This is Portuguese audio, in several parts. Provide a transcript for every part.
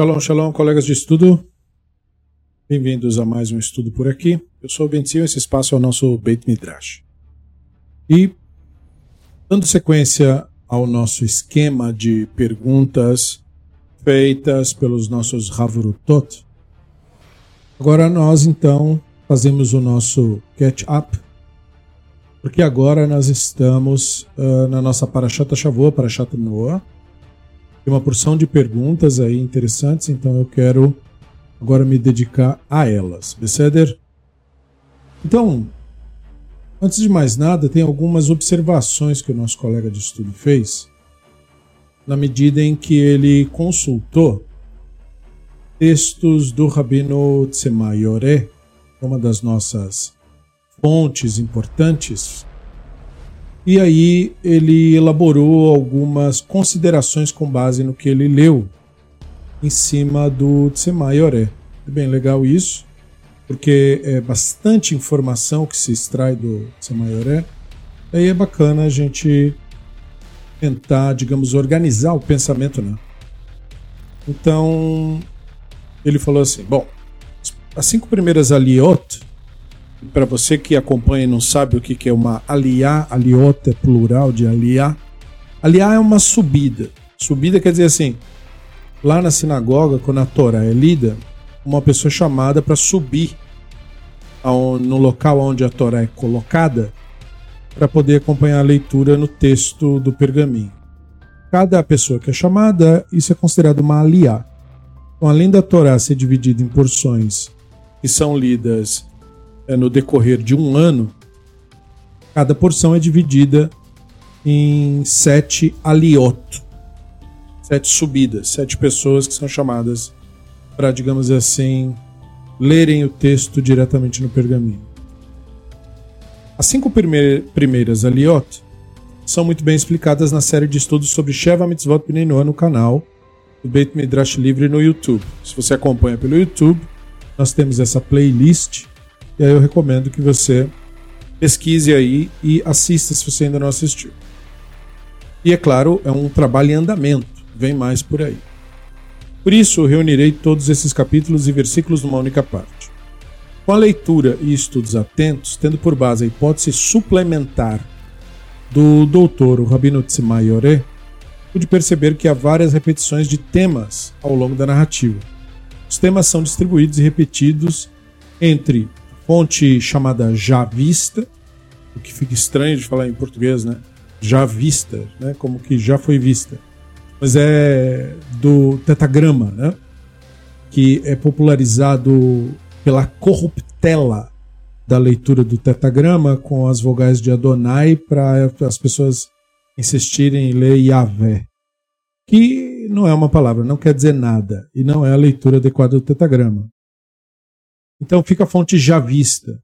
Shalom, shalom, colegas de estudo. Bem-vindos a mais um estudo por aqui. Eu sou o Bentinho, esse espaço é o nosso Beit Midrash. E, dando sequência ao nosso esquema de perguntas feitas pelos nossos Havurutot, agora nós então fazemos o nosso catch-up, porque agora nós estamos uh, na nossa Parashat Shavuot, Parashat Noah, tem uma porção de perguntas aí interessantes, então eu quero agora me dedicar a elas. Beceder? Então, antes de mais nada, tem algumas observações que o nosso colega de estudo fez, na medida em que ele consultou textos do Rabino Tzemaioré, uma das nossas fontes importantes e aí ele elaborou algumas considerações com base no que ele leu em cima do Tsemaioré. É bem legal isso, porque é bastante informação que se extrai do Tsemaioré. Aí é bacana a gente tentar, digamos, organizar o pensamento, né? Então, ele falou assim: bom, as cinco primeiras aliot para você que acompanha e não sabe o que é uma aliá, aliota é plural de aliá. Aliá é uma subida. Subida quer dizer assim, lá na sinagoga, quando a Torá é lida, uma pessoa é chamada para subir no local onde a Torá é colocada para poder acompanhar a leitura no texto do pergaminho. Cada pessoa que é chamada, isso é considerado uma aliá. Então, além da Torá ser dividida em porções que são lidas no decorrer de um ano, cada porção é dividida em sete aliot, sete subidas, sete pessoas que são chamadas para, digamos assim, lerem o texto diretamente no pergaminho. As cinco primeiras aliot são muito bem explicadas na série de estudos sobre Sheva Mitzvot Bnei Noah no canal do Beit Midrash Livre no YouTube. Se você acompanha pelo YouTube, nós temos essa playlist e aí eu recomendo que você pesquise aí e assista se você ainda não assistiu. E é claro, é um trabalho em andamento, vem mais por aí. Por isso, reunirei todos esses capítulos e versículos numa única parte. Com a leitura e estudos atentos, tendo por base a hipótese suplementar do doutor Rabino Tzimai pude perceber que há várias repetições de temas ao longo da narrativa. Os temas são distribuídos e repetidos entre fonte chamada Javista, o que fica estranho de falar em português, né? Javista, né? Como que já foi vista. Mas é do tetagrama, né? Que é popularizado pela corruptela da leitura do tetagrama com as vogais de Adonai para as pessoas insistirem em ler Yahvé. Que não é uma palavra, não quer dizer nada e não é a leitura adequada do tetagrama. Então fica a fonte javista.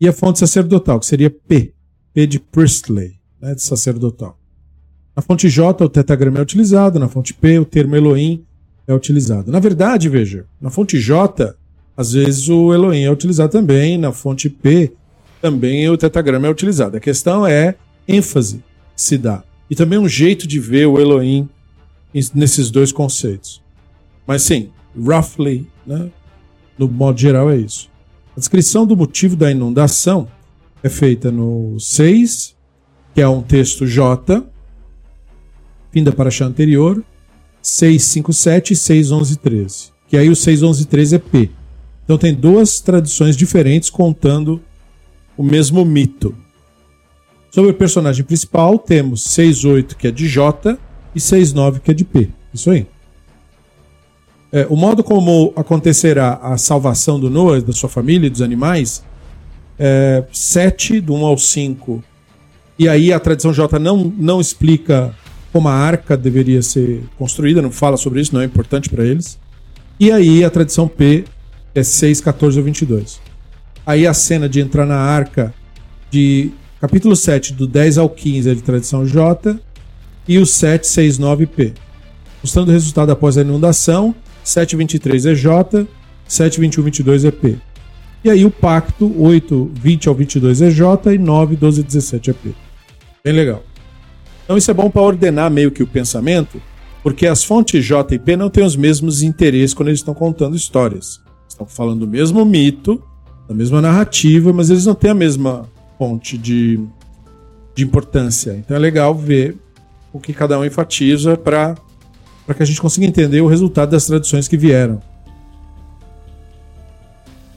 E a fonte sacerdotal, que seria P. P de Priestley, né, de sacerdotal. Na fonte J, o tetagrama é utilizado. Na fonte P, o termo Elohim é utilizado. Na verdade, veja, na fonte J, às vezes o Elohim é utilizado também. Na fonte P, também o tetagrama é utilizado. A questão é ênfase que se dá. E também um jeito de ver o Elohim nesses dois conceitos. Mas sim, roughly, né, no modo geral, é isso. A descrição do motivo da inundação é feita no 6, que é um texto J, fim da paraxá anterior, 6, 5, 7 e 6, 11, 13. Que aí o 6, 11, 13 é P. Então tem duas tradições diferentes contando o mesmo mito. Sobre o personagem principal, temos 6, 8, que é de J, e 6, 9, que é de P. Isso aí. É, o modo como acontecerá a salvação do Noah, da sua família e dos animais, é, 7, do 1 ao 5. E aí a tradição J não, não explica como a arca deveria ser construída, não fala sobre isso, não é importante para eles. E aí a tradição P é 6, 14 ou 22. Aí a cena de entrar na arca de capítulo 7, do 10 ao 15 é de tradição J, e o 7, 6, 9 P. Mostrando o resultado após a inundação 723 é J, 721 22 é P. E aí o pacto 8, 20 ao 22 é J e 9, 12 17 é P. Bem legal. Então isso é bom para ordenar meio que o pensamento Porque as fontes J e P não têm os mesmos interesses quando eles estão contando histórias. Estão falando do mesmo mito, da mesma narrativa, mas eles não têm a mesma fonte de, de importância. Então é legal ver o que cada um enfatiza para que a gente consiga entender o resultado das tradições que vieram.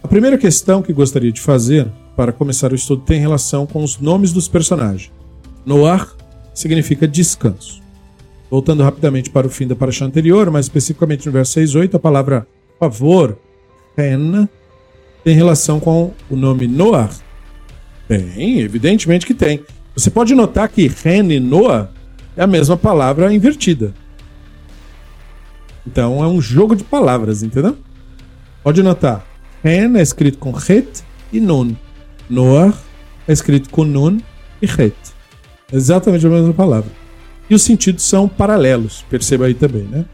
A primeira questão que gostaria de fazer para começar o estudo tem relação com os nomes dos personagens. Noar significa descanso. Voltando rapidamente para o fim da paraxá anterior, mais especificamente no verso 6 8, a palavra favor, ren, tem relação com o nome Noar. Tem, evidentemente que tem. Você pode notar que ren e Noah é a mesma palavra invertida. Então é um jogo de palavras, entendeu? Pode notar. Ren é escrito com het e nun. Noah é escrito com nun e het. Exatamente a mesma palavra. E os sentidos são paralelos, perceba aí também, né?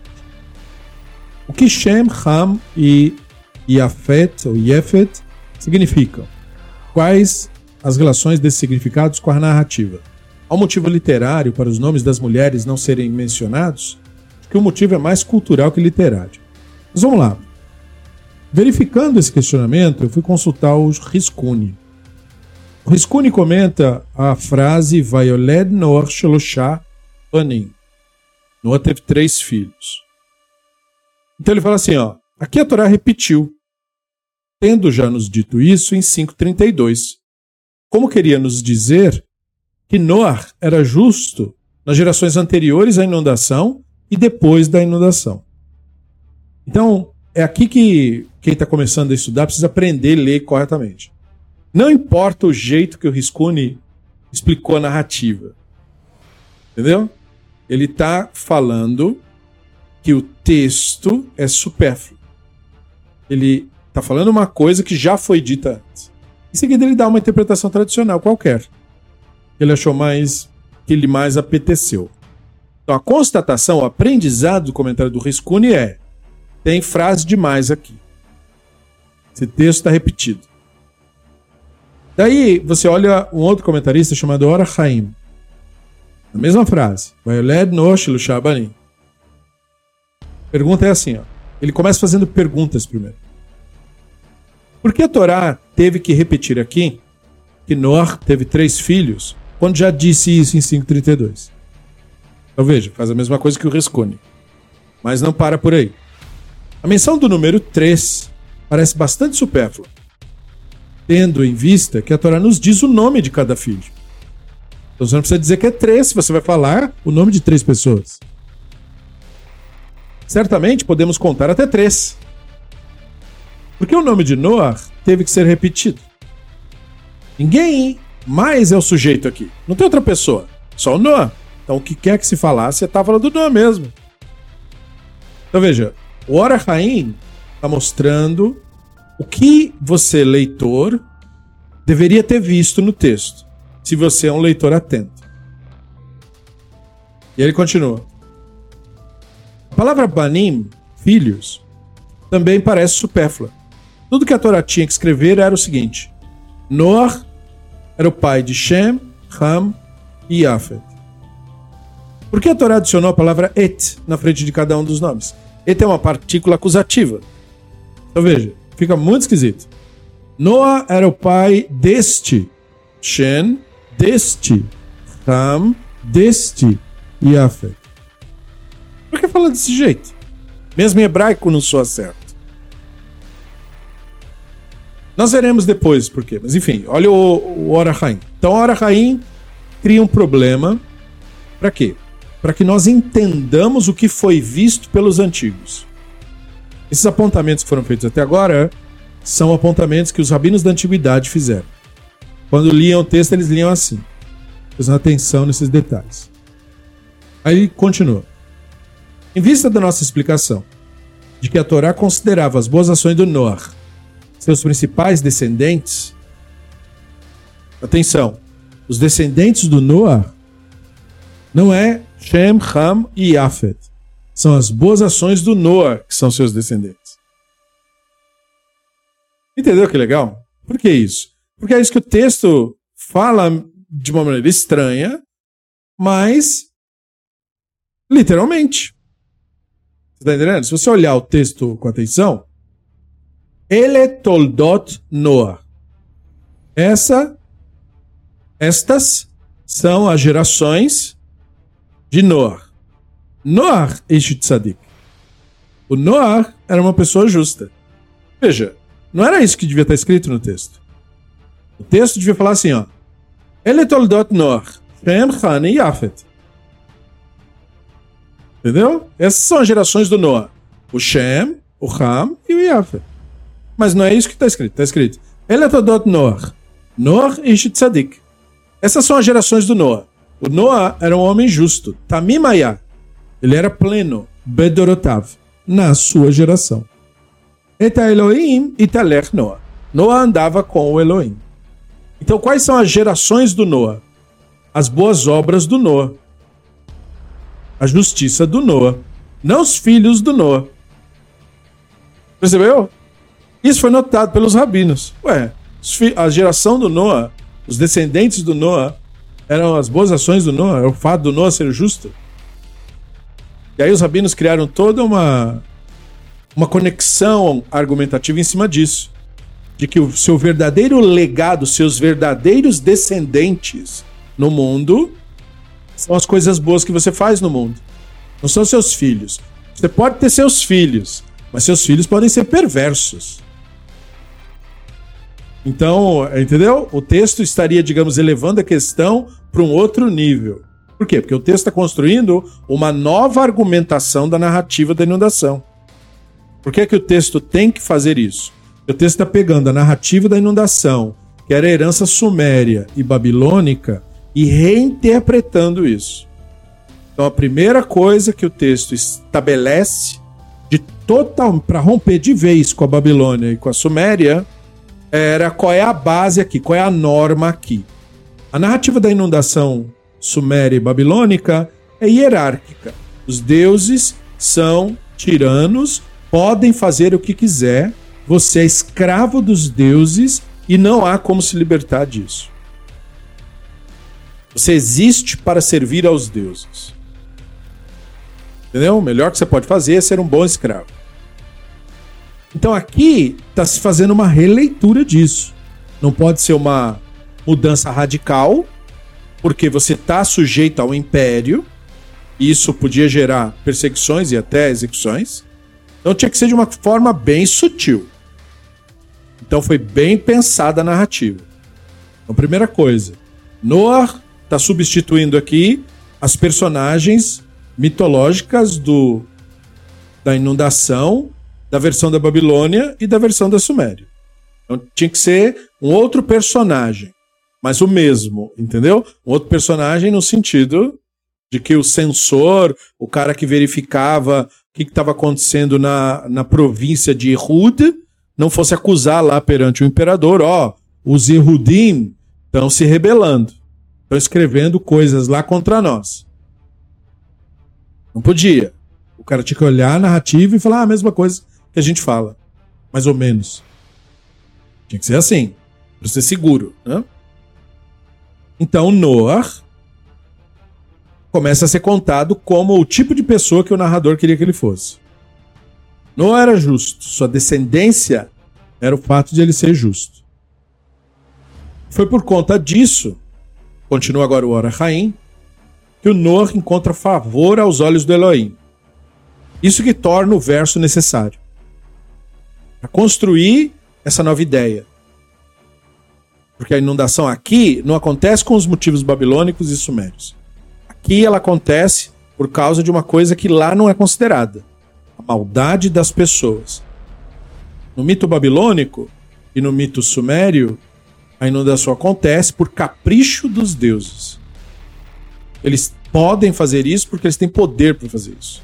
O que Shem, Ham e Yafet ou Yefet significam? Quais as relações desses significados com a narrativa? Há um motivo literário para os nomes das mulheres não serem mencionados? Que o motivo é mais cultural que literário. Mas vamos lá. Verificando esse questionamento, eu fui consultar o Riscuni. O Riscuni comenta a frase Vayoled Noach Sheloshah Panim. Noah teve três filhos. Então ele fala assim, ó, aqui a Torá repetiu, tendo já nos dito isso em 5:32. Como queria nos dizer que Noah era justo nas gerações anteriores à inundação e depois da inundação. Então, é aqui que quem está começando a estudar precisa aprender a ler corretamente. Não importa o jeito que o Riscone explicou a narrativa. Entendeu? Ele está falando que o texto é supérfluo. Ele está falando uma coisa que já foi dita antes. Em seguida, ele dá uma interpretação tradicional qualquer ele achou mais que lhe mais apeteceu. Então a constatação, o aprendizado do comentário do Riscuni é: tem frase demais aqui. Esse texto está repetido. Daí você olha um outro comentarista chamado Ora Haim. A mesma frase. Pergunta é assim, ó. Ele começa fazendo perguntas primeiro. Por que a Torá teve que repetir aqui que Noah teve três filhos quando já disse isso em 532. Então veja, faz a mesma coisa que o Rescone. Mas não para por aí. A menção do número 3 parece bastante supérflua, tendo em vista que a Torá nos diz o nome de cada filho. Então você não precisa dizer que é três, você vai falar o nome de três pessoas. Certamente podemos contar até três. Porque o nome de Noah teve que ser repetido. Ninguém mais é o sujeito aqui. Não tem outra pessoa. Só o Noah. Então o que quer que se falasse, você está falando do Noah mesmo. Então veja, o Ora Rain está mostrando o que você, leitor, deveria ter visto no texto, se você é um leitor atento. E ele continua. A palavra banim, filhos, também parece supérflua. Tudo que a Torá tinha que escrever era o seguinte: Noah era o pai de Shem, Ham e Yafet. Por que a Torá adicionou a palavra et na frente de cada um dos nomes? Et é uma partícula acusativa. Então veja, fica muito esquisito. Noah era o pai deste Shem, deste Ham, deste Yafet. Por que fala desse jeito? Mesmo em hebraico não soa certo. Nós veremos depois por quê. Mas enfim, olha o, o Ora Rain. Então, Ora Rain cria um problema. Para quê? Para que nós entendamos o que foi visto pelos antigos. Esses apontamentos que foram feitos até agora são apontamentos que os rabinos da antiguidade fizeram. Quando liam o texto, eles liam assim, prestando atenção nesses detalhes. Aí continua. Em vista da nossa explicação de que a Torá considerava as boas ações do Noah seus principais descendentes. Atenção, os descendentes do Noah não é Shem, Ham e Yafet. São as boas ações do Noah que são seus descendentes. Entendeu que legal? Por que isso? Porque é isso que o texto fala de uma maneira estranha, mas literalmente. Você tá entendendo? Se você olhar o texto com atenção, ele toldot Noah. Essa, estas são as gerações de Noah. Noah ish tzadik. O Noah era uma pessoa justa. Veja, não era isso que devia estar escrito no texto. O texto devia falar assim, ó. Ele toldot Noah, Shem, Han e Yafet. Entendeu? Essas são as gerações do Noah. O Shem, o Ham e o Yafet. Mas não é isso que está escrito. Está escrito. Ele é toldot Noah. Noah e Tzadik. Essas são as gerações do Noah. O Noah era um homem justo. Tamimaya. Ele era pleno. Bedorotav. Na sua geração. Eta Elohim e Talech Noah. Noah andava com o Elohim. Então, quais são as gerações do Noah? As boas obras do Noah. A justiça do Noah. Não os filhos do Noah. Percebeu? Isso foi notado pelos rabinos. Ué, a geração do Noah, os descendentes do Noah, eram as boas ações do Noah, o fato do Noah ser justo. E aí os rabinos criaram toda uma uma conexão argumentativa em cima disso. De que o seu verdadeiro legado, seus verdadeiros descendentes no mundo são as coisas boas que você faz no mundo. Não são seus filhos. Você pode ter seus filhos, mas seus filhos podem ser perversos. Então, entendeu? O texto estaria, digamos, elevando a questão para um outro nível. Por quê? Porque o texto está construindo uma nova argumentação da narrativa da inundação. Por que, é que o texto tem que fazer isso? O texto está pegando a narrativa da inundação, que era a herança suméria e babilônica, e reinterpretando isso. Então a primeira coisa que o texto estabelece de total para romper de vez com a Babilônia e com a Suméria era qual é a base aqui, qual é a norma aqui. A narrativa da inundação suméria e babilônica é hierárquica. Os deuses são tiranos podem fazer o que quiser, você é escravo dos deuses e não há como se libertar disso. Você existe para servir aos deuses. Entendeu? O melhor que você pode fazer é ser um bom escravo. Então aqui está se fazendo uma releitura disso. Não pode ser uma mudança radical, porque você está sujeito ao império, e isso podia gerar perseguições e até execuções. Então tinha que ser de uma forma bem sutil. Então foi bem pensada a narrativa. Então, primeira coisa, Noah está substituindo aqui as personagens mitológicas do da inundação, da versão da Babilônia e da versão da Suméria. Então tinha que ser um outro personagem, mas o mesmo, entendeu? Um outro personagem no sentido de que o censor, o cara que verificava que estava acontecendo na, na província de Erud, não fosse acusar lá perante o imperador, ó, os Erudim estão se rebelando, estão escrevendo coisas lá contra nós. Não podia. O cara tinha que olhar a narrativa e falar ah, a mesma coisa que a gente fala, mais ou menos. Tinha que ser assim, para ser seguro, né? Então Noah começa a ser contado como o tipo de pessoa que o narrador queria que ele fosse. Não era justo, sua descendência era o fato de ele ser justo. Foi por conta disso, continua agora o Ora Raim, que o Noah encontra favor aos olhos do Elohim. Isso que torna o verso necessário. Para construir essa nova ideia. Porque a inundação aqui não acontece com os motivos babilônicos e sumérios. Aqui ela acontece por causa de uma coisa que lá não é considerada: a maldade das pessoas. No mito babilônico e no mito sumério, a inundação acontece por capricho dos deuses. Eles podem fazer isso porque eles têm poder para fazer isso.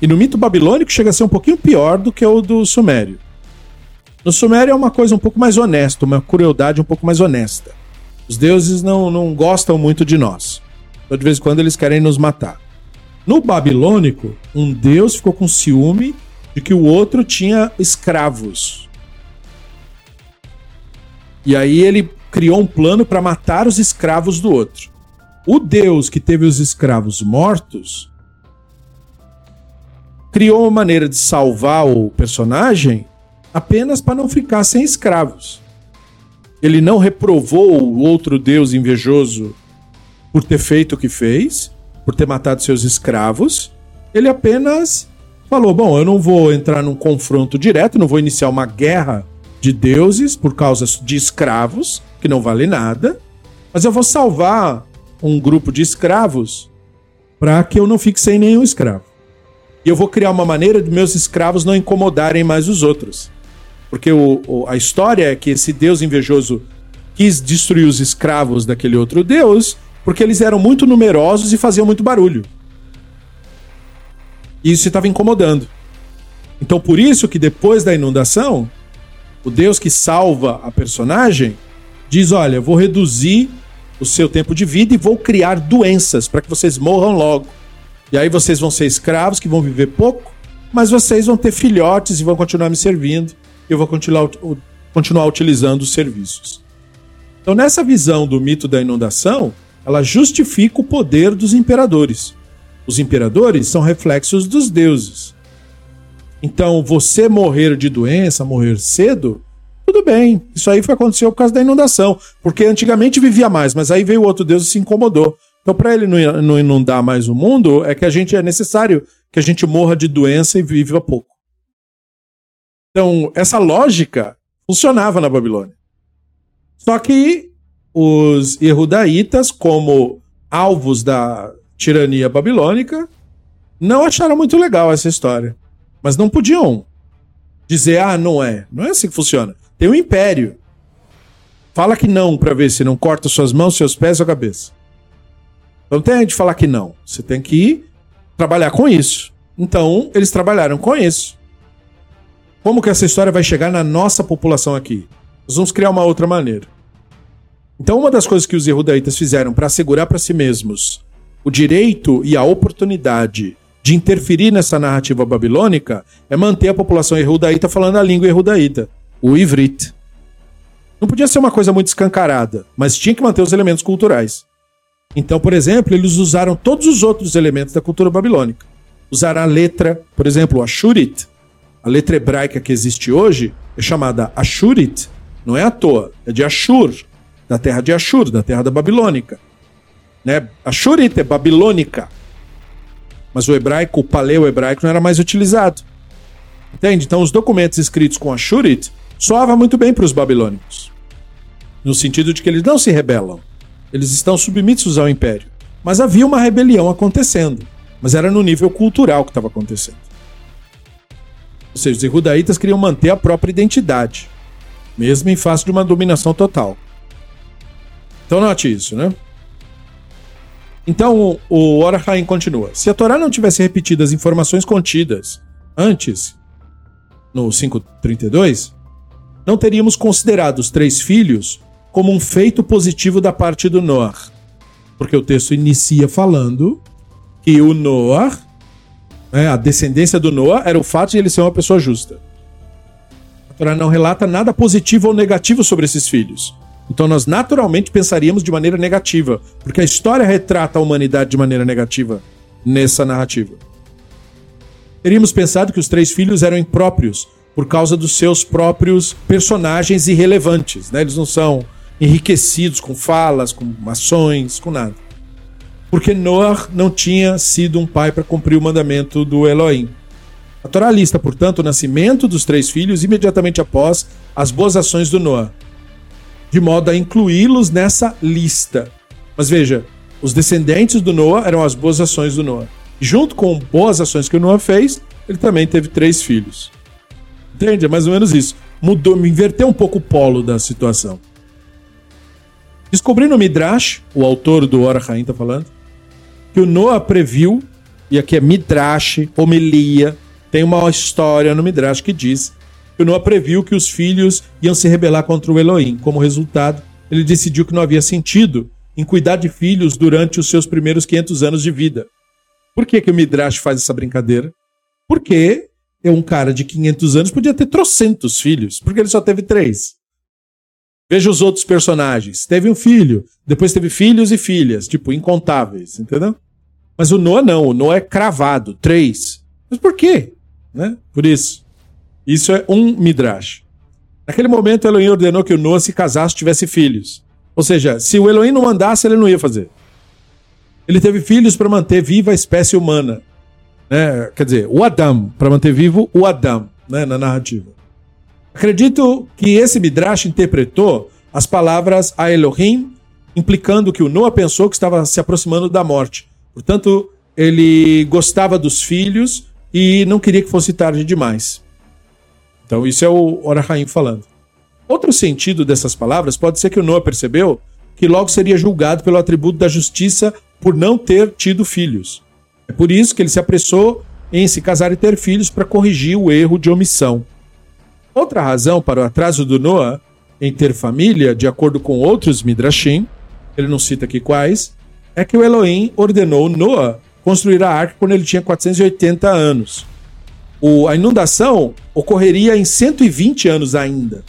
E no mito babilônico chega a ser um pouquinho pior do que o do sumério. No sumério é uma coisa um pouco mais honesta, uma crueldade um pouco mais honesta. Os deuses não, não gostam muito de nós. Então, de vez em quando eles querem nos matar. No babilônico, um deus ficou com ciúme de que o outro tinha escravos. E aí ele criou um plano para matar os escravos do outro. O deus que teve os escravos mortos criou uma maneira de salvar o personagem apenas para não ficar sem escravos. Ele não reprovou o outro deus invejoso por ter feito o que fez, por ter matado seus escravos. Ele apenas falou: Bom, eu não vou entrar num confronto direto, não vou iniciar uma guerra de deuses por causa de escravos, que não vale nada, mas eu vou salvar um grupo de escravos para que eu não fique sem nenhum escravo. E eu vou criar uma maneira de meus escravos não incomodarem mais os outros. Porque o, o, a história é que esse deus invejoso quis destruir os escravos daquele outro deus porque eles eram muito numerosos e faziam muito barulho. E isso estava incomodando. Então, por isso que depois da inundação, o Deus que salva a personagem diz: Olha, vou reduzir o seu tempo de vida e vou criar doenças para que vocês morram logo. E aí vocês vão ser escravos que vão viver pouco, mas vocês vão ter filhotes e vão continuar me servindo. Eu vou continuar, continuar utilizando os serviços. Então, nessa visão do mito da inundação, ela justifica o poder dos imperadores. Os imperadores são reflexos dos deuses. Então, você morrer de doença, morrer cedo, tudo bem. Isso aí aconteceu por causa da inundação. Porque antigamente vivia mais, mas aí veio outro deus e se incomodou. Então, para ele não inundar mais o mundo, é que a gente é necessário que a gente morra de doença e viva pouco. Então, essa lógica funcionava na Babilônia. Só que os Erudaitas, como alvos da tirania babilônica, não acharam muito legal essa história. Mas não podiam dizer, ah, não é. Não é assim que funciona. Tem um império. Fala que não para ver se não corta suas mãos, seus pés ou cabeça. Não tem de falar que não. Você tem que trabalhar com isso. Então, eles trabalharam com isso. Como que essa história vai chegar na nossa população aqui? Nós vamos criar uma outra maneira. Então, uma das coisas que os erudaitas fizeram para assegurar para si mesmos o direito e a oportunidade de interferir nessa narrativa babilônica é manter a população erudita falando a língua erudita, o ivrit. Não podia ser uma coisa muito escancarada, mas tinha que manter os elementos culturais. Então, por exemplo, eles usaram todos os outros elementos da cultura babilônica. Usaram a letra, por exemplo, a Shurit, a letra hebraica que existe hoje, é chamada Ashurit, não é à toa, é de Ashur, da terra de Ashur, da terra da Babilônica. Né? Ashurit é babilônica, mas o hebraico, o paleo-hebraico, não era mais utilizado. Entende? Então, os documentos escritos com Ashurit soavam muito bem para os babilônicos, no sentido de que eles não se rebelam. Eles estão submissos ao império. Mas havia uma rebelião acontecendo. Mas era no nível cultural que estava acontecendo. Ou seja, os Erudaítas queriam manter a própria identidade, mesmo em face de uma dominação total. Então note isso, né? Então o Orahaim continua. Se a Torá não tivesse repetido as informações contidas antes, no 532, não teríamos considerado os três filhos como um feito positivo da parte do Noah. Porque o texto inicia falando que o Noah, né, a descendência do Noah, era o fato de ele ser uma pessoa justa. A Torá não relata nada positivo ou negativo sobre esses filhos. Então nós naturalmente pensaríamos de maneira negativa, porque a história retrata a humanidade de maneira negativa nessa narrativa. Teríamos pensado que os três filhos eram impróprios por causa dos seus próprios personagens irrelevantes. Né? Eles não são enriquecidos com falas, com ações, com nada. Porque Noah não tinha sido um pai para cumprir o mandamento do Elohim. A Torá lista, portanto, o nascimento dos três filhos imediatamente após as boas ações do Noah, de modo a incluí-los nessa lista. Mas veja, os descendentes do Noah eram as boas ações do Noah. Junto com boas ações que o Noah fez, ele também teve três filhos. Entende? É mais ou menos isso. Mudou, inverteu um pouco o polo da situação. Descobri no Midrash, o autor do Ora Haim está falando, que o Noah previu, e aqui é Midrash, homilia, tem uma história no Midrash que diz que o Noah previu que os filhos iam se rebelar contra o Elohim. Como resultado, ele decidiu que não havia sentido em cuidar de filhos durante os seus primeiros 500 anos de vida. Por que, que o Midrash faz essa brincadeira? Porque é um cara de 500 anos podia ter trocentos filhos, porque ele só teve três. Veja os outros personagens. Teve um filho, depois teve filhos e filhas, tipo, incontáveis, entendeu? Mas o Noah não, o Noah é cravado, três. Mas por quê? Né? Por isso. Isso é um midrash. Naquele momento, Elohim ordenou que o Noah se casasse e tivesse filhos. Ou seja, se o Elohim não mandasse, ele não ia fazer. Ele teve filhos para manter viva a espécie humana. Né? Quer dizer, o Adam, para manter vivo o Adam, né? na narrativa. Acredito que esse Midrash interpretou as palavras a Elohim, implicando que o Noah pensou que estava se aproximando da morte. Portanto, ele gostava dos filhos e não queria que fosse tarde demais. Então, isso é o Orahaim falando. Outro sentido dessas palavras pode ser que o Noah percebeu que logo seria julgado pelo atributo da justiça por não ter tido filhos. É por isso que ele se apressou em se casar e ter filhos para corrigir o erro de omissão. Outra razão para o atraso do Noah em ter família, de acordo com outros Midrashim, ele não cita aqui quais, é que o Elohim ordenou Noah construir a arca quando ele tinha 480 anos. O, a inundação ocorreria em 120 anos ainda.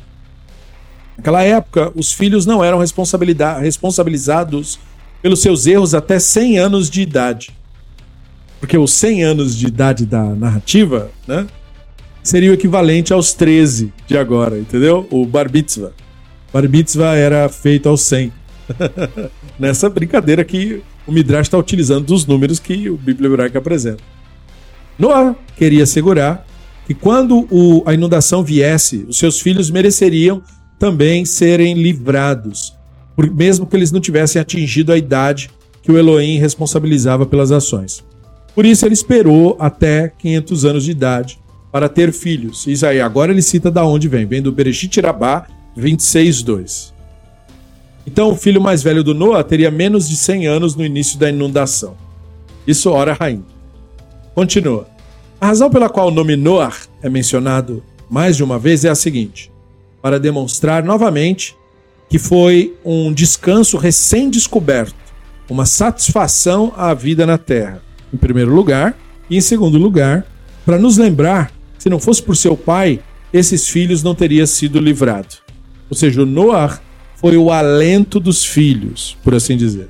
Naquela época, os filhos não eram responsabilizados pelos seus erros até 100 anos de idade. Porque os 100 anos de idade da narrativa, né? Seria o equivalente aos 13 de agora, entendeu? O Bar Mitzvah. Bar Mitzvah era feito aos 100. Nessa brincadeira que o Midrash está utilizando dos números que o Bíblia Hebraica apresenta. Noah queria assegurar que quando o, a inundação viesse, os seus filhos mereceriam também serem livrados, mesmo que eles não tivessem atingido a idade que o Elohim responsabilizava pelas ações. Por isso ele esperou até 500 anos de idade para ter filhos. Isso aí, agora ele cita da onde vem, vem do Bereshit Rabá 26:2. Então o filho mais velho do Noah teria menos de 100 anos no início da inundação. Isso ora rainha. Continua. A razão pela qual o nome Noah é mencionado mais de uma vez é a seguinte: para demonstrar novamente que foi um descanso recém-descoberto, uma satisfação à vida na terra, em primeiro lugar, e em segundo lugar, para nos lembrar que se não fosse por seu pai, esses filhos não teriam sido livrados. Ou seja, o Noah foi o alento dos filhos, por assim dizer.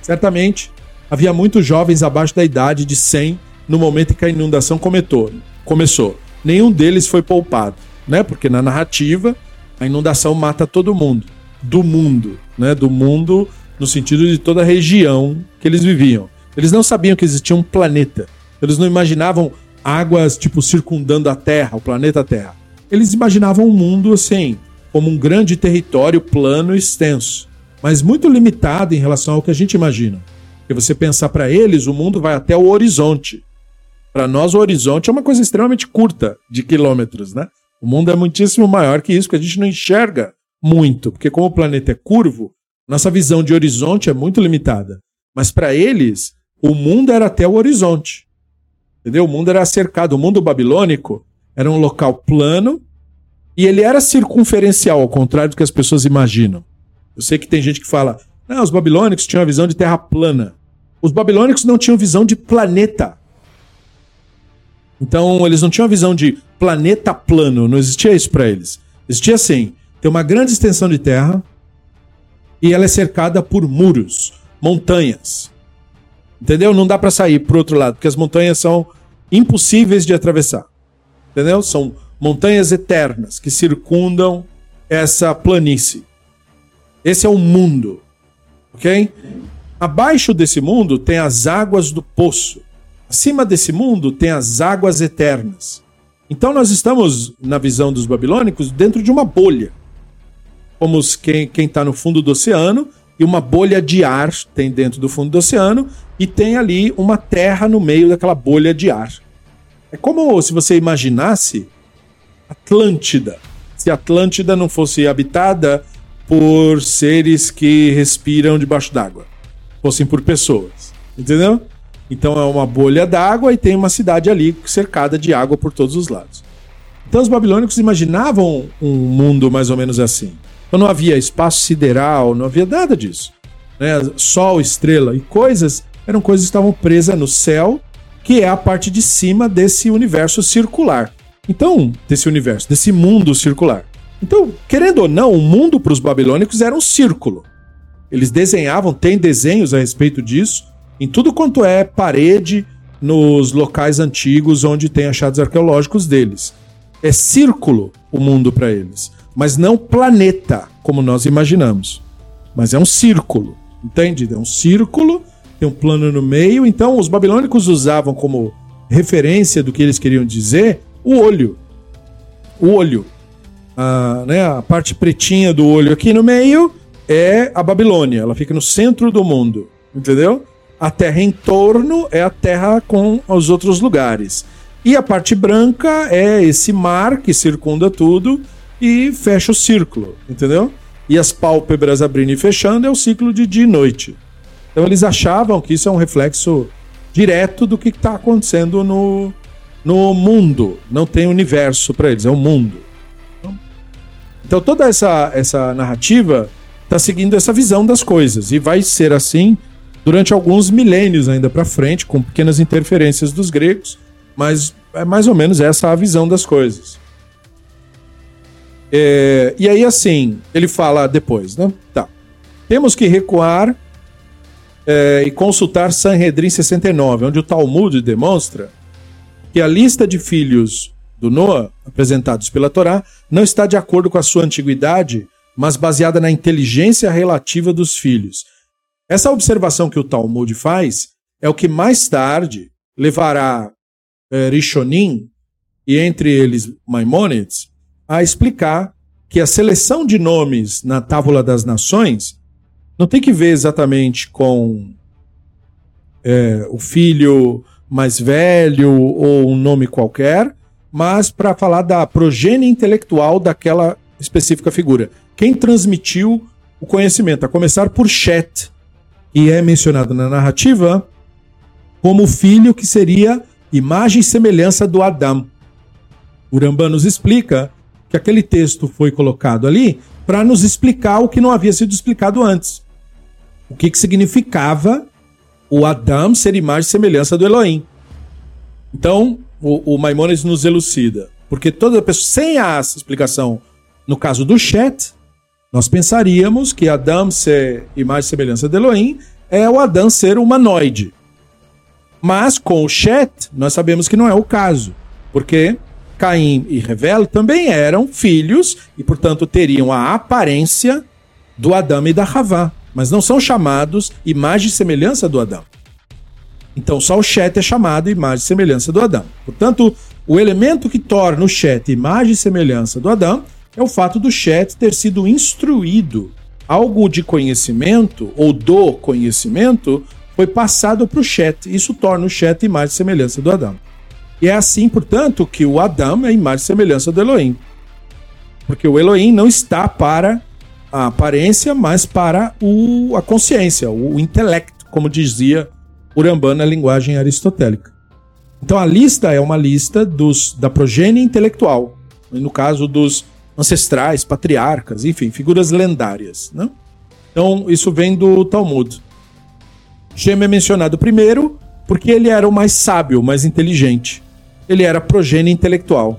Certamente, havia muitos jovens abaixo da idade de 100 no momento em que a inundação começou. começou. Nenhum deles foi poupado, né? Porque na narrativa a inundação mata todo mundo, do mundo, né? Do mundo no sentido de toda a região que eles viviam. Eles não sabiam que existia um planeta. Eles não imaginavam águas tipo circundando a Terra, o planeta Terra. Eles imaginavam um mundo assim, como um grande território plano e extenso, mas muito limitado em relação ao que a gente imagina. Se você pensar para eles, o mundo vai até o horizonte. Para nós, o horizonte é uma coisa extremamente curta de quilômetros, né? O mundo é muitíssimo maior que isso, que a gente não enxerga muito, porque como o planeta é curvo, nossa visão de horizonte é muito limitada. Mas para eles, o mundo era até o horizonte. Entendeu? O mundo era cercado. O mundo babilônico era um local plano e ele era circunferencial, ao contrário do que as pessoas imaginam. Eu sei que tem gente que fala, não, os babilônicos tinham a visão de terra plana. Os babilônicos não tinham visão de planeta. Então, eles não tinham a visão de planeta plano, não existia isso para eles. Existia assim: tem uma grande extensão de terra e ela é cercada por muros, montanhas. Entendeu? Não dá para sair pro outro lado, porque as montanhas são impossíveis de atravessar. Entendeu? São montanhas eternas que circundam essa planície. Esse é o mundo. OK? Abaixo desse mundo tem as águas do poço. Acima desse mundo tem as águas eternas. Então nós estamos, na visão dos babilônicos, dentro de uma bolha. Como quem está no fundo do oceano, e uma bolha de ar tem dentro do fundo do oceano, e tem ali uma terra no meio daquela bolha de ar. É como se você imaginasse Atlântida. Se Atlântida não fosse habitada por seres que respiram debaixo d'água, fossem por pessoas. Entendeu? Então é uma bolha d'água e tem uma cidade ali cercada de água por todos os lados. Então os babilônicos imaginavam um mundo mais ou menos assim. Então não havia espaço sideral, não havia nada disso. Né? Sol, estrela e coisas eram coisas que estavam presas no céu, que é a parte de cima desse universo circular. Então, desse universo, desse mundo circular. Então, querendo ou não, o mundo para os babilônicos era um círculo. Eles desenhavam, tem desenhos a respeito disso, em tudo quanto é parede nos locais antigos onde tem achados arqueológicos deles. É círculo o mundo para eles, mas não planeta, como nós imaginamos. Mas é um círculo, entende? É um círculo, tem um plano no meio. Então, os babilônicos usavam como referência do que eles queriam dizer o olho. O olho. A, né, a parte pretinha do olho aqui no meio é a Babilônia. Ela fica no centro do mundo, entendeu? A terra em torno é a terra com os outros lugares. E a parte branca é esse mar que circunda tudo e fecha o círculo, entendeu? E as pálpebras abrindo e fechando é o ciclo de dia e noite. Então eles achavam que isso é um reflexo direto do que está acontecendo no, no mundo. Não tem universo para eles, é o mundo. Então toda essa, essa narrativa está seguindo essa visão das coisas e vai ser assim durante alguns milênios ainda para frente, com pequenas interferências dos gregos, mas é mais ou menos essa a visão das coisas. É, e aí, assim, ele fala depois, né? Tá. Temos que recuar é, e consultar Sanhedrin 69, onde o Talmud demonstra que a lista de filhos do Noah, apresentados pela Torá, não está de acordo com a sua antiguidade, mas baseada na inteligência relativa dos filhos. Essa observação que o Talmud faz é o que mais tarde levará é, Rishonim, e entre eles Maimonides, a explicar que a seleção de nomes na Tábula das Nações não tem que ver exatamente com é, o filho mais velho ou um nome qualquer, mas para falar da progênie intelectual daquela específica figura. Quem transmitiu o conhecimento, a começar por Chet, e é mencionado na narrativa como filho que seria imagem e semelhança do Adão. O Rambam nos explica que aquele texto foi colocado ali para nos explicar o que não havia sido explicado antes. O que, que significava o Adão ser imagem e semelhança do Elohim. Então, o, o Maimonides nos elucida. Porque toda pessoa, sem a explicação, no caso do Chet, nós pensaríamos que Adão ser imagem e semelhança de Elohim é o Adão ser humanoide. Mas com o Chet, nós sabemos que não é o caso, porque Caim e Revel também eram filhos e, portanto, teriam a aparência do Adão e da Havá, mas não são chamados imagem e semelhança do Adão. Então, só o Chet é chamado imagem e semelhança do Adão. Portanto, o elemento que torna o Chet imagem e semelhança do Adão é o fato do Chet ter sido instruído. Algo de conhecimento ou do conhecimento foi passado para o Chet. Isso torna o Chet imagem e semelhança do Adão. E é assim, portanto, que o Adão é imagem e semelhança do Elohim. Porque o Elohim não está para a aparência, mas para o, a consciência, o, o intelecto, como dizia Urambá na linguagem aristotélica. Então a lista é uma lista dos, da progênie intelectual, no caso dos ancestrais, patriarcas, enfim, figuras lendárias. Né? Então, isso vem do Talmud. Shem é mencionado primeiro porque ele era o mais sábio, o mais inteligente. Ele era progênie intelectual.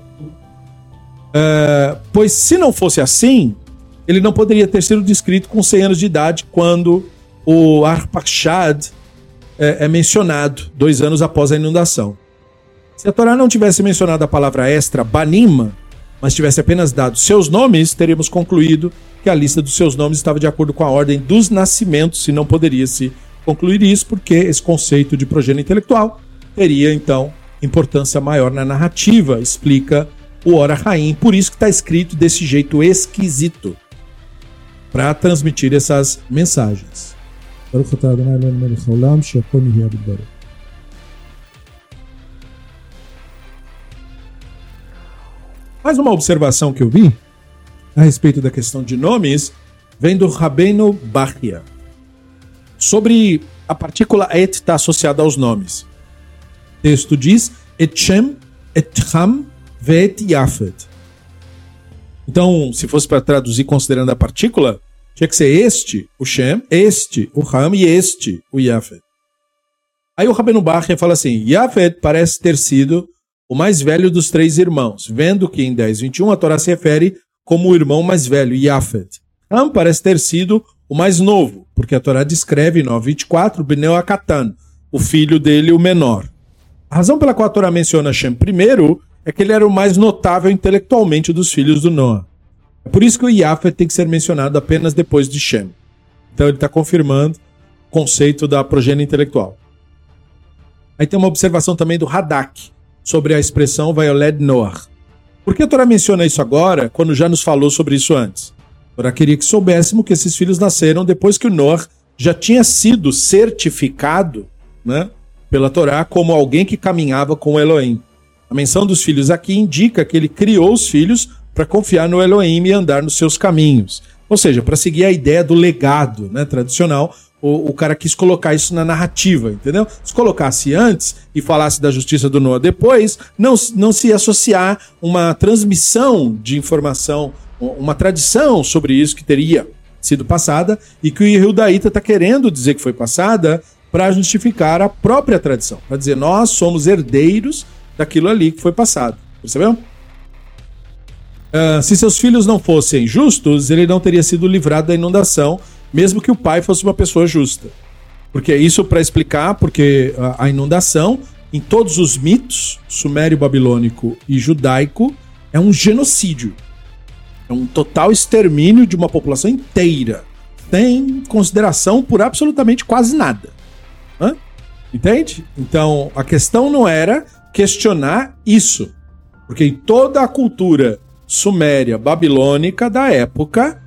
Uh, pois se não fosse assim, ele não poderia ter sido descrito com 100 anos de idade quando o Arpachshad é, é mencionado, dois anos após a inundação. Se a Torá não tivesse mencionado a palavra extra, banima, mas tivesse apenas dado seus nomes, teríamos concluído que a lista dos seus nomes estava de acordo com a ordem dos nascimentos, se não poderia se concluir isso, porque esse conceito de progênio intelectual teria, então, importância maior na narrativa, explica o Ora Raim, por isso que está escrito desse jeito esquisito, para transmitir essas mensagens. Mais uma observação que eu vi a respeito da questão de nomes vem do Rabbeinu Bachia. Sobre a partícula et está associada aos nomes. O texto diz etchem, etcham, vet yafet. Então, se fosse para traduzir considerando a partícula, tinha que ser este, o Shem, este, o Ham e este, o Yafet. Aí o Rabbeinu Bachia fala assim: Yafet parece ter sido o mais velho dos três irmãos, vendo que em 10:21 a Torá se refere como o irmão mais velho, Yafet. Ham parece ter sido o mais novo, porque a Torá descreve em 9:24 Beneu Akatan, o filho dele, o menor. A razão pela qual a Torá menciona Shem primeiro é que ele era o mais notável intelectualmente dos filhos do Noah. É por isso que o Yafet tem que ser mencionado apenas depois de Shem. Então ele está confirmando o conceito da progênie intelectual. Aí tem uma observação também do Hadak sobre a expressão Vayoled Noah. Por que a Torá menciona isso agora, quando já nos falou sobre isso antes? A Torá queria que soubéssemos que esses filhos nasceram depois que o Noah já tinha sido certificado né, pela Torá como alguém que caminhava com o Elohim. A menção dos filhos aqui indica que ele criou os filhos para confiar no Elohim e andar nos seus caminhos. Ou seja, para seguir a ideia do legado né, tradicional, o, o, cara quis colocar isso na narrativa, entendeu? Se colocasse antes e falasse da justiça do Noah depois, não, não se ia associar uma transmissão de informação, uma tradição sobre isso que teria sido passada e que o Yehudaíta está querendo dizer que foi passada para justificar a própria tradição, para dizer nós somos herdeiros daquilo ali que foi passado. Percebeu? Uh, se seus filhos não fossem justos, ele não teria sido livrado da inundação, mesmo que o pai fosse uma pessoa justa. Porque é isso para explicar, porque a inundação, em todos os mitos, sumério, babilônico e judaico, é um genocídio. É um total extermínio de uma população inteira. Tem consideração por absolutamente quase nada. Hã? Entende? Então, a questão não era questionar isso. Porque em toda a cultura suméria, babilônica da época,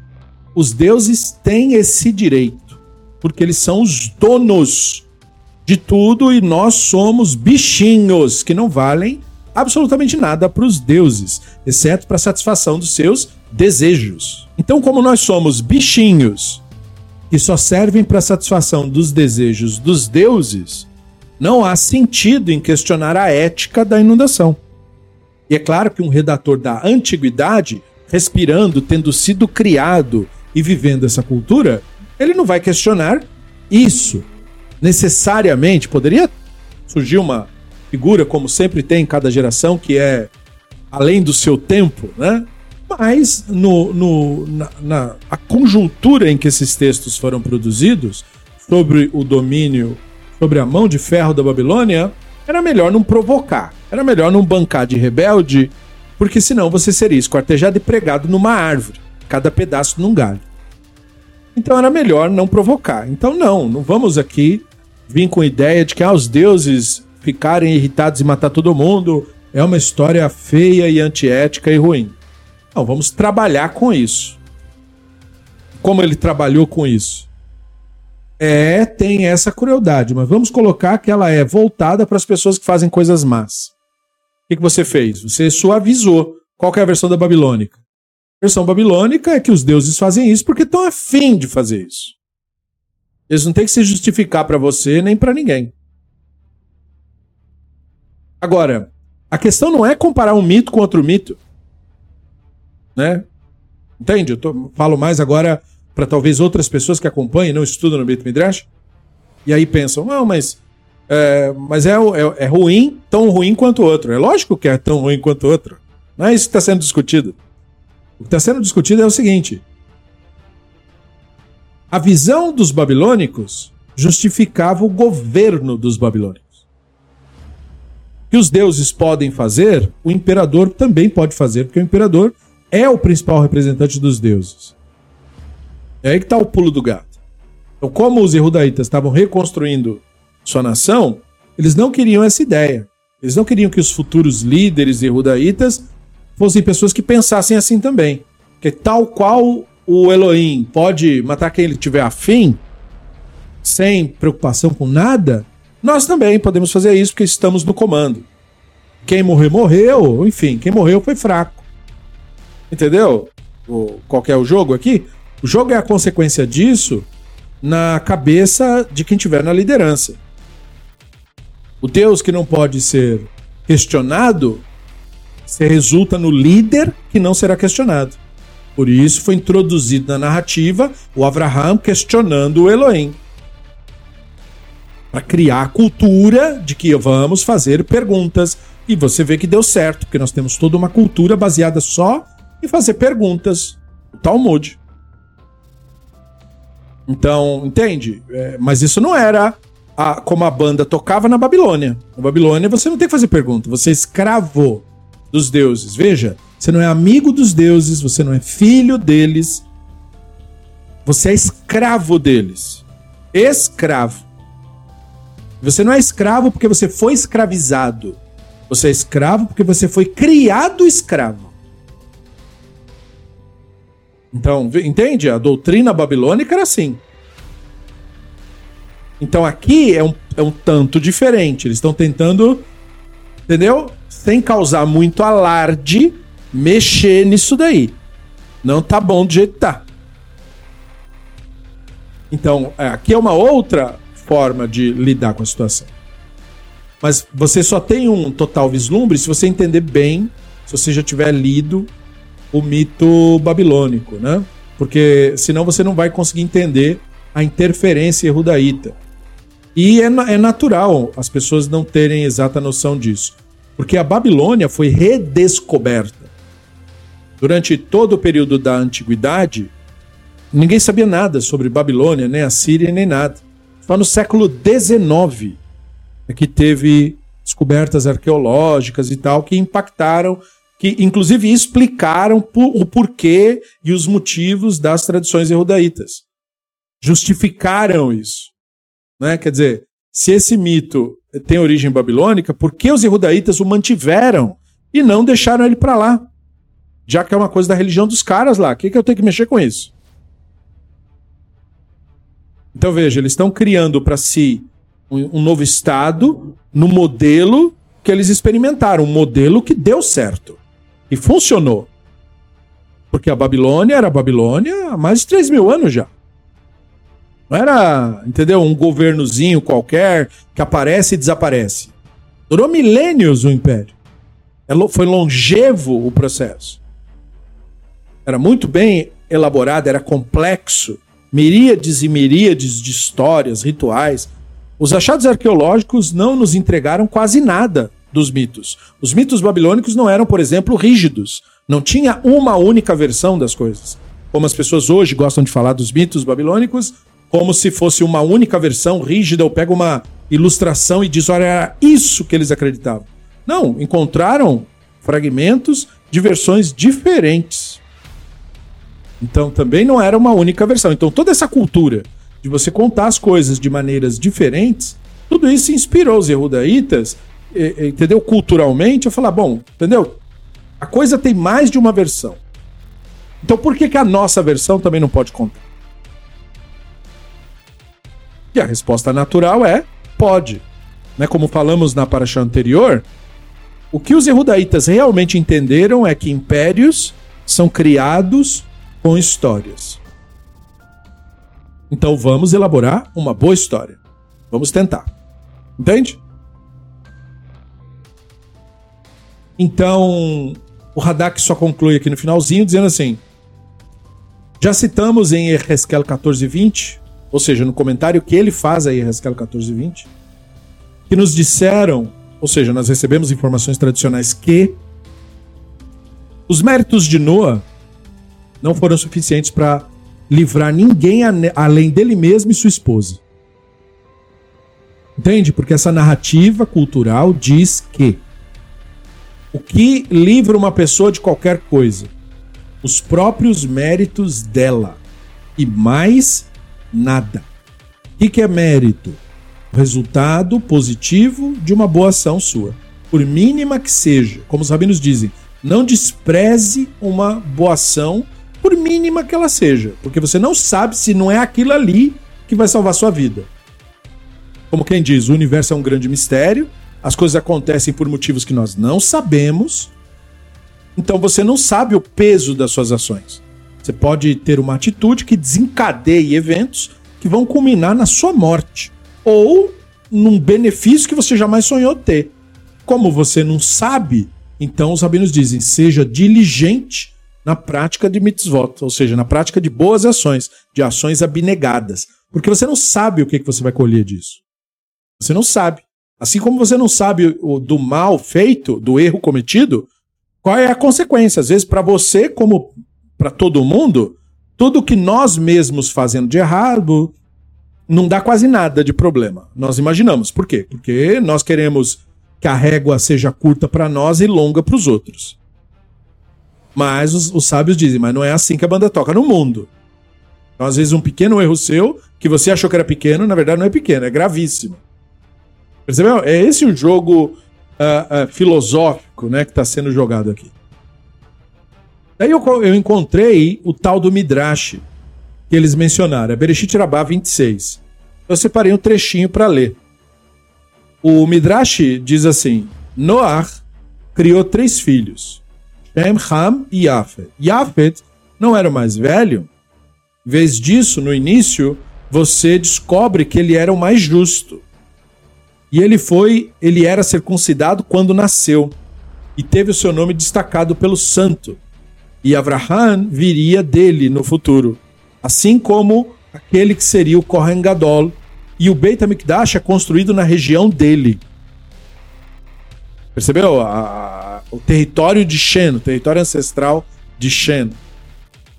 os deuses têm esse direito. Porque eles são os donos de tudo e nós somos bichinhos que não valem absolutamente nada para os deuses, exceto para a satisfação dos seus desejos. Então, como nós somos bichinhos que só servem para a satisfação dos desejos dos deuses, não há sentido em questionar a ética da inundação. E é claro que um redator da antiguidade, respirando, tendo sido criado e vivendo essa cultura, ele não vai questionar isso. Necessariamente poderia surgir uma figura, como sempre tem em cada geração, que é além do seu tempo, né? Mas no, no, na, na a conjuntura em que esses textos foram produzidos, sobre o domínio sobre a mão de ferro da Babilônia, era melhor não provocar. Era melhor não bancar de rebelde, porque senão você seria esquartejado e pregado numa árvore, cada pedaço num galho. Então era melhor não provocar. Então não, não vamos aqui vir com a ideia de que ah, os deuses ficarem irritados e matar todo mundo é uma história feia e antiética e ruim. Não, vamos trabalhar com isso. Como ele trabalhou com isso? É, tem essa crueldade, mas vamos colocar que ela é voltada para as pessoas que fazem coisas más. O que, que você fez? Você suavizou. Qual é a versão da babilônica? A versão babilônica é que os deuses fazem isso porque estão afim de fazer isso. Eles não têm que se justificar para você nem para ninguém. Agora, a questão não é comparar um mito com outro mito. Né? Entende? Eu tô, falo mais agora para talvez outras pessoas que acompanhem, não estudam no Beit Midrash, e aí pensam, não, mas, é, mas é, é, é ruim, tão ruim quanto o outro. É lógico que é tão ruim quanto o outro. Não é isso que está sendo discutido. O que está sendo discutido é o seguinte: a visão dos babilônicos justificava o governo dos babilônicos. Que os deuses podem fazer, o imperador também pode fazer, porque o imperador é o principal representante dos deuses. É aí que está o pulo do gato. Então, como os Yehudaítas estavam reconstruindo sua nação, eles não queriam essa ideia. Eles não queriam que os futuros líderes Yehudaítas fossem pessoas que pensassem assim também. Que tal qual o Elohim pode matar quem ele tiver afim, sem preocupação com nada, nós também podemos fazer isso porque estamos no comando. Quem morreu, morreu. Enfim, quem morreu foi fraco. Entendeu? O, qual é o jogo aqui? O jogo é a consequência disso na cabeça de quem tiver na liderança. O Deus que não pode ser questionado se resulta no líder que não será questionado. Por isso foi introduzido na narrativa o Abraham questionando o Elohim. Para criar a cultura de que vamos fazer perguntas. E você vê que deu certo, porque nós temos toda uma cultura baseada só em fazer perguntas. O Talmud. Então, entende? É, mas isso não era a, como a banda tocava na Babilônia. Na Babilônia você não tem que fazer pergunta, você é escravo dos deuses. Veja, você não é amigo dos deuses, você não é filho deles, você é escravo deles. Escravo. Você não é escravo porque você foi escravizado. Você é escravo porque você foi criado escravo. Então, entende? A doutrina babilônica era assim. Então aqui é um, é um tanto diferente. Eles estão tentando, entendeu? Sem causar muito alarde, mexer nisso daí. Não tá bom do jeito que tá. Então, é, aqui é uma outra forma de lidar com a situação. Mas você só tem um total vislumbre se você entender bem, se você já tiver lido o mito babilônico, né? Porque senão você não vai conseguir entender a interferência rudaíta. E é, é natural as pessoas não terem exata noção disso. Porque a Babilônia foi redescoberta. Durante todo o período da antiguidade, ninguém sabia nada sobre Babilônia, nem a Síria, nem nada. Só no século XIX é que teve descobertas arqueológicas e tal que impactaram, que inclusive explicaram o porquê e os motivos das tradições erudaitas. Justificaram isso. Né? Quer dizer, se esse mito tem origem babilônica, por que os erudaitas o mantiveram e não deixaram ele para lá? Já que é uma coisa da religião dos caras lá, o que, que eu tenho que mexer com isso? Então veja, eles estão criando para si um, um novo estado no modelo que eles experimentaram, um modelo que deu certo e funcionou. Porque a Babilônia era a Babilônia há mais de 3 mil anos já. Não era, entendeu? Um governozinho qualquer que aparece e desaparece. Durou milênios o império. É foi longevo o processo. Era muito bem elaborado, era complexo. Miríades e miríades de histórias, rituais. Os achados arqueológicos não nos entregaram quase nada dos mitos. Os mitos babilônicos não eram, por exemplo, rígidos. Não tinha uma única versão das coisas. Como as pessoas hoje gostam de falar dos mitos babilônicos, como se fosse uma única versão rígida, ou pega uma ilustração e diz: olha, era isso que eles acreditavam. Não, encontraram fragmentos de versões diferentes. Então também não era uma única versão. Então toda essa cultura de você contar as coisas de maneiras diferentes, tudo isso inspirou os erudaitas, entendeu? Culturalmente, a falar: bom, entendeu? A coisa tem mais de uma versão. Então por que, que a nossa versão também não pode contar? E a resposta natural é pode. Né? Como falamos na paraxá anterior, o que os erudaitas realmente entenderam é que impérios são criados com histórias. Então vamos elaborar uma boa história. Vamos tentar. Entende? Então, o Hadak só conclui aqui no finalzinho dizendo assim: Já citamos em Ezequiel 14:20 ou seja, no comentário que ele faz aí, Haskell 1420, que nos disseram, ou seja, nós recebemos informações tradicionais que os méritos de Noah não foram suficientes para livrar ninguém além dele mesmo e sua esposa. Entende? Porque essa narrativa cultural diz que o que livra uma pessoa de qualquer coisa? Os próprios méritos dela. E mais nada. O que é mérito? O resultado positivo de uma boa ação sua. Por mínima que seja, como os rabinos dizem, não despreze uma boa ação, por mínima que ela seja, porque você não sabe se não é aquilo ali que vai salvar sua vida. Como quem diz, o universo é um grande mistério, as coisas acontecem por motivos que nós não sabemos, então você não sabe o peso das suas ações. Você pode ter uma atitude que desencadeie eventos que vão culminar na sua morte ou num benefício que você jamais sonhou ter. Como você não sabe, então os rabinos dizem: seja diligente na prática de mitzvot, ou seja, na prática de boas ações, de ações abnegadas, porque você não sabe o que você vai colher disso. Você não sabe. Assim como você não sabe o, do mal feito, do erro cometido, qual é a consequência? Às vezes, para você, como para todo mundo, tudo que nós mesmos fazendo de errado não dá quase nada de problema. Nós imaginamos. Por quê? Porque nós queremos que a régua seja curta para nós e longa para os outros. Mas os, os, sábios dizem, mas não é assim que a banda toca no mundo. Então, às vezes, um pequeno erro seu, que você achou que era pequeno, na verdade não é pequeno, é gravíssimo. Percebeu? É esse o jogo uh, uh, filosófico né, que está sendo jogado aqui. Daí eu, eu encontrei o tal do Midrash, que eles mencionaram, é Bereshit Rabá 26. Eu separei um trechinho para ler. O Midrash diz assim: Noah criou três filhos, Shem, Ham e Yafet. Yafet não era o mais velho. Em vez disso, no início, você descobre que ele era o mais justo. E ele foi, ele era circuncidado quando nasceu e teve o seu nome destacado pelo santo. E Abraham viria dele no futuro assim como aquele que seria o Kohen Gadol. E o Beit HaMikdash é construído na região dele. Percebeu? A, a, o território de Shen, o território ancestral de Shen.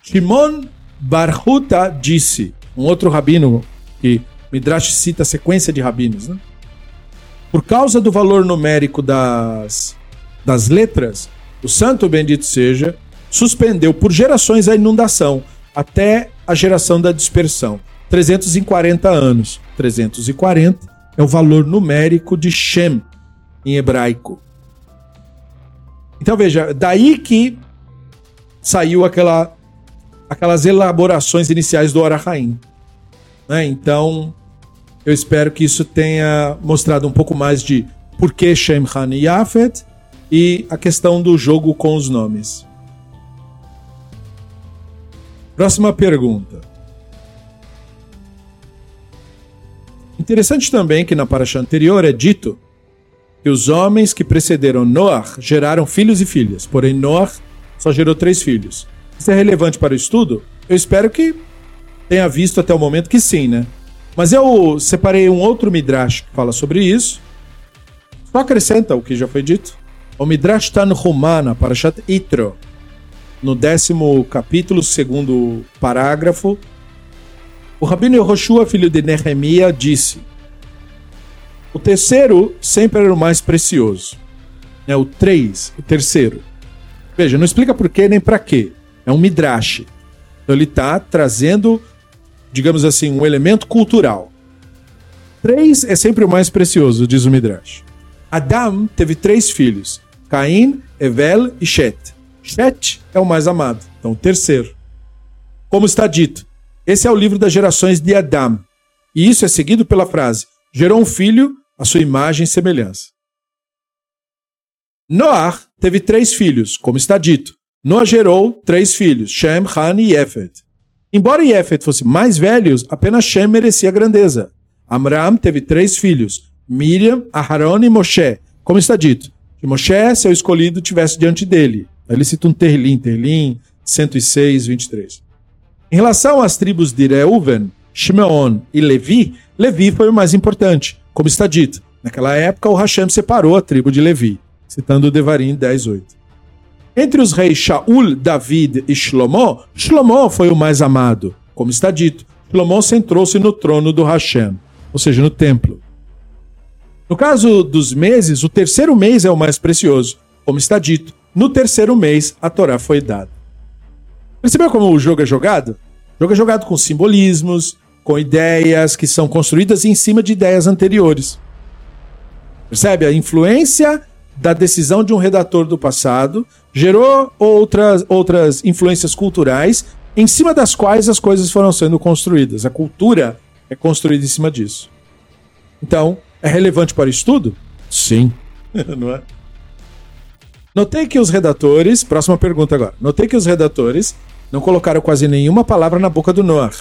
Shimon Barhuta disse, um outro rabino que Midrash cita a sequência de rabinos, né? Por causa do valor numérico das, das letras, o santo bendito seja, suspendeu por gerações a inundação, até a geração da dispersão. 340 anos. 340 é o valor numérico de Shem em hebraico. Então veja, daí que saiu aquela, aquelas elaborações iniciais do Arahaim. Né? Então, eu espero que isso tenha mostrado um pouco mais de por que Shem, Han e Yafet e a questão do jogo com os nomes. Próxima pergunta. Interessante também que na paraxá anterior é dito que os homens que precederam Noah geraram filhos e filhas, porém Noah só gerou três filhos. Isso é relevante para o estudo? Eu espero que tenha visto até o momento que sim, né? Mas eu separei um outro Midrash que fala sobre isso. Só acrescenta o que já foi dito. O Midrash Tanhumana, Parashat Itro, no décimo capítulo, segundo parágrafo, o Rabino Yehoshua, filho de Nehemia, disse: O terceiro sempre era o mais precioso. É o três, o terceiro. Veja, não explica por quê nem para quê. É um midrash. Então ele está trazendo, digamos assim, um elemento cultural. Três é sempre o mais precioso, diz o midrash. Adam teve três filhos: Caim, Evel e Shet. Shet é o mais amado, então o terceiro. Como está dito, esse é o livro das gerações de Adam. E isso é seguido pela frase: gerou um filho à sua imagem e semelhança. Noah teve três filhos, como está dito. Noah gerou três filhos, Shem, Han e Yefet. Embora Yefet fosse mais velho, apenas Shem merecia grandeza. Amram teve três filhos, Miriam, Aharon e Moshe, como está dito. Que Moshe, seu escolhido, tivesse diante dele. Ele cita um Terlim, Terlim 106, 23. Em relação às tribos de Reuven, Shimeon e Levi, Levi foi o mais importante, como está dito. Naquela época, o Hashem separou a tribo de Levi, citando o Devarim 10.8. Entre os reis Shaul, David e Shlomo, Shlomo foi o mais amado, como está dito. Shlomo centrou-se no trono do Hashem, ou seja, no templo. No caso dos meses, o terceiro mês é o mais precioso, como está dito. No terceiro mês, a Torá foi dada. Percebeu como o jogo é jogado? O jogo é jogado com simbolismos, com ideias que são construídas em cima de ideias anteriores. Percebe? A influência da decisão de um redator do passado gerou outras, outras influências culturais em cima das quais as coisas foram sendo construídas. A cultura é construída em cima disso. Então, é relevante para o estudo? Sim. Não é? Notei que os redatores. Próxima pergunta agora. Notei que os redatores não colocaram quase nenhuma palavra na boca do Noah.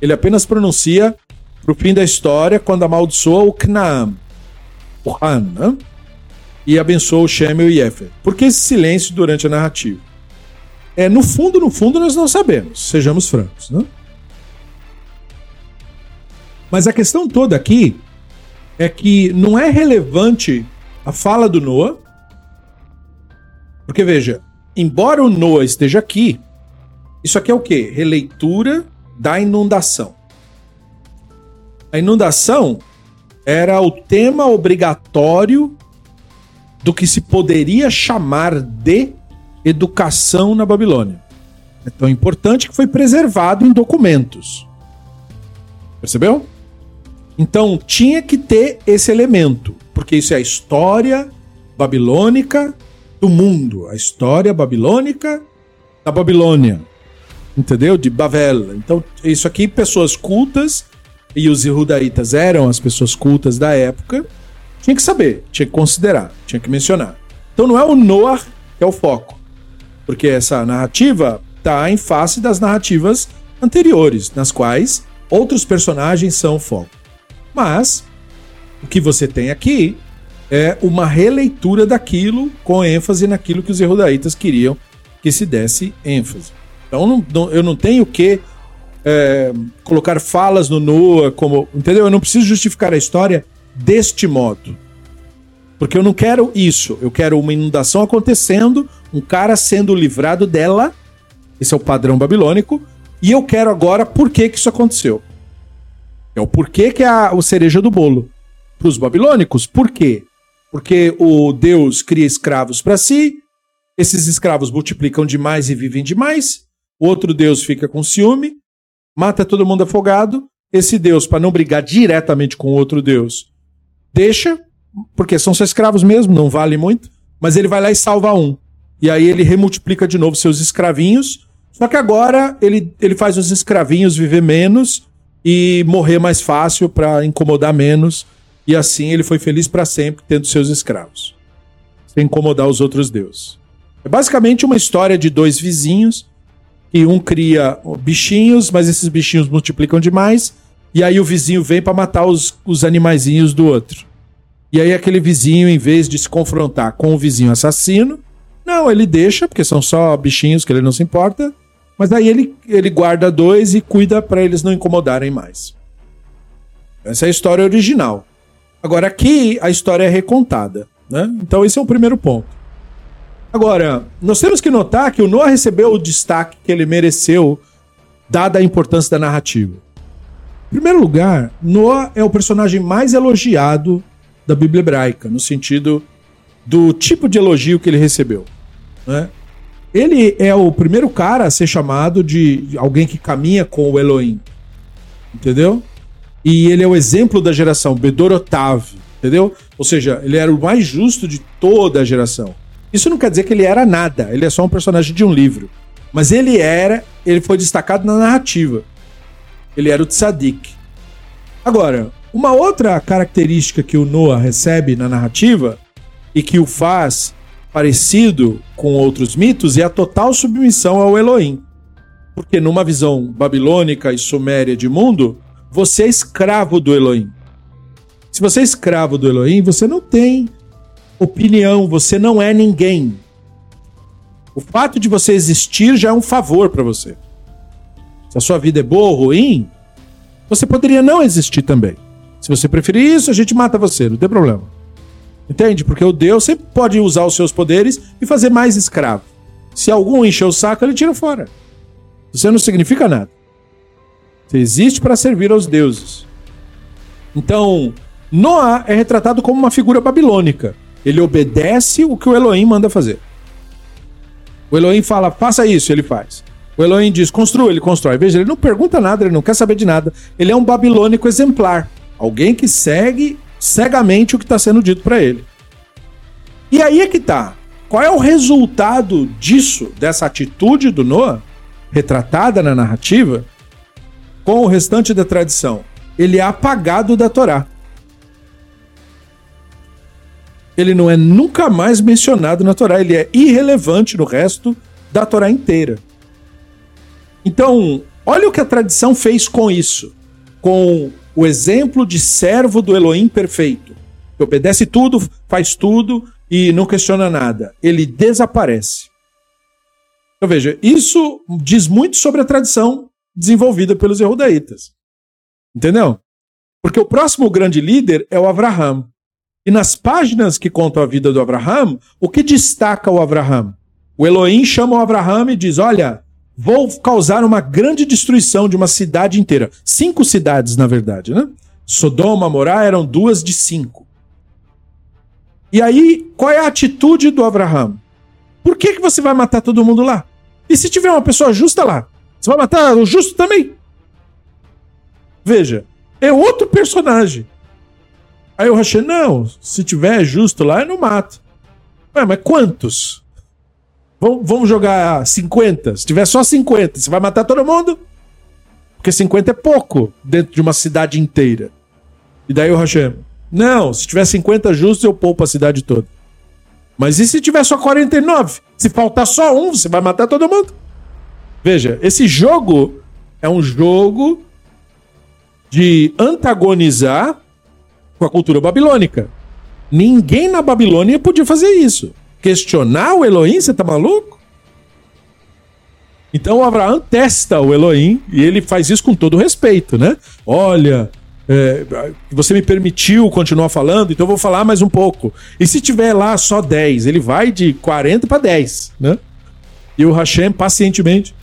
Ele apenas pronuncia pro fim da história quando amaldiçoa o Knaam, o Han, né? E abençoa o Shem e o Yefer. Por que esse silêncio durante a narrativa? É, no fundo, no fundo, nós não sabemos, sejamos francos. Né? Mas a questão toda aqui é que não é relevante a fala do Noah porque veja, embora o Noah esteja aqui, isso aqui é o quê? Releitura da inundação. A inundação era o tema obrigatório do que se poderia chamar de educação na Babilônia. É tão importante que foi preservado em documentos. Percebeu? Então tinha que ter esse elemento, porque isso é a história babilônica do mundo, a história babilônica da Babilônia. Entendeu? De Babel. Então, isso aqui, pessoas cultas, e os judaítas eram as pessoas cultas da época, tinha que saber, tinha que considerar, tinha que mencionar. Então não é o Noah que é o foco, porque essa narrativa está em face das narrativas anteriores, nas quais outros personagens são o foco. Mas o que você tem aqui é uma releitura daquilo com ênfase naquilo que os judaítas queriam que se desse ênfase. Então não, não, eu não tenho que é, colocar falas no Noah como. Entendeu? Eu não preciso justificar a história deste modo. Porque eu não quero isso. Eu quero uma inundação acontecendo, um cara sendo livrado dela. Esse é o padrão babilônico. E eu quero agora por que, que isso aconteceu. É o porquê que é a, o cereja do bolo. Para os babilônicos, por quê? Porque o Deus cria escravos para si, esses escravos multiplicam demais e vivem demais, outro Deus fica com ciúme, mata todo mundo afogado, esse Deus, para não brigar diretamente com outro Deus, deixa, porque são só escravos mesmo, não vale muito, mas ele vai lá e salva um. E aí ele remultiplica de novo seus escravinhos, só que agora ele, ele faz os escravinhos viver menos e morrer mais fácil para incomodar menos. E assim ele foi feliz para sempre tendo seus escravos, sem incomodar os outros deuses. É basicamente uma história de dois vizinhos e um cria bichinhos, mas esses bichinhos multiplicam demais e aí o vizinho vem para matar os, os animaizinhos do outro. E aí aquele vizinho, em vez de se confrontar com o vizinho assassino, não, ele deixa, porque são só bichinhos que ele não se importa, mas aí ele, ele guarda dois e cuida para eles não incomodarem mais. Essa é a história original. Agora aqui a história é recontada, né? Então esse é o primeiro ponto. Agora, nós temos que notar que o Noah recebeu o destaque que ele mereceu, dada a importância da narrativa. Primeiro lugar, Noah é o personagem mais elogiado da Bíblia hebraica, no sentido do tipo de elogio que ele recebeu. Né? Ele é o primeiro cara a ser chamado de alguém que caminha com o Elohim. Entendeu? E ele é o exemplo da geração, Bedor Otav, entendeu? Ou seja, ele era o mais justo de toda a geração. Isso não quer dizer que ele era nada, ele é só um personagem de um livro. Mas ele era, ele foi destacado na narrativa. Ele era o tzadik. Agora, uma outra característica que o Noah recebe na narrativa e que o faz parecido com outros mitos é a total submissão ao Elohim. Porque numa visão babilônica e suméria de mundo, você é escravo do Elohim. Se você é escravo do Elohim, você não tem opinião, você não é ninguém. O fato de você existir já é um favor para você. Se a sua vida é boa ou ruim, você poderia não existir também. Se você preferir isso, a gente mata você, não tem problema. Entende? Porque o Deus sempre pode usar os seus poderes e fazer mais escravo. Se algum encher o saco, ele tira fora. Você não significa nada. Você existe para servir aos deuses. Então, Noah é retratado como uma figura babilônica. Ele obedece o que o Elohim manda fazer. O Elohim fala, faça isso, ele faz. O Elohim diz, construa, ele constrói. Veja, ele não pergunta nada, ele não quer saber de nada. Ele é um babilônico exemplar. Alguém que segue cegamente o que está sendo dito para ele. E aí é que tá. Qual é o resultado disso, dessa atitude do Noah, retratada na narrativa, com o restante da tradição? Ele é apagado da Torá. Ele não é nunca mais mencionado na Torá, ele é irrelevante no resto da Torá inteira. Então, olha o que a tradição fez com isso. Com o exemplo de servo do Elohim perfeito, que obedece tudo, faz tudo e não questiona nada. Ele desaparece. Então veja, isso diz muito sobre a tradição desenvolvida pelos Erudaítas. Entendeu? Porque o próximo grande líder é o Abraham. E nas páginas que contam a vida do Abraham, o que destaca o Abraham? O Elohim chama o Abraham e diz: Olha, Vou causar uma grande destruição de uma cidade inteira. Cinco cidades, na verdade, né? Sodoma, Morá eram duas de cinco. E aí, qual é a atitude do Abraham? Por que, que você vai matar todo mundo lá? E se tiver uma pessoa justa lá? Você vai matar o justo também? Veja, é outro personagem. Aí o Hashem, não, se tiver justo lá, eu não mato. Ué, mas quantos? Vamos, jogar 50? Se tiver só 50, você vai matar todo mundo? Porque 50 é pouco dentro de uma cidade inteira. E daí o Hashem, não, se tiver 50 justos, eu poupo a cidade toda. Mas e se tiver só 49? Se faltar só um, você vai matar todo mundo? Veja, esse jogo é um jogo de antagonizar com a cultura babilônica. Ninguém na Babilônia podia fazer isso. Questionar o Elohim, você tá maluco? Então Abraão testa o Elohim e ele faz isso com todo respeito, né? Olha, é, você me permitiu continuar falando, então eu vou falar mais um pouco. E se tiver lá só 10, ele vai de 40 para 10, né? E o Hashem pacientemente,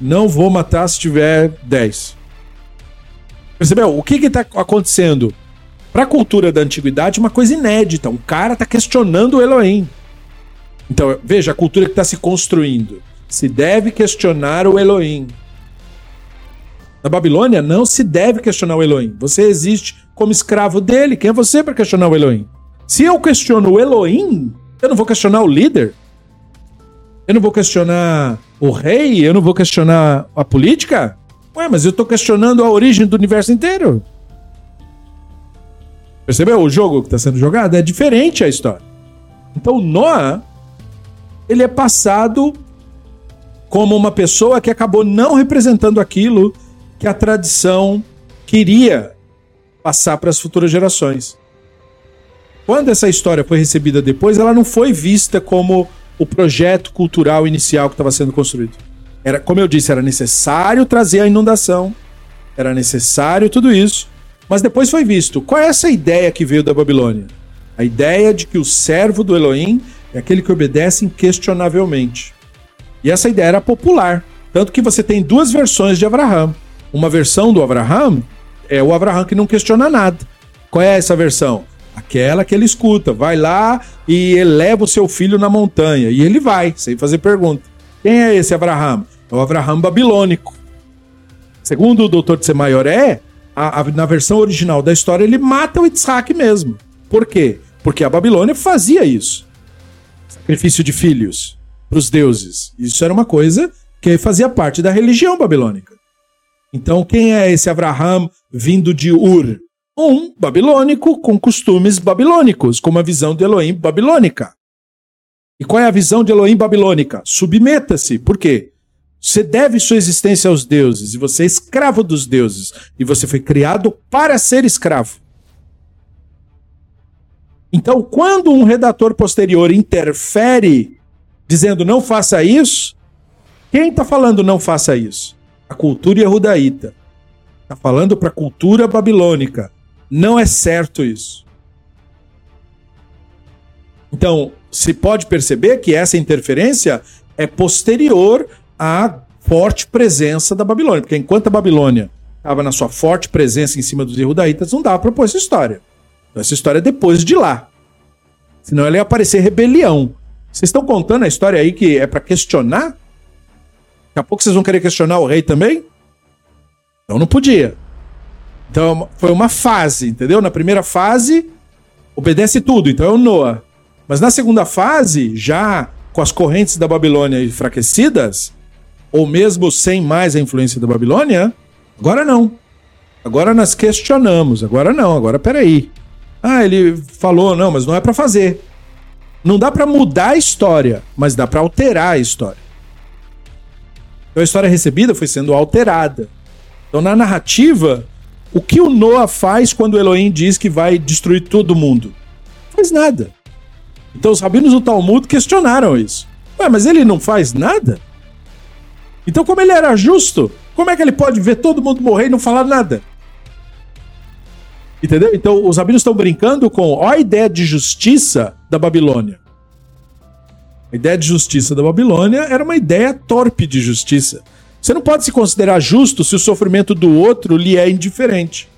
não vou matar se tiver 10. Percebeu? O que está acontecendo? Para a cultura da antiguidade, uma coisa inédita. Um cara está questionando o Elohim. Então, veja a cultura que está se construindo. Se deve questionar o Elohim. Na Babilônia, não se deve questionar o Elohim. Você existe como escravo dele. Quem é você para questionar o Elohim? Se eu questiono o Elohim, eu não vou questionar o líder. Eu não vou questionar o rei. Eu não vou questionar a política. Ué, mas eu estou questionando a origem do universo inteiro. Percebeu? O jogo que está sendo jogado é diferente a história. Então, Noah, ele é passado como uma pessoa que acabou não representando aquilo que a tradição queria passar para as futuras gerações. Quando essa história foi recebida depois, ela não foi vista como o projeto cultural inicial que estava sendo construído. Era, como eu disse, era necessário trazer a inundação, era necessário tudo isso, mas depois foi visto. Qual é essa ideia que veio da Babilônia? A ideia de que o servo do Elohim é aquele que obedece inquestionavelmente. E essa ideia era popular. Tanto que você tem duas versões de Abraham. Uma versão do Abraham é o Abraham que não questiona nada. Qual é essa versão? Aquela que ele escuta. Vai lá e eleva o seu filho na montanha. E ele vai, sem fazer pergunta. Quem é esse Abraham? É o Abraham babilônico. Segundo o doutor Tsemaioré, a, a, na versão original da história, ele mata o Yitzhak mesmo. Por quê? Porque a Babilônia fazia isso. Sacrifício de filhos para os deuses. Isso era uma coisa que fazia parte da religião babilônica. Então, quem é esse Abraham vindo de Ur? Um babilônico com costumes babilônicos, com uma visão de Elohim babilônica. E qual é a visão de Elohim babilônica? Submeta-se. Por quê? Você deve sua existência aos deuses, e você é escravo dos deuses, e você foi criado para ser escravo. Então, quando um redator posterior interfere dizendo não faça isso, quem está falando não faça isso? A cultura Yehudaíta. Está falando para a cultura babilônica. Não é certo isso. Então, se pode perceber que essa interferência é posterior à forte presença da Babilônia. Porque enquanto a Babilônia estava na sua forte presença em cima dos Yehudaítas, não dava para pôr essa história. Então, essa história é depois de lá. Senão ela ia aparecer rebelião. Vocês estão contando a história aí que é para questionar? Daqui a pouco vocês vão querer questionar o rei também? Então não podia. Então foi uma fase, entendeu? Na primeira fase, obedece tudo, então é o Noah. Mas na segunda fase, já com as correntes da Babilônia enfraquecidas, ou mesmo sem mais a influência da Babilônia, agora não. Agora nós questionamos. Agora não, agora peraí. Ah, ele falou, não, mas não é para fazer. Não dá para mudar a história, mas dá para alterar a história. Então a história recebida foi sendo alterada. Então na narrativa, o que o Noah faz quando Elohim diz que vai destruir todo mundo? Não faz nada. Então os rabinos do Talmud questionaram isso. Ué, mas ele não faz nada? Então, como ele era justo, como é que ele pode ver todo mundo morrer e não falar nada? Entendeu? Então, os rabinos estão brincando com ó, a ideia de justiça da Babilônia. A ideia de justiça da Babilônia era uma ideia torpe de justiça. Você não pode se considerar justo se o sofrimento do outro lhe é indiferente.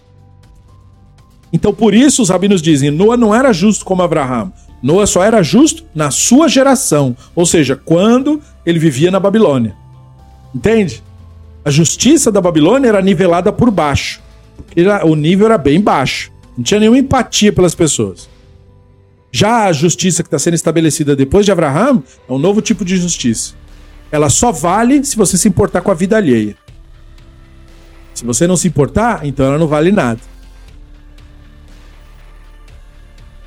Então por isso os rabinos dizem: Noa não era justo como Abraão. Noa só era justo na sua geração, ou seja, quando ele vivia na Babilônia. Entende? A justiça da Babilônia era nivelada por baixo. O nível era bem baixo. Não tinha nenhuma empatia pelas pessoas. Já a justiça que está sendo estabelecida depois de Abraão é um novo tipo de justiça. Ela só vale se você se importar com a vida alheia. Se você não se importar, então ela não vale nada.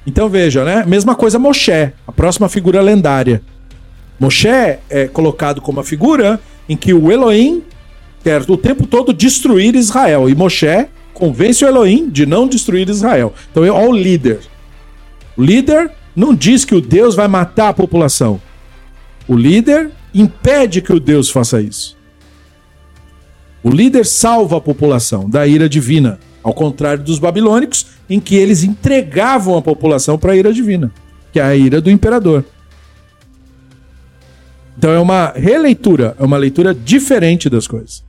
Então veja, né? Mesma coisa Moshe, a próxima figura lendária. Moshe é colocado como a figura em que o Elohim quer o tempo todo destruir Israel. E Moshe convence o Elohim de não destruir Israel. Então é o líder. O líder não diz que o Deus vai matar a população. O líder impede que o Deus faça isso. O líder salva a população da ira divina, ao contrário dos babilônicos, em que eles entregavam a população para a ira divina, que é a ira do imperador. Então é uma releitura, é uma leitura diferente das coisas.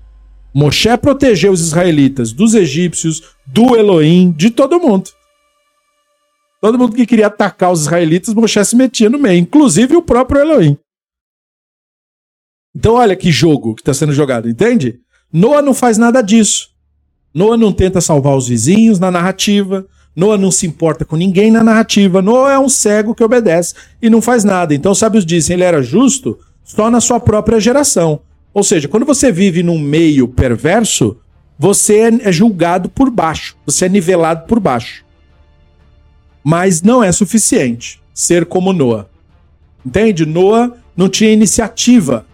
Moshe protegeu os israelitas dos egípcios, do Elohim, de todo mundo. Todo mundo que queria atacar os israelitas, Moshe se metia no meio, inclusive o próprio Elohim. Então olha que jogo que está sendo jogado, entende? Noah não faz nada disso. Noah não tenta salvar os vizinhos na narrativa. Noah não se importa com ninguém na narrativa. Noah é um cego que obedece e não faz nada. Então, sábios dizem, ele era justo só na sua própria geração. Ou seja, quando você vive num meio perverso, você é julgado por baixo, você é nivelado por baixo. Mas não é suficiente ser como Noah. Entende? Noah não tinha iniciativa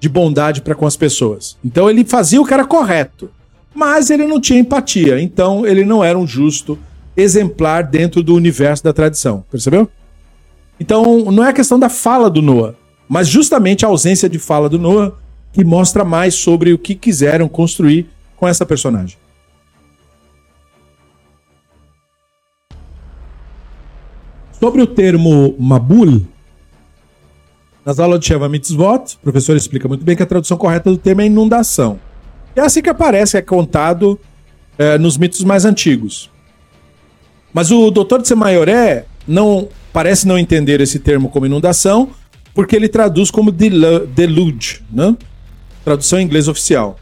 de bondade para com as pessoas. Então ele fazia o que era correto, mas ele não tinha empatia. Então ele não era um justo exemplar dentro do universo da tradição. Percebeu? Então não é a questão da fala do Noah, mas justamente a ausência de fala do Noah que mostra mais sobre o que quiseram construir com essa personagem. Sobre o termo Mabul, nas aulas de Sheva Mitzvot, o professor explica muito bem que a tradução correta do termo é inundação. É assim que aparece, é contado é, nos mitos mais antigos. Mas o doutor de Semaioré não parece não entender esse termo como inundação, porque ele traduz como deluge, né? Tradução em inglês oficial.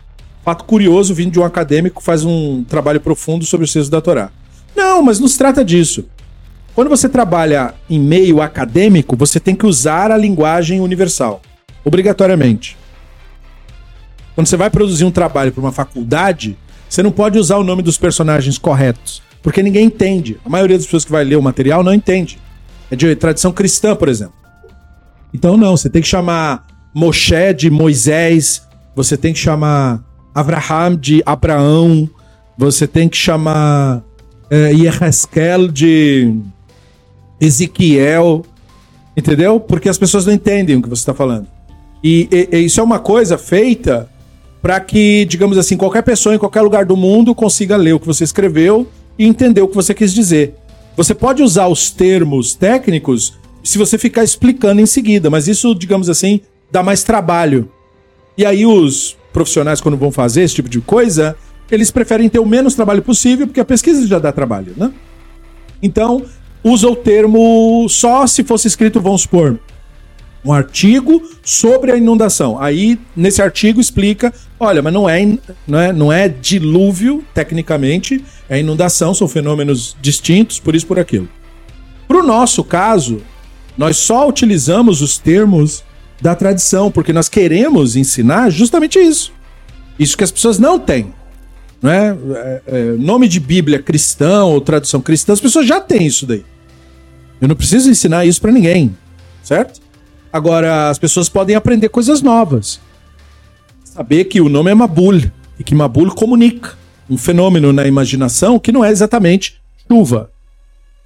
Fato curioso, vindo de um acadêmico faz um trabalho profundo sobre os textos da Torá. Não, mas não se trata disso. Quando você trabalha em meio acadêmico, você tem que usar a linguagem universal, obrigatoriamente. Quando você vai produzir um trabalho para uma faculdade, você não pode usar o nome dos personagens corretos, porque ninguém entende. A maioria das pessoas que vai ler o material não entende. É de tradição cristã, por exemplo. Então não, você tem que chamar Moshe de Moisés, você tem que chamar Abraham de Abraão, você tem que chamar é, de Ezequiel, entendeu? Porque as pessoas não entendem o que você está falando. E, e, e, isso é uma coisa feita para que, digamos assim, qualquer pessoa em qualquer lugar do mundo consiga ler o que você escreveu e entender o que você quis dizer. Você pode usar os termos técnicos se você ficar explicando em seguida, mas isso, digamos assim, dá mais trabalho. E aí os profissionais, quando vão fazer esse tipo de coisa, eles preferem ter o menos trabalho possível, porque a pesquisa já dá trabalho, né? Então, usa o termo só se fosse escrito, vamos supor, um artigo sobre a inundação. Aí, nesse artigo, explica: olha, mas não é, não é, não é dilúvio, tecnicamente, é inundação, são fenômenos distintos, por isso por aquilo. Para o nosso caso, nós só utilizamos os termos da tradição, porque nós queremos ensinar justamente isso. Isso que as pessoas não têm. Não é? é, é nome de Bíblia cristão ou tradução cristã, as pessoas já têm isso daí. Eu não preciso ensinar isso para ninguém, certo? Agora, as pessoas podem aprender coisas novas. Saber que o nome é Mabul e que Mabul comunica um fenômeno na imaginação que não é exatamente chuva.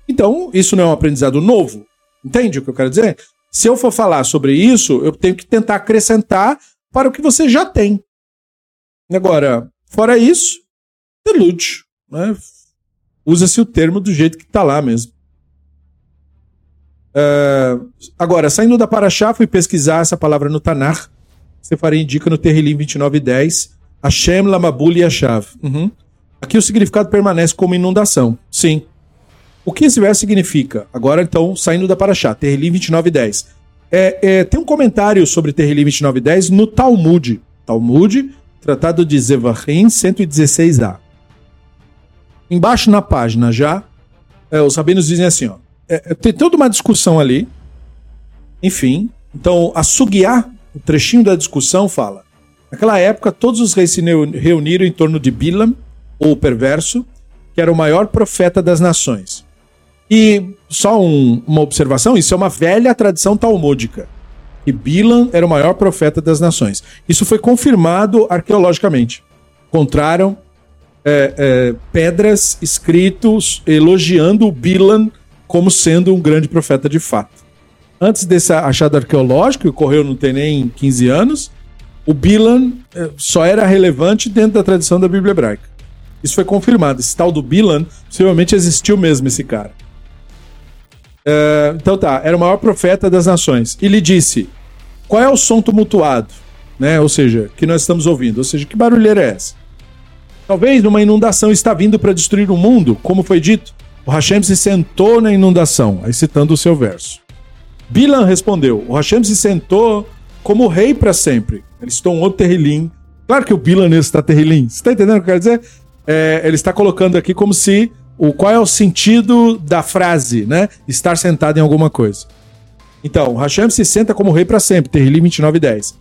Então, isso não é um aprendizado novo. Entende o que eu quero dizer? Se eu for falar sobre isso, eu tenho que tentar acrescentar para o que você já tem. Agora, fora isso, delude. Né? Usa-se o termo do jeito que está lá mesmo. Uh, agora, saindo da Paraxá, fui pesquisar essa palavra no Tanar. Você faria indica no Terrilim 2910. Hashem Lamabul Yashav. Uhum. Aqui o significado permanece como inundação. Sim. O que esse verso significa? Agora, então, saindo da Paraxá, Terrilim 29.10. É, é, tem um comentário sobre Terrilim 29.10 no Talmud. Talmud, Tratado de Zevachim 116a. Embaixo na página já, é, os rabinos dizem assim, ó, é, é tem toda uma discussão ali, enfim, então a Sugiá, o trechinho da discussão fala, naquela época todos os reis se reuniram em torno de Bilam, ou perverso, que era o maior profeta das nações. E só um, uma observação: isso é uma velha tradição talmúdica. Que Bilam era o maior profeta das nações. Isso foi confirmado arqueologicamente. Encontraram é, é, pedras escritos elogiando o Bilam como sendo um grande profeta de fato. Antes desse achado arqueológico, que ocorreu não tem nem 15 anos, o Bilam é, só era relevante dentro da tradição da Bíblia hebraica. Isso foi confirmado. Esse tal do Bilan, possivelmente existiu mesmo esse cara. Uh, então tá, era o maior profeta das nações. E lhe disse: Qual é o som tumultuado? Né? Ou seja, que nós estamos ouvindo. Ou seja, que barulheira é essa? Talvez uma inundação está vindo para destruir o mundo, como foi dito. O Hashem se sentou na inundação, aí citando o seu verso. Bilan respondeu: O Hashem se sentou como rei para sempre. Ele citou um outro terrilim. Claro que o Bilan está terrilim. Você está entendendo o que eu quero dizer? é, ele está colocando aqui como se o qual é o sentido da frase, né? Estar sentado em alguma coisa. Então, Hashem se senta como rei para sempre, Terrilim 29:10.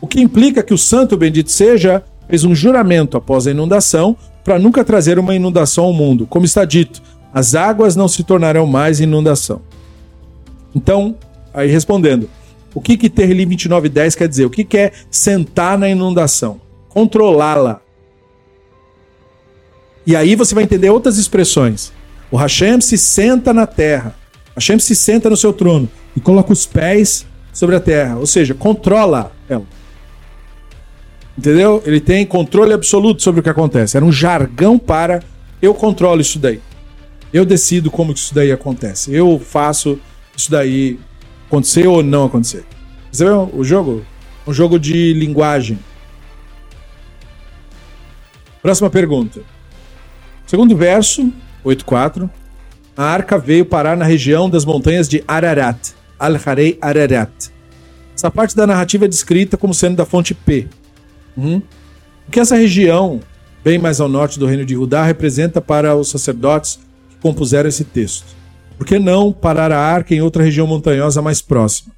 O que implica que o santo bendito seja fez um juramento após a inundação para nunca trazer uma inundação ao mundo. Como está dito, as águas não se tornarão mais inundação. Então, aí respondendo, o que que Terrilim 29:10 quer dizer? O que, que é sentar na inundação? Controlá-la, e aí você vai entender outras expressões. O Hashem se senta na terra. Hashem se senta no seu trono e coloca os pés sobre a terra, ou seja, controla ela. Entendeu? Ele tem controle absoluto sobre o que acontece. Era um jargão para eu controlo isso daí. Eu decido como isso daí acontece. Eu faço isso daí acontecer ou não acontecer. Você o jogo? Um jogo de linguagem. Próxima pergunta. Segundo verso, 8.4, a arca veio parar na região das montanhas de Ararat, Al-Harei Ararat. Essa parte da narrativa é descrita como sendo da fonte P. Uhum. O que essa região, bem mais ao norte do reino de Judá, representa para os sacerdotes que compuseram esse texto? Por que não parar a arca em outra região montanhosa mais próxima?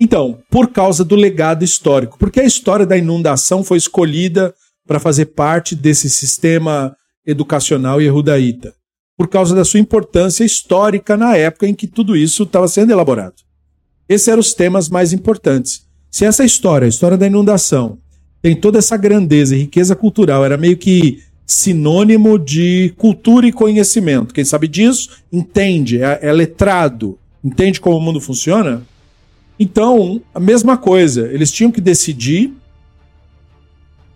Então, por causa do legado histórico, porque a história da inundação foi escolhida para fazer parte desse sistema educacional Yehudaíta, por causa da sua importância histórica na época em que tudo isso estava sendo elaborado. Esses eram os temas mais importantes. Se essa história, a história da inundação, tem toda essa grandeza e riqueza cultural, era meio que sinônimo de cultura e conhecimento. Quem sabe disso entende, é, é letrado, entende como o mundo funciona. Então, a mesma coisa, eles tinham que decidir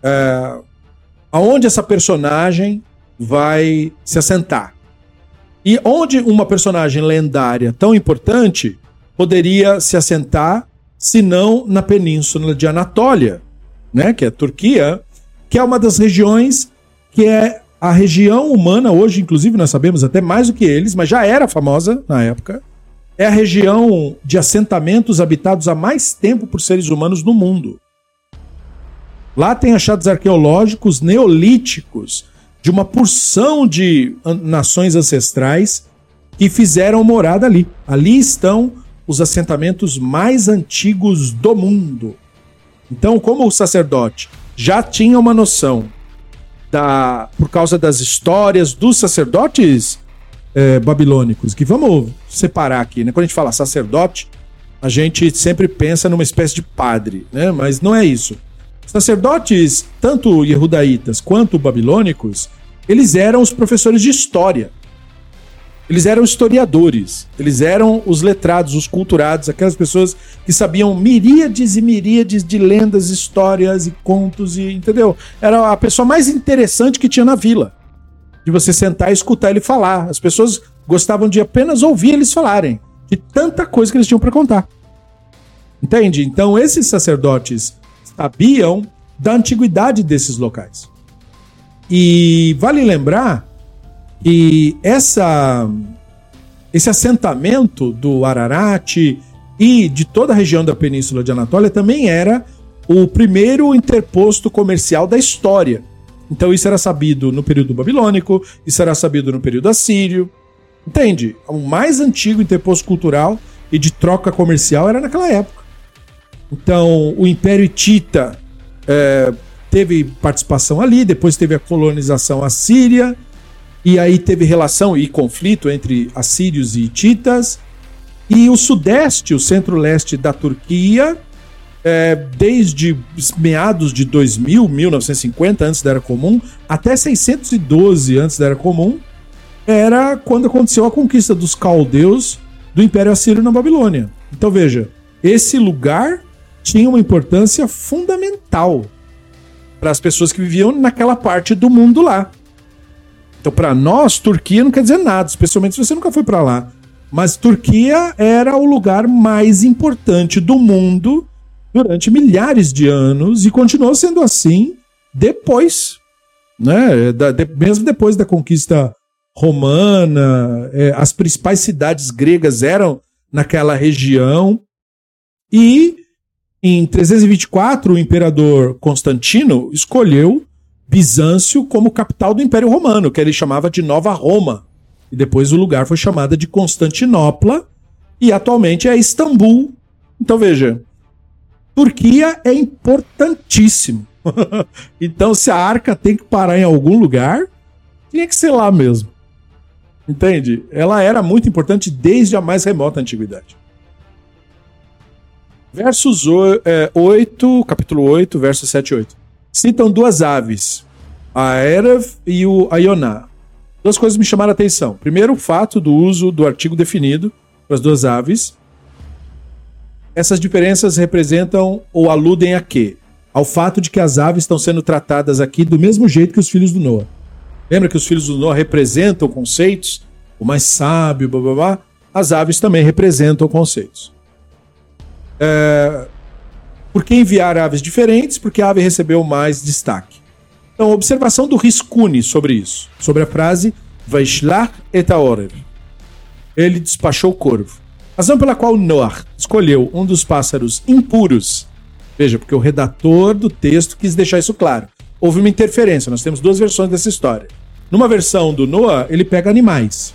é, aonde essa personagem vai se assentar. E onde uma personagem lendária tão importante poderia se assentar, se não na península de Anatólia, né, que é a Turquia, que é uma das regiões que é a região humana hoje, inclusive nós sabemos até mais do que eles, mas já era famosa na época. É a região de assentamentos habitados há mais tempo por seres humanos no mundo. Lá tem achados arqueológicos neolíticos de uma porção de nações ancestrais que fizeram morada ali. Ali estão os assentamentos mais antigos do mundo. Então, como o sacerdote já tinha uma noção da, por causa das histórias dos sacerdotes é, babilônicos, que vamos separar aqui, né? Quando a gente fala sacerdote, a gente sempre pensa numa espécie de padre, né? Mas não é isso. Sacerdotes, tanto Yehudaítas quanto babilônicos, eles eram os professores de história. Eles eram historiadores, eles eram os letrados, os culturados, aquelas pessoas que sabiam miríades e miríades de lendas, histórias e contos, e entendeu? Era a pessoa mais interessante que tinha na vila. De você sentar e escutar ele falar. As pessoas gostavam de apenas ouvir eles falarem, de tanta coisa que eles tinham para contar. Entende? Então esses sacerdotes sabiam da antiguidade desses locais. E vale lembrar que essa, esse assentamento do Ararat e de toda a região da Península de Anatólia também era o primeiro interposto comercial da história. Então isso era sabido no período babilônico, isso era sabido no período assírio. Entende? O mais antigo interposto cultural e de troca comercial era naquela época. Então o Império Hitita é, teve participação ali, depois teve a colonização assíria, e aí teve relação e conflito entre assírios e hititas. E o sudeste, o centro-leste da Turquia, é, desde meados de 2000, 1950, antes da Era Comum, até 612 antes da Era Comum, era quando aconteceu a conquista dos caldeus do Império Assírio na Babilônia. Então veja, esse lugar tinha uma importância fundamental para as pessoas que viviam naquela parte do mundo lá. Então, para nós, Turquia não quer dizer nada, especialmente se você nunca foi para lá. Mas Turquia era o lugar mais importante do mundo durante milhares de anos e continuou sendo assim depois, né? Da, de, mesmo depois da conquista romana, é, as principais cidades gregas eram naquela região e em 324 o imperador Constantino escolheu Bizâncio como capital do Império Romano, que ele chamava de Nova Roma. E depois o lugar foi chamado de Constantinopla e atualmente é Istambul. Então veja, Turquia é importantíssimo. então, se a arca tem que parar em algum lugar, tinha que ser lá mesmo. Entende? Ela era muito importante desde a mais remota antiguidade. Versos 8, é, capítulo 8, versos 7 e 8. Citam duas aves, a Erev e o Ayoná. Duas coisas me chamaram a atenção. Primeiro, o fato do uso do artigo definido para as duas aves. Essas diferenças representam ou aludem a quê? Ao fato de que as aves estão sendo tratadas aqui do mesmo jeito que os filhos do Noah. Lembra que os filhos do Noah representam conceitos? O mais sábio, blá blá blá. As aves também representam conceitos. É... Por que enviar aves diferentes? Porque a ave recebeu mais destaque. Então, observação do Riscuni sobre isso, sobre a frase Vaishlach et Aorer. Ele despachou o corvo. Razão pela qual Noah escolheu um dos pássaros impuros. Veja, porque o redator do texto quis deixar isso claro. Houve uma interferência, nós temos duas versões dessa história. Numa versão do Noah, ele pega animais.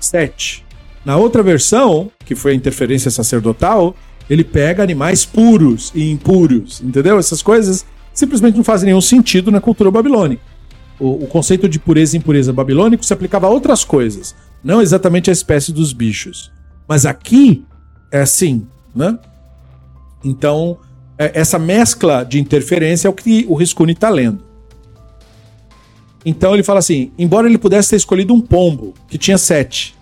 Sete. Na outra versão, que foi a interferência sacerdotal, ele pega animais puros e impuros, entendeu? Essas coisas simplesmente não fazem nenhum sentido na cultura babilônica. O, o conceito de pureza e impureza babilônico se aplicava a outras coisas, não exatamente a espécie dos bichos. Mas aqui é assim, né? Então, é, essa mescla de interferência é o que o Riscuni está lendo. Então ele fala assim: embora ele pudesse ter escolhido um pombo, que tinha sete.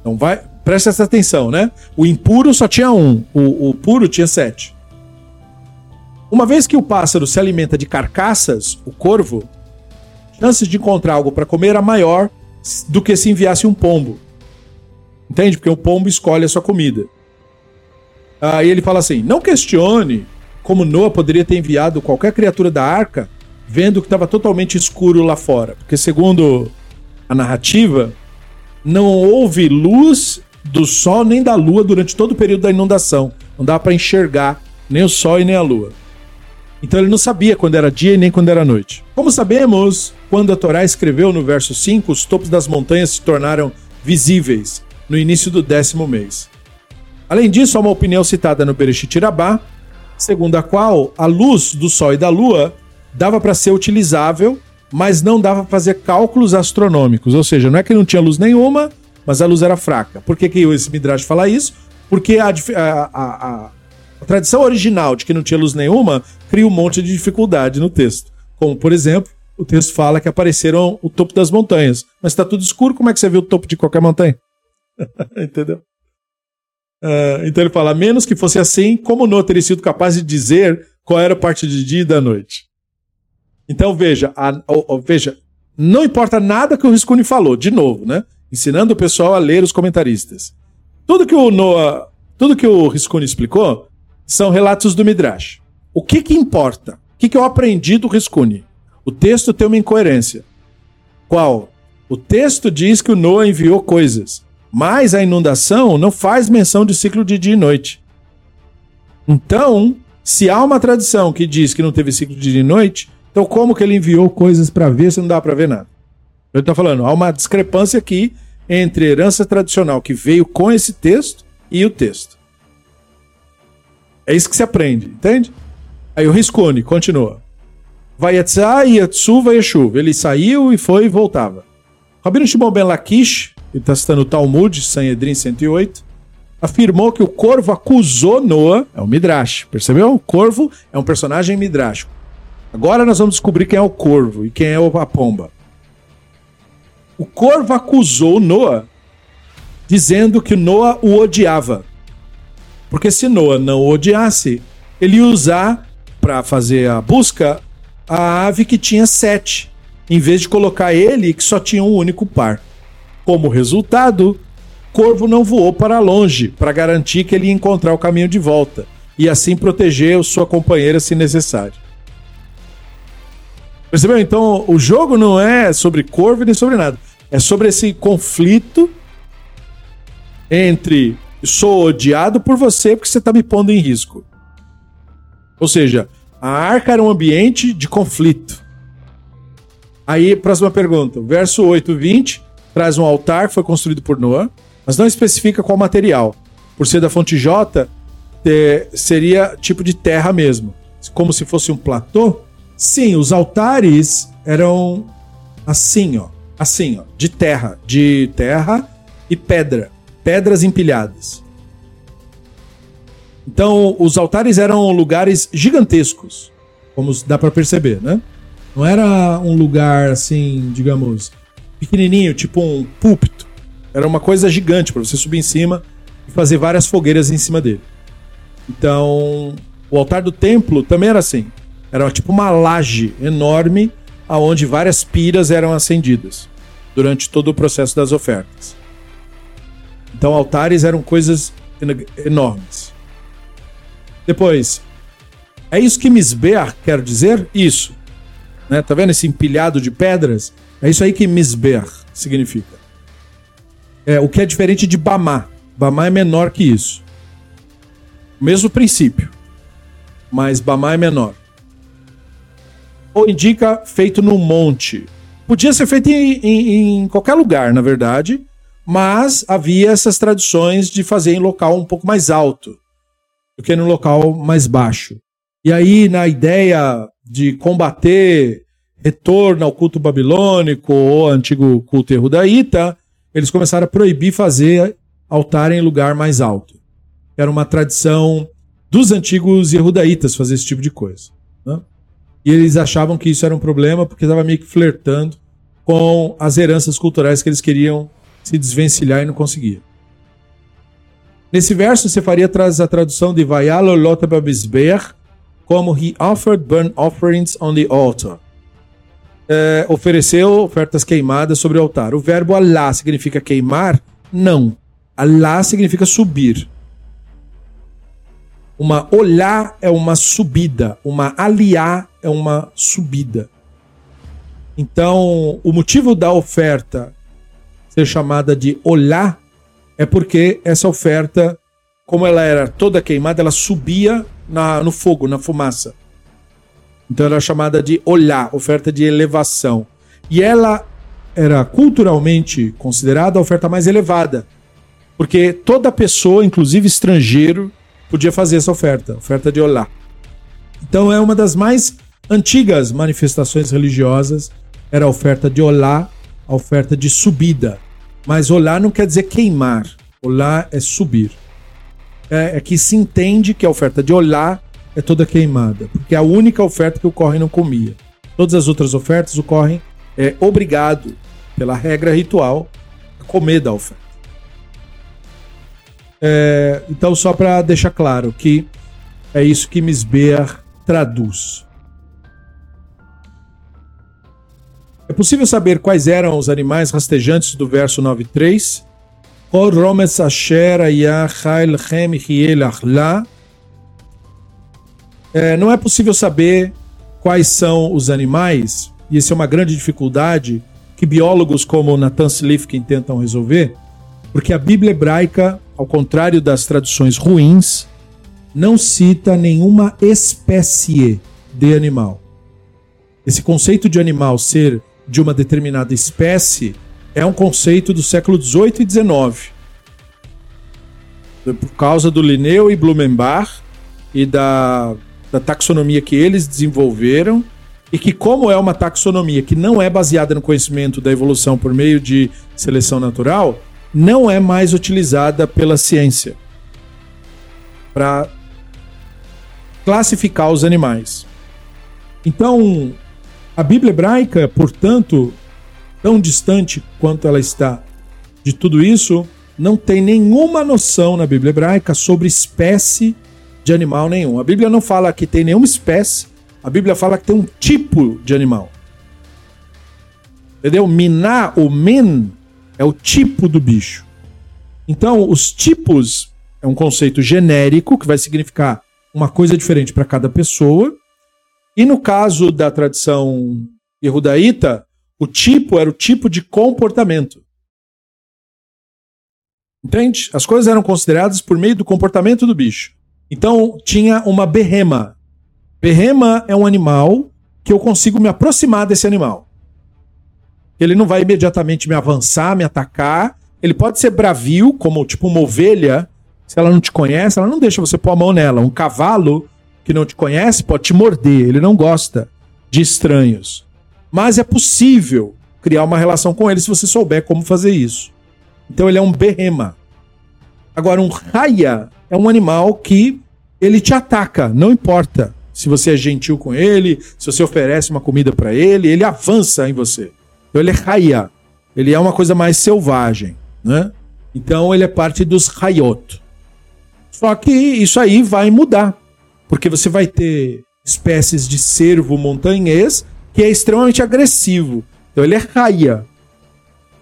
Então vai, presta essa atenção, né? O impuro só tinha um, o, o puro tinha sete. Uma vez que o pássaro se alimenta de carcaças, o corvo, chances de encontrar algo para comer era maior do que se enviasse um pombo. Entende? Porque o pombo escolhe a sua comida. Aí ele fala assim: não questione como Noah poderia ter enviado qualquer criatura da arca, vendo que estava totalmente escuro lá fora. Porque, segundo a narrativa, não houve luz do sol nem da lua durante todo o período da inundação. Não dava para enxergar nem o sol e nem a lua. Então ele não sabia quando era dia e nem quando era noite. Como sabemos, quando a Torá escreveu no verso 5, os topos das montanhas se tornaram visíveis no início do décimo mês. Além disso, há uma opinião citada no Bereshit Rabá, segundo a qual a luz do Sol e da Lua dava para ser utilizável, mas não dava para fazer cálculos astronômicos. Ou seja, não é que não tinha luz nenhuma, mas a luz era fraca. Por que, que esse Midrash fala isso? Porque a, a, a, a tradição original de que não tinha luz nenhuma cria um monte de dificuldade no texto. Como, por exemplo, o texto fala que apareceram o topo das montanhas. Mas está tudo escuro, como é que você vê o topo de qualquer montanha? Entendeu? Uh, então ele fala: menos que fosse assim, como não teria sido capaz de dizer qual era a parte de dia e da noite. Então veja, a, veja, não importa nada que o Riscuni falou, de novo, né? Ensinando o pessoal a ler os comentaristas. Tudo que o Noah, tudo que o Riscuni explicou são relatos do Midrash. O que que importa? O que, que eu aprendi do Riscuni? O texto tem uma incoerência. Qual? O texto diz que o Noah enviou coisas, mas a inundação não faz menção de ciclo de dia e noite. Então, se há uma tradição que diz que não teve ciclo de dia e noite, então como que ele enviou coisas para ver se não dá para ver nada? Ele está falando, há uma discrepância aqui entre a herança tradicional que veio com esse texto e o texto. É isso que se aprende, entende? Aí o Riscone continua. Vayetzá, Yatsu, Vayeshuv. Ele saiu e foi e voltava. Rabino Shimon Ben Lakish, ele está citando o Talmud, Sanhedrin 108, afirmou que o corvo acusou Noah, é o Midrash, percebeu? O corvo é um personagem midrástico. Agora nós vamos descobrir quem é o corvo e quem é a pomba. O corvo acusou Noah, dizendo que Noah o odiava. Porque se Noah não o odiasse, ele ia usar para fazer a busca a ave que tinha sete, em vez de colocar ele que só tinha um único par. Como resultado, Corvo não voou para longe para garantir que ele ia encontrar o caminho de volta e assim proteger sua companheira se necessário. Percebeu? Então, o jogo não é sobre Corvo nem sobre nada. É sobre esse conflito entre sou odiado por você porque você está me pondo em risco. Ou seja, a arca era um ambiente de conflito. Aí, próxima pergunta. Verso 8, 20, traz um altar que foi construído por Noah, mas não especifica qual material. Por ser da fonte J, seria tipo de terra mesmo. Como se fosse um platô. Sim, os altares eram assim, ó. Assim, ó. De terra. De terra e pedra. Pedras empilhadas. Então, os altares eram lugares gigantescos, como dá para perceber, né? Não era um lugar assim, digamos, pequenininho, tipo um púlpito. Era uma coisa gigante para você subir em cima e fazer várias fogueiras em cima dele. Então, o altar do templo também era assim. Era tipo uma laje enorme aonde várias piras eram acendidas durante todo o processo das ofertas. Então, altares eram coisas enormes. Depois, é isso que Misbeach quer dizer? Isso. Né? Tá vendo esse empilhado de pedras? É isso aí que Misbeach significa. É, o que é diferente de Bamá. Bamá é menor que isso. Mesmo princípio. Mas Bamá é menor. Ou indica feito num monte. Podia ser feito em, em, em qualquer lugar, na verdade. Mas havia essas tradições de fazer em local um pouco mais alto do que no local mais baixo. E aí, na ideia de combater retorno ao culto babilônico ou antigo culto erudita, eles começaram a proibir fazer altar em lugar mais alto. Era uma tradição dos antigos erudaitas fazer esse tipo de coisa. E eles achavam que isso era um problema porque estava meio que flertando com as heranças culturais que eles queriam se desvencilhar e não conseguiam. Nesse verso, você faria a tradução de Vayalo Lotababisber como He offered burnt offerings on the altar. É, ofereceu ofertas queimadas sobre o altar. O verbo Allah significa queimar? Não. Allah significa subir. Uma olá é uma subida. Uma aliá é uma subida. Então, o motivo da oferta ser chamada de olá é porque essa oferta, como ela era toda queimada, ela subia na, no fogo, na fumaça. Então era chamada de olhar, oferta de elevação. E ela era culturalmente considerada a oferta mais elevada. Porque toda pessoa, inclusive estrangeiro, podia fazer essa oferta, oferta de olá. Então é uma das mais antigas manifestações religiosas, era a oferta de olá, a oferta de subida. Mas olhar não quer dizer queimar. Olhar é subir. É, é, que se entende que a oferta de olhar é toda queimada, porque é a única oferta que ocorre não comia. Todas as outras ofertas ocorrem é, obrigado, pela regra ritual, a comer da oferta. É, então, só para deixar claro que é isso que Misbear traduz. É possível saber quais eram os animais rastejantes do verso 9.3? É, não é possível saber quais são os animais, e essa é uma grande dificuldade que biólogos como Nathan Slifkin tentam resolver, porque a Bíblia hebraica, ao contrário das traduções ruins, não cita nenhuma espécie de animal. Esse conceito de animal ser de uma determinada espécie é um conceito do século XVIII e XIX. Por causa do Linneu e Blumenbach e da, da taxonomia que eles desenvolveram, e que, como é uma taxonomia que não é baseada no conhecimento da evolução por meio de seleção natural, não é mais utilizada pela ciência para classificar os animais. Então, a Bíblia hebraica, portanto, tão distante quanto ela está de tudo isso, não tem nenhuma noção na Bíblia hebraica sobre espécie de animal nenhum. A Bíblia não fala que tem nenhuma espécie, a Bíblia fala que tem um tipo de animal. Entendeu? Miná, o min, é o tipo do bicho. Então, os tipos é um conceito genérico que vai significar uma coisa diferente para cada pessoa. E no caso da tradição Yehudaíta, o tipo era o tipo de comportamento. Entende? As coisas eram consideradas por meio do comportamento do bicho. Então tinha uma berrema. Berrema é um animal que eu consigo me aproximar desse animal. Ele não vai imediatamente me avançar, me atacar. Ele pode ser bravio, como tipo uma ovelha. Se ela não te conhece, ela não deixa você pôr a mão nela. Um cavalo que não te conhece pode te morder. Ele não gosta de estranhos. Mas é possível criar uma relação com ele se você souber como fazer isso. Então ele é um berrema. Agora, um raia é um animal que ele te ataca, não importa se você é gentil com ele, se você oferece uma comida para ele, ele avança em você. Então ele é raia. Ele é uma coisa mais selvagem, né? Então ele é parte dos raiot. Só que isso aí vai mudar, porque você vai ter espécies de cervo montanhês que é extremamente agressivo. Então ele é raia.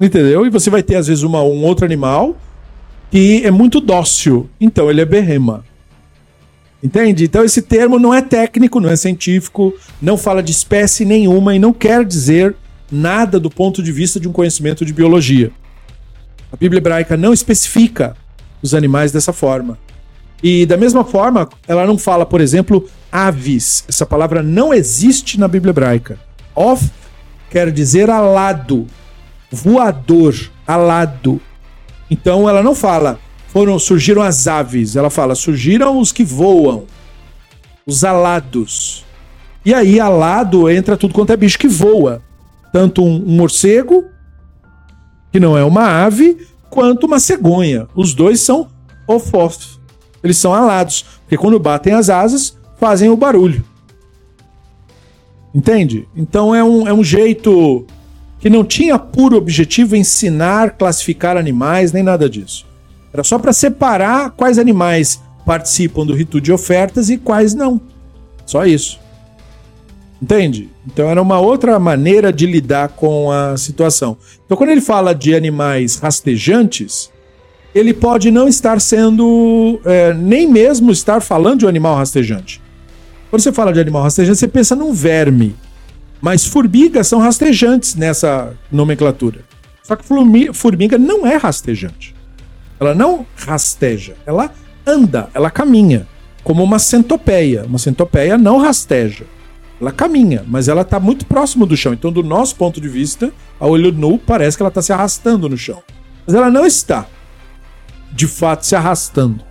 Entendeu? E você vai ter, às vezes, uma, um outro animal que é muito dócil. Então ele é berrema. Entende? Então esse termo não é técnico, não é científico, não fala de espécie nenhuma e não quer dizer nada do ponto de vista de um conhecimento de biologia. A Bíblia hebraica não especifica os animais dessa forma. E da mesma forma, ela não fala, por exemplo, aves. Essa palavra não existe na Bíblia hebraica. Of quer dizer alado, voador, alado. Então ela não fala foram surgiram as aves, ela fala surgiram os que voam, os alados. E aí alado entra tudo quanto é bicho que voa, tanto um, um morcego que não é uma ave, quanto uma cegonha. Os dois são ofof. Eles são alados, porque quando batem as asas, fazem o barulho. Entende? Então é um, é um jeito que não tinha puro objetivo ensinar, classificar animais, nem nada disso. Era só para separar quais animais participam do rito de ofertas e quais não. Só isso. Entende? Então era uma outra maneira de lidar com a situação. Então quando ele fala de animais rastejantes, ele pode não estar sendo, é, nem mesmo estar falando de um animal rastejante. Quando você fala de animal rastejante, você pensa num verme. Mas formigas são rastejantes nessa nomenclatura. Só que formiga não é rastejante. Ela não rasteja, ela anda, ela caminha, como uma centopeia. Uma centopeia não rasteja. Ela caminha, mas ela está muito próximo do chão. Então, do nosso ponto de vista, a olho nu, parece que ela está se arrastando no chão. Mas ela não está, de fato, se arrastando.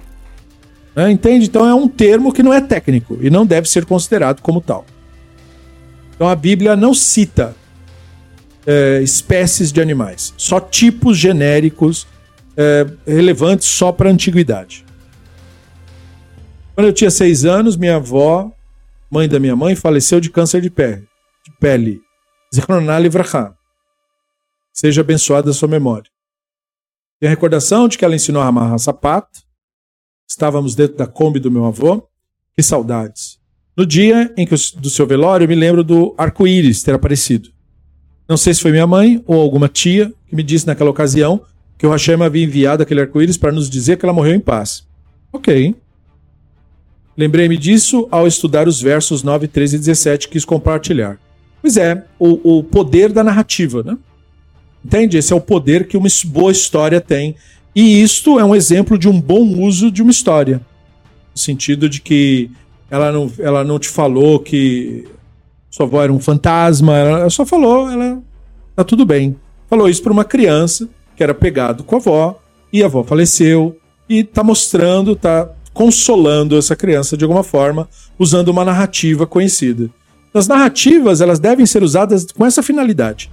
É, entende? Então é um termo que não é técnico e não deve ser considerado como tal. Então a Bíblia não cita é, espécies de animais, só tipos genéricos é, relevantes só para a antiguidade. Quando eu tinha seis anos, minha avó, mãe da minha mãe, faleceu de câncer de pele. De pele. Seja abençoada a sua memória. Tem a recordação de que ela ensinou a amarrar sapato, Estávamos dentro da Kombi do meu avô. Que saudades. No dia em que do seu velório, eu me lembro do arco-íris ter aparecido. Não sei se foi minha mãe ou alguma tia que me disse naquela ocasião que o Hashem havia enviado aquele arco-íris para nos dizer que ela morreu em paz. Ok. Lembrei-me disso ao estudar os versos 9, 13 e 17 que quis compartilhar. Pois é, o, o poder da narrativa, né? Entende? Esse é o poder que uma boa história tem. E isto é um exemplo de um bom uso de uma história. No sentido de que ela não, ela não te falou que sua avó era um fantasma, ela só falou, ela tá tudo bem. Falou isso para uma criança que era pegado com a avó e a avó faleceu e tá mostrando, tá consolando essa criança de alguma forma usando uma narrativa conhecida. As narrativas, elas devem ser usadas com essa finalidade.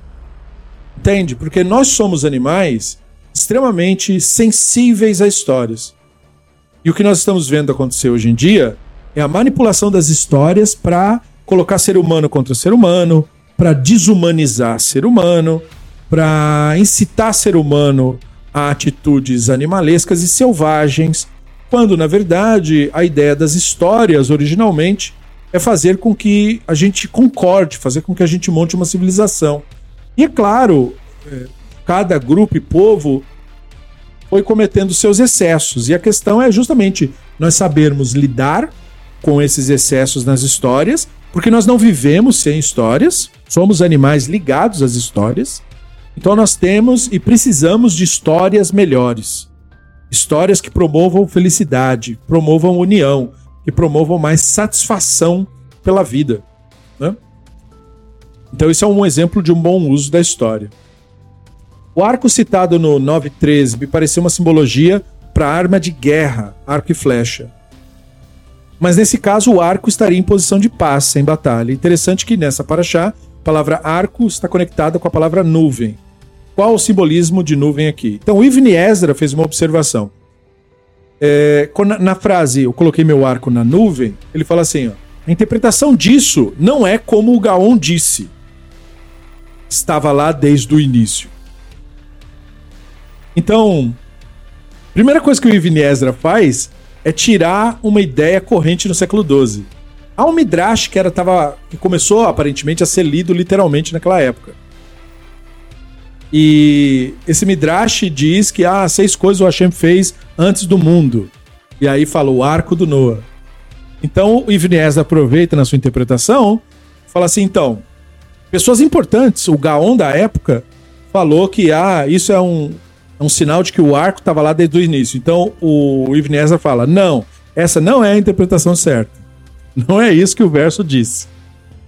Entende? Porque nós somos animais extremamente sensíveis a histórias. E o que nós estamos vendo acontecer hoje em dia é a manipulação das histórias para colocar ser humano contra ser humano, para desumanizar ser humano, para incitar ser humano a atitudes animalescas e selvagens, quando na verdade a ideia das histórias originalmente é fazer com que a gente concorde, fazer com que a gente monte uma civilização. E é claro, é, cada grupo e povo foi cometendo seus excessos, e a questão é justamente nós sabermos lidar com esses excessos nas histórias porque nós não vivemos sem histórias, somos animais ligados às histórias. Então nós temos e precisamos de histórias melhores. Histórias que promovam felicidade, promovam união, que promovam mais satisfação pela vida. Né? Então, isso é um exemplo de um bom uso da história. O arco citado no 9.13 me pareceu uma simbologia para arma de guerra, arco e flecha. Mas nesse caso, o arco estaria em posição de paz, sem batalha. Interessante que nessa paraxá, a palavra arco está conectada com a palavra nuvem. Qual o simbolismo de nuvem aqui? Então, o Ivni Ezra fez uma observação. É, na frase, eu coloquei meu arco na nuvem, ele fala assim: ó, a interpretação disso não é como o Gaon disse. Estava lá desde o início. Então, primeira coisa que o Ivni Ezra faz é tirar uma ideia corrente no século XII. Há um Midrash que, era, tava, que começou aparentemente a ser lido literalmente naquela época. E esse Midrash diz que ah, seis coisas o Hashem fez antes do mundo. E aí fala o arco do Noah. Então o Ivnies aproveita na sua interpretação, fala assim: então, pessoas importantes, o Gaon da época, falou que ah, isso é um, é um sinal de que o arco estava lá desde o início. Então o Ezra fala: não, essa não é a interpretação certa. Não é isso que o verso diz.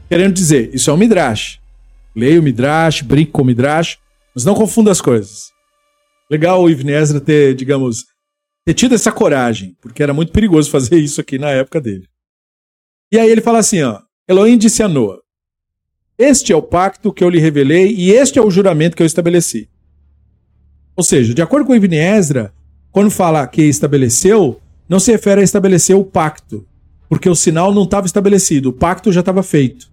Querendo dizer, isso é um Midrash. Leia o Midrash, brinque com o Midrash, mas não confunda as coisas. Legal o Ibn ter, digamos, ter tido essa coragem, porque era muito perigoso fazer isso aqui na época dele. E aí ele fala assim, ó, Elohim disse a Noa, este é o pacto que eu lhe revelei e este é o juramento que eu estabeleci. Ou seja, de acordo com Ibn quando fala que estabeleceu, não se refere a estabelecer o pacto, porque o sinal não estava estabelecido, o pacto já estava feito.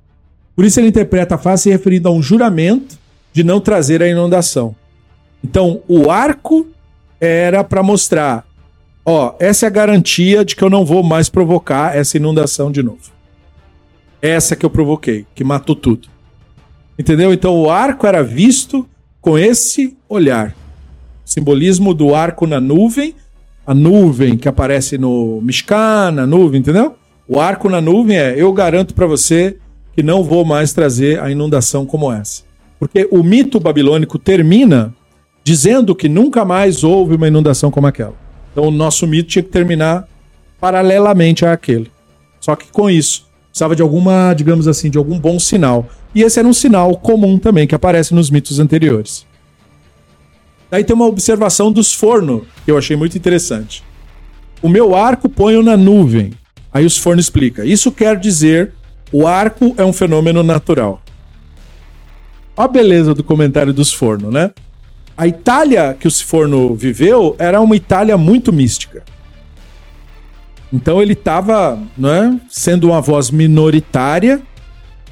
Por isso ele interpreta a frase se referindo a um juramento de não trazer a inundação. Então, o arco era para mostrar, ó, essa é a garantia de que eu não vou mais provocar essa inundação de novo. Essa que eu provoquei, que matou tudo. Entendeu? Então o arco era visto com esse olhar simbolismo do arco na nuvem, a nuvem que aparece no Mishkan, na nuvem, entendeu? O arco na nuvem é: eu garanto para você que não vou mais trazer a inundação como essa. Porque o mito babilônico termina dizendo que nunca mais houve uma inundação como aquela. Então o nosso mito tinha que terminar paralelamente àquele. Só que com isso, precisava de alguma, digamos assim, de algum bom sinal. E esse era um sinal comum também que aparece nos mitos anteriores. Daí tem uma observação dos fornos, que eu achei muito interessante. O meu arco ponho na nuvem. Aí os fornos explica. Isso quer dizer o arco é um fenômeno natural. Olha a beleza do comentário dos fornos, né? A Itália que o Forno viveu era uma Itália muito mística. Então ele estava né, sendo uma voz minoritária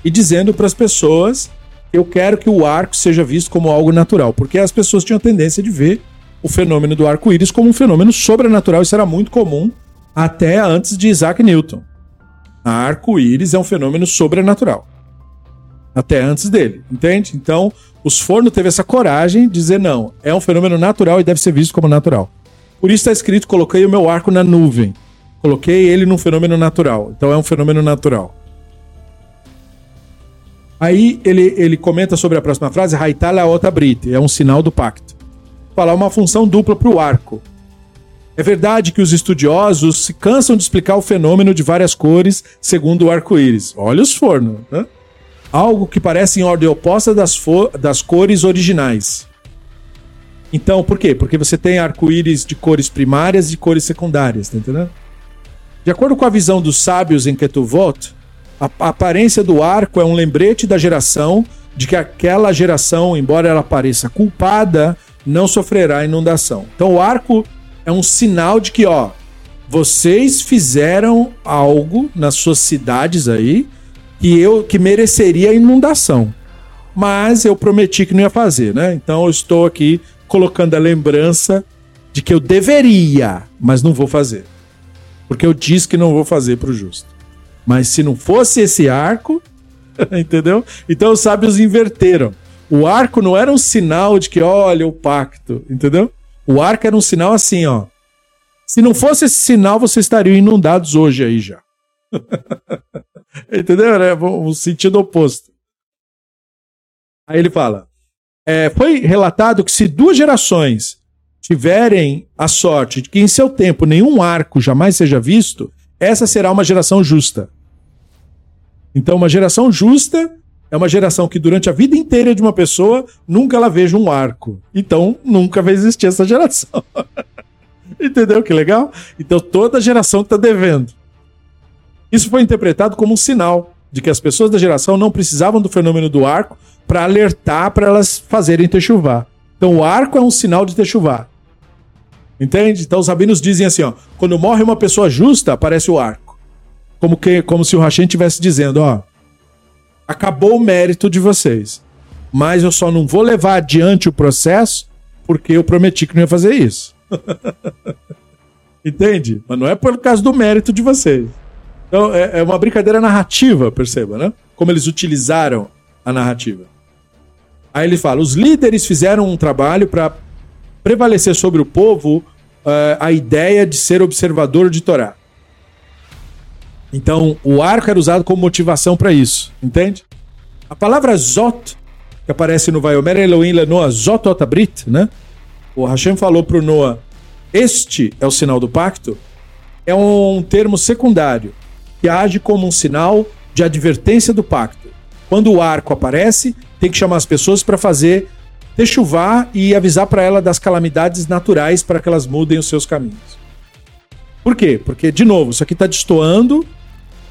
e dizendo para as pessoas eu quero que o arco seja visto como algo natural, porque as pessoas tinham tendência de ver o fenômeno do arco-íris como um fenômeno sobrenatural. Isso era muito comum até antes de Isaac Newton. Arco-íris é um fenômeno sobrenatural. Até antes dele, entende? Então, os Forno teve essa coragem de dizer não, é um fenômeno natural e deve ser visto como natural. Por isso está escrito: coloquei o meu arco na nuvem. Coloquei ele num fenômeno natural. Então é um fenômeno natural. Aí ele, ele comenta sobre a próxima frase, Haitala Ota é um sinal do pacto. Falar uma função dupla para o arco. É verdade que os estudiosos se cansam de explicar o fenômeno de várias cores segundo o arco-íris. Olha os fornos, né? Algo que parece em ordem oposta das, das cores originais. Então, por quê? Porque você tem arco-íris de cores primárias e cores secundárias, tá entendendo? De acordo com a visão dos sábios em Ketuvot, a aparência do arco é um lembrete da geração de que aquela geração, embora ela pareça culpada, não sofrerá inundação. Então, o arco é um sinal de que, ó, vocês fizeram algo nas suas cidades aí que eu que mereceria inundação. Mas eu prometi que não ia fazer, né? Então eu estou aqui colocando a lembrança de que eu deveria, mas não vou fazer. Porque eu disse que não vou fazer para o justo. Mas se não fosse esse arco, entendeu? Então os sábios inverteram. O arco não era um sinal de que, olha, o pacto, entendeu? O arco era um sinal assim, ó. Se não fosse esse sinal, vocês estariam inundados hoje aí já. Entendeu? É um sentido oposto. Aí ele fala: é, foi relatado que se duas gerações tiverem a sorte de que em seu tempo nenhum arco jamais seja visto, essa será uma geração justa. Então, uma geração justa é uma geração que durante a vida inteira de uma pessoa nunca ela veja um arco. Então nunca vai existir essa geração. Entendeu que legal? Então toda geração está devendo. Isso foi interpretado como um sinal de que as pessoas da geração não precisavam do fenômeno do arco para alertar para elas fazerem techuvá. Então o arco é um sinal de techuvá. Entende? Então os rabinos dizem assim, ó, quando morre uma pessoa justa, aparece o arco. Como que como se o Hashem estivesse dizendo, ó, acabou o mérito de vocês. Mas eu só não vou levar adiante o processo porque eu prometi que não ia fazer isso. Entende? Mas não é por causa do mérito de vocês. Então é, é uma brincadeira narrativa, perceba, né? Como eles utilizaram a narrativa. Aí ele fala: os líderes fizeram um trabalho para prevalecer sobre o povo uh, a ideia de ser observador de Torá. Então, o arco era usado como motivação para isso, entende? A palavra Zot, que aparece no Vaiomer Elohim Lenoa Zot Otabrit, né? O Hashem falou para o Noah, este é o sinal do pacto, é um termo secundário, que age como um sinal de advertência do pacto. Quando o arco aparece, tem que chamar as pessoas para fazer chuvar e avisar para ela das calamidades naturais para que elas mudem os seus caminhos. Por quê? Porque, de novo, isso aqui está destoando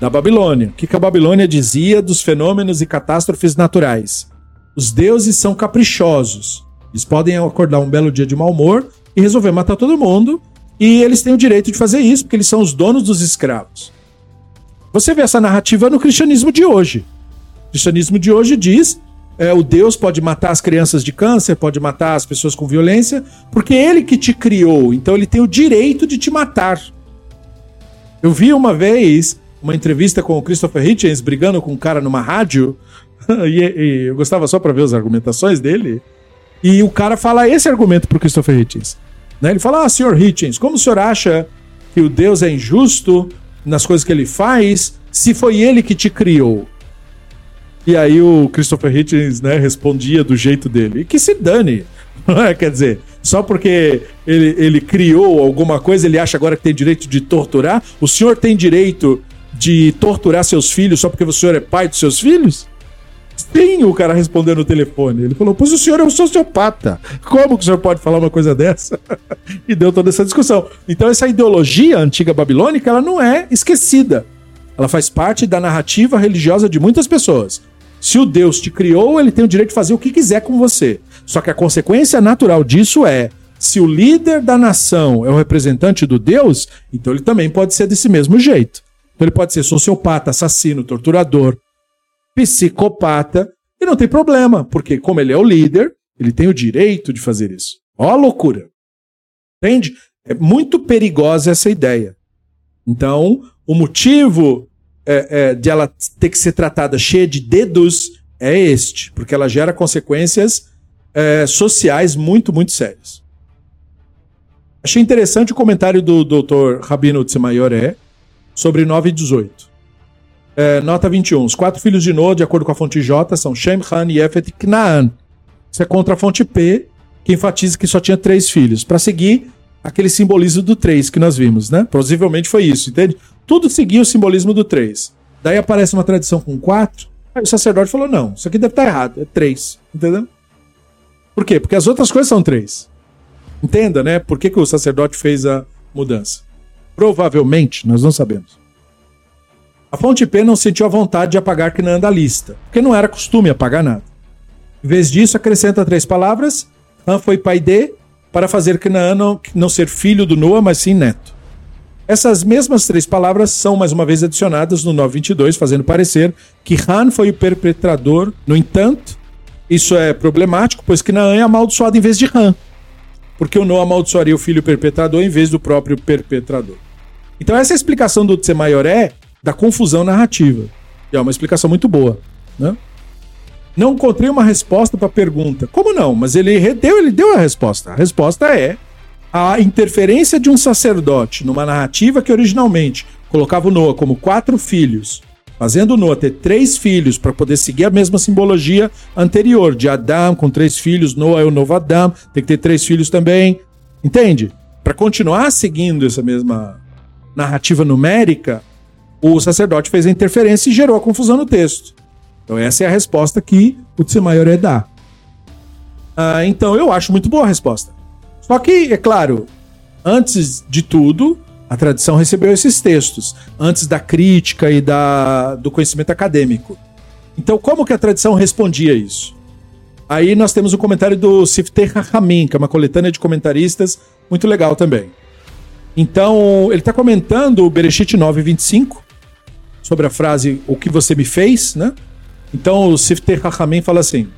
da Babilônia. O que, a Babilônia dizia dos fenômenos e catástrofes naturais? Os deuses são caprichosos. Eles podem acordar um belo dia de mau humor e resolver matar todo mundo. E eles têm o direito de fazer isso, porque eles são os donos dos escravos. Você vê essa narrativa no cristianismo de hoje. O cristianismo de hoje diz é, o Deus pode matar as crianças de câncer, pode matar as pessoas com violência, porque é ele que te criou, então ele tem o direito de te matar. Eu vi uma vez uma entrevista com o Christopher Hitchens brigando com um cara numa rádio. e, e, eu gostava só para ver as argumentações dele. E o cara fala esse argumento pro Christopher Hitchens. Né? Ele fala: Ah, senhor Hitchens, como o senhor acha que o Deus é injusto nas coisas que ele faz se foi ele que te criou? E aí o Christopher Hitchens né, respondia do jeito dele: e que se dane. Quer dizer, só porque ele, ele criou alguma coisa, ele acha agora que tem direito de torturar? O senhor tem direito de torturar seus filhos só porque o senhor é pai dos seus filhos? Sim, o cara respondeu no telefone. Ele falou: Pois o senhor é um sociopata. Como que o senhor pode falar uma coisa dessa? e deu toda essa discussão. Então, essa ideologia antiga babilônica, ela não é esquecida. Ela faz parte da narrativa religiosa de muitas pessoas. Se o Deus te criou, ele tem o direito de fazer o que quiser com você. Só que a consequência natural disso é: se o líder da nação é o representante do Deus, então ele também pode ser desse mesmo jeito. Então ele pode ser sociopata, assassino, torturador, psicopata, e não tem problema, porque como ele é o líder, ele tem o direito de fazer isso. Ó a loucura. Entende? É muito perigosa essa ideia. Então, o motivo é, é, de ela ter que ser tratada cheia de dedos é este, porque ela gera consequências é, sociais muito, muito sérias. Achei interessante o comentário do Dr. Rabino Tsemayoré, sobre 9 e 18. É, nota 21. Os quatro filhos de Noah, de acordo com a fonte J, são Shem, Han, Yefet e Knaan. Isso é contra a fonte P, que enfatiza que só tinha três filhos. Para seguir aquele simbolismo do três que nós vimos, né? Possivelmente foi isso, entende? Tudo seguia o simbolismo do três. Daí aparece uma tradição com quatro. Aí o sacerdote falou: não, isso aqui deve estar errado, é três. Entendeu? Por quê? Porque as outras coisas são três. Entenda, né? Por que, que o sacerdote fez a mudança? Provavelmente, nós não sabemos. A fonte P não sentiu a vontade de apagar Canaã da lista, porque não era costume apagar nada. Em vez disso, acrescenta três palavras: Han foi pai de, para fazer Canaã não, ser filho do Noah, mas sim neto. Essas mesmas três palavras são mais uma vez adicionadas no 922, fazendo parecer que Han foi o perpetrador. No entanto, isso é problemático, pois Canaã é amaldiçoado em vez de Han. Porque o Noah amaldiçoaria o filho perpetrador em vez do próprio perpetrador. Então essa explicação do Tsemaioré da confusão narrativa. E é uma explicação muito boa. Né? Não encontrei uma resposta para a pergunta. Como não? Mas ele deu, ele deu a resposta. A resposta é a interferência de um sacerdote numa narrativa que originalmente colocava o Noah como quatro filhos, fazendo o Noah ter três filhos para poder seguir a mesma simbologia anterior de Adão com três filhos, Noah é o novo Adão, tem que ter três filhos também. Entende? Para continuar seguindo essa mesma narrativa numérica, o sacerdote fez a interferência e gerou a confusão no texto. Então essa é a resposta que o Tsemaioré dá. Ah, então eu acho muito boa a resposta. Só que, é claro, antes de tudo, a tradição recebeu esses textos, antes da crítica e da, do conhecimento acadêmico. Então, como que a tradição respondia isso? Aí nós temos o um comentário do Siftei Rahamim, que é uma coletânea de comentaristas muito legal também. Então, ele está comentando o Bereshit 9.25, sobre a frase O que você me fez, né? Então, o Siftei Rahamim fala assim...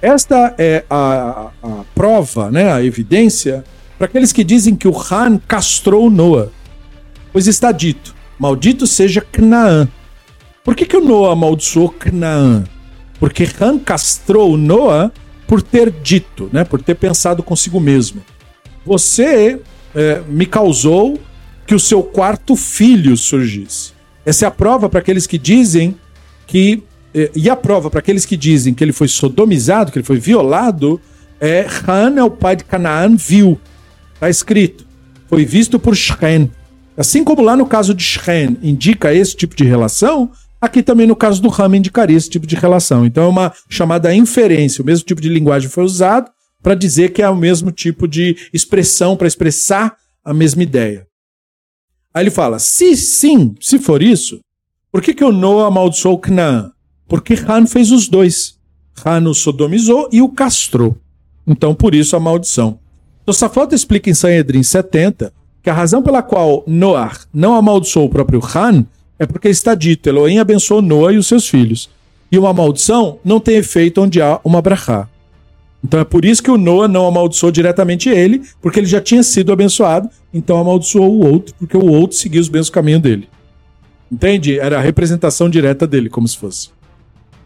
Esta é a, a, a prova, né, a evidência, para aqueles que dizem que o Han castrou Noah. Pois está dito: Maldito seja Canaã. Por que, que o Noah amaldiçoou Canaã? Porque Han castrou Noah por ter dito, né, por ter pensado consigo mesmo. Você é, me causou que o seu quarto filho surgisse. Essa é a prova para aqueles que dizem que e a prova para aqueles que dizem que ele foi sodomizado, que ele foi violado, é Han é o pai de Canaã, viu. Está escrito. Foi visto por Shem. Assim como lá no caso de Shem indica esse tipo de relação, aqui também no caso do Ham indicaria esse tipo de relação. Então é uma chamada inferência. O mesmo tipo de linguagem foi usado para dizer que é o mesmo tipo de expressão para expressar a mesma ideia. Aí ele fala: se sim, se for isso, por que, que o Noah amaldiçoou Canaã? Porque Han fez os dois. Han o sodomizou e o castrou. Então, por isso a maldição. Tosafot explica em Sanhedrin 70 que a razão pela qual Noah não amaldiçoou o próprio Han é porque está dito: Elohim abençoou Noah e os seus filhos. E uma maldição não tem efeito onde há uma brachá. Então é por isso que o Noah não amaldiçoou diretamente ele, porque ele já tinha sido abençoado, então amaldiçoou o outro, porque o outro seguiu os mesmos caminhos dele. Entende? Era a representação direta dele, como se fosse.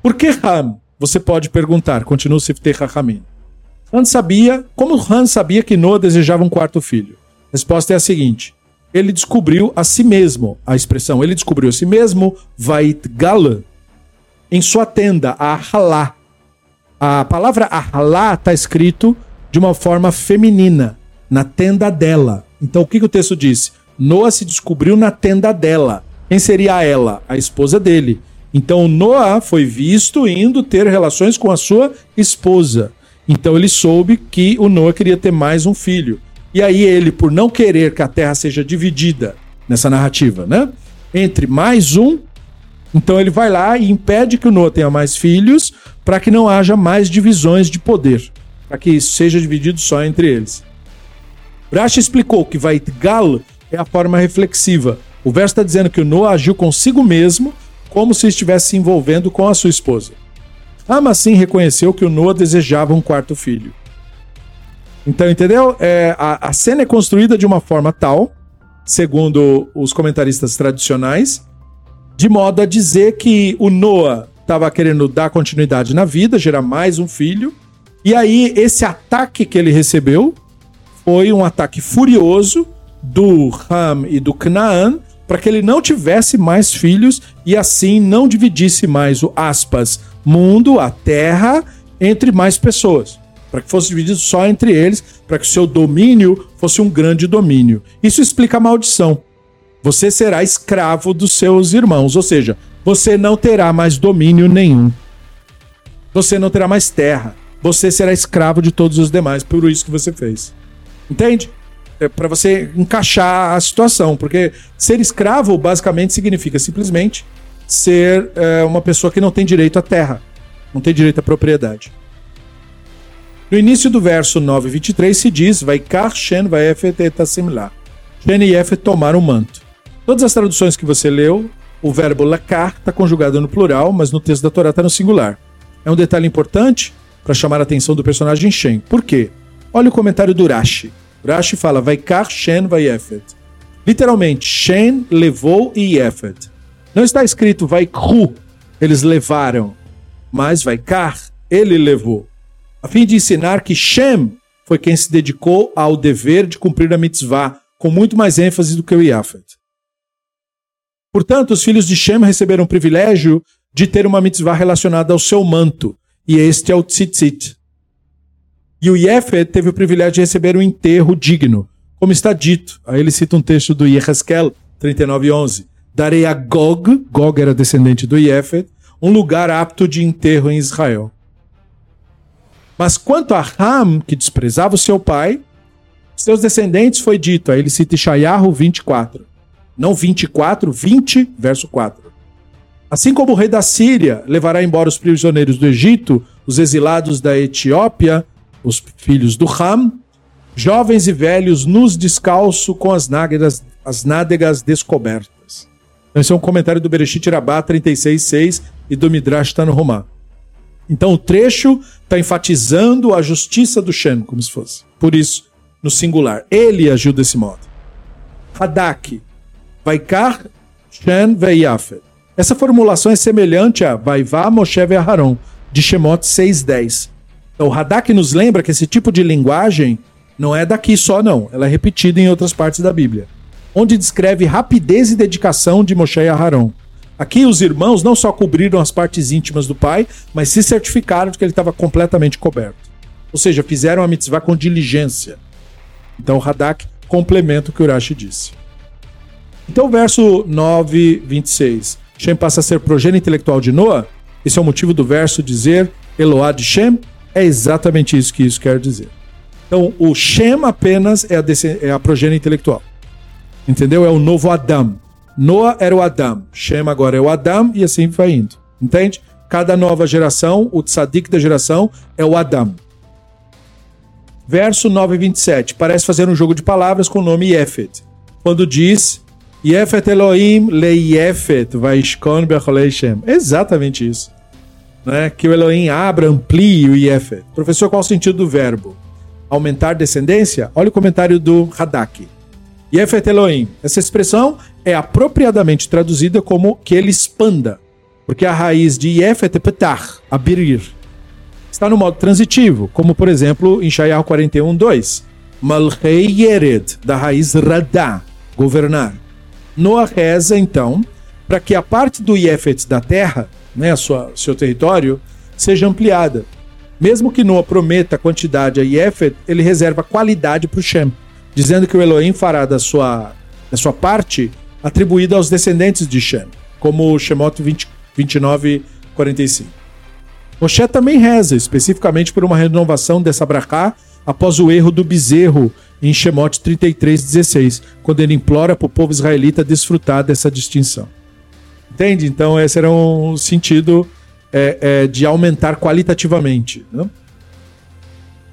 Por que Han? Você pode perguntar, continua o Siftei Rahamim. Han sabia, como Han sabia que Noah desejava um quarto filho? A resposta é a seguinte: ele descobriu a si mesmo, a expressão ele descobriu a si mesmo, Vait Gala, em sua tenda, a Ahalá. A palavra Ahalá está escrito de uma forma feminina, na tenda dela. Então o que, que o texto diz? Noah se descobriu na tenda dela. Quem seria ela? A esposa dele. Então Noah foi visto indo ter relações com a sua esposa. Então ele soube que o Noah queria ter mais um filho. E aí ele, por não querer que a terra seja dividida nessa narrativa, né? Entre mais um, então ele vai lá e impede que o Noah tenha mais filhos para que não haja mais divisões de poder, para que isso seja dividido só entre eles. Bracha explicou que vai gal é a forma reflexiva. O verso está dizendo que o Noah agiu consigo mesmo como se estivesse se envolvendo com a sua esposa. Amassim reconheceu que o Noah desejava um quarto filho. Então, entendeu? É, a, a cena é construída de uma forma tal, segundo os comentaristas tradicionais, de modo a dizer que o Noah estava querendo dar continuidade na vida, gerar mais um filho, e aí esse ataque que ele recebeu foi um ataque furioso do Ham e do Canaan para que ele não tivesse mais filhos e assim não dividisse mais o aspas mundo, a terra, entre mais pessoas. Para que fosse dividido só entre eles, para que o seu domínio fosse um grande domínio. Isso explica a maldição. Você será escravo dos seus irmãos, ou seja, você não terá mais domínio nenhum. Você não terá mais terra. Você será escravo de todos os demais por isso que você fez. Entende? É para você encaixar a situação, porque ser escravo basicamente significa simplesmente ser é, uma pessoa que não tem direito à terra, não tem direito à propriedade. No início do verso 9, 23 se diz: Vai shen vai efet et assimilar. Shen e o manto. Todas as traduções que você leu, o verbo lakar está conjugado no plural, mas no texto da Torá está no singular. É um detalhe importante para chamar a atenção do personagem Shen. Por quê? Olha o comentário do Rashi. Rashi fala, vai kar Shen vai Efet. Literalmente, Shen levou e Efet. Não está escrito vai kru, eles levaram, mas vai kar, ele levou. A fim de ensinar que Shem foi quem se dedicou ao dever de cumprir a mitzvah, com muito mais ênfase do que o Yafet. Portanto, os filhos de Shem receberam o privilégio de ter uma mitzvah relacionada ao seu manto, e este é o tzitzit. E o Yefet teve o privilégio de receber um enterro digno, como está dito. Aí ele cita um texto do Yeheskel 39:11. Darei a Gog, Gog era descendente do Yefet, um lugar apto de enterro em Israel. Mas quanto a Ram, que desprezava o seu pai, seus descendentes foi dito, aí ele cita Ishayahu 24. Não 24, 20, verso 4. Assim como o rei da Síria levará embora os prisioneiros do Egito, os exilados da Etiópia, os filhos do Ram, jovens e velhos nus descalço com as nádegas, as nádegas descobertas. Esse é um comentário do Bereshit Rabá 36.6 e do Midrash Tanhumá. Então o trecho está enfatizando a justiça do Shem, como se fosse. Por isso, no singular, ele agiu desse modo. Hadak, Vaikar, Shem Veyafet. Essa formulação é semelhante a Vaivá Moshe Aharon, de Shemot 6.10. Então, o Hadak nos lembra que esse tipo de linguagem não é daqui só, não. Ela é repetida em outras partes da Bíblia. Onde descreve rapidez e dedicação de Moshe e Aharon. Aqui os irmãos não só cobriram as partes íntimas do pai, mas se certificaram de que ele estava completamente coberto. Ou seja, fizeram a mitzvah com diligência. Então o Hadak complementa o que Urashi disse. Então, verso 9, 26. Shem passa a ser progênito intelectual de Noah? Esse é o motivo do verso dizer Eloá de Shem? É exatamente isso que isso quer dizer. Então, o Shem apenas é a, é a intelectual. Entendeu? É o novo Adam. Noah era o Adam. Shem agora é o Adam e assim vai indo. Entende? Cada nova geração, o tzadik da geração é o Adam. Verso 9 e 27. Parece fazer um jogo de palavras com o nome Yefet. Quando diz Yefet Elohim le vaishkon becholei Shem. Exatamente isso né, que o Elohim abra, amplie o Yefet. Professor, qual o sentido do verbo? Aumentar descendência? Olha o comentário do Hadak. Yefet Elohim. Essa expressão é apropriadamente traduzida como que ele expanda, porque a raiz de Yefet é petar, abrir. Está no modo transitivo, como por exemplo em Shayahu 41, 2. Malchei Yered, da raiz Radá, governar. Noah reza, então, para que a parte do Yefet da terra né, sua, seu território, seja ampliada. Mesmo que Noah prometa quantidade a Yefet, ele reserva qualidade para o Shem, dizendo que o Elohim fará da sua, da sua parte atribuída aos descendentes de Shem, como o Shemot 20, 29, 45. Moshe também reza, especificamente por uma renovação dessa brachá após o erro do bezerro em Shemot 33, 16, quando ele implora para o povo israelita desfrutar dessa distinção. Entende? Então, esse era um sentido é, é, de aumentar qualitativamente. Né?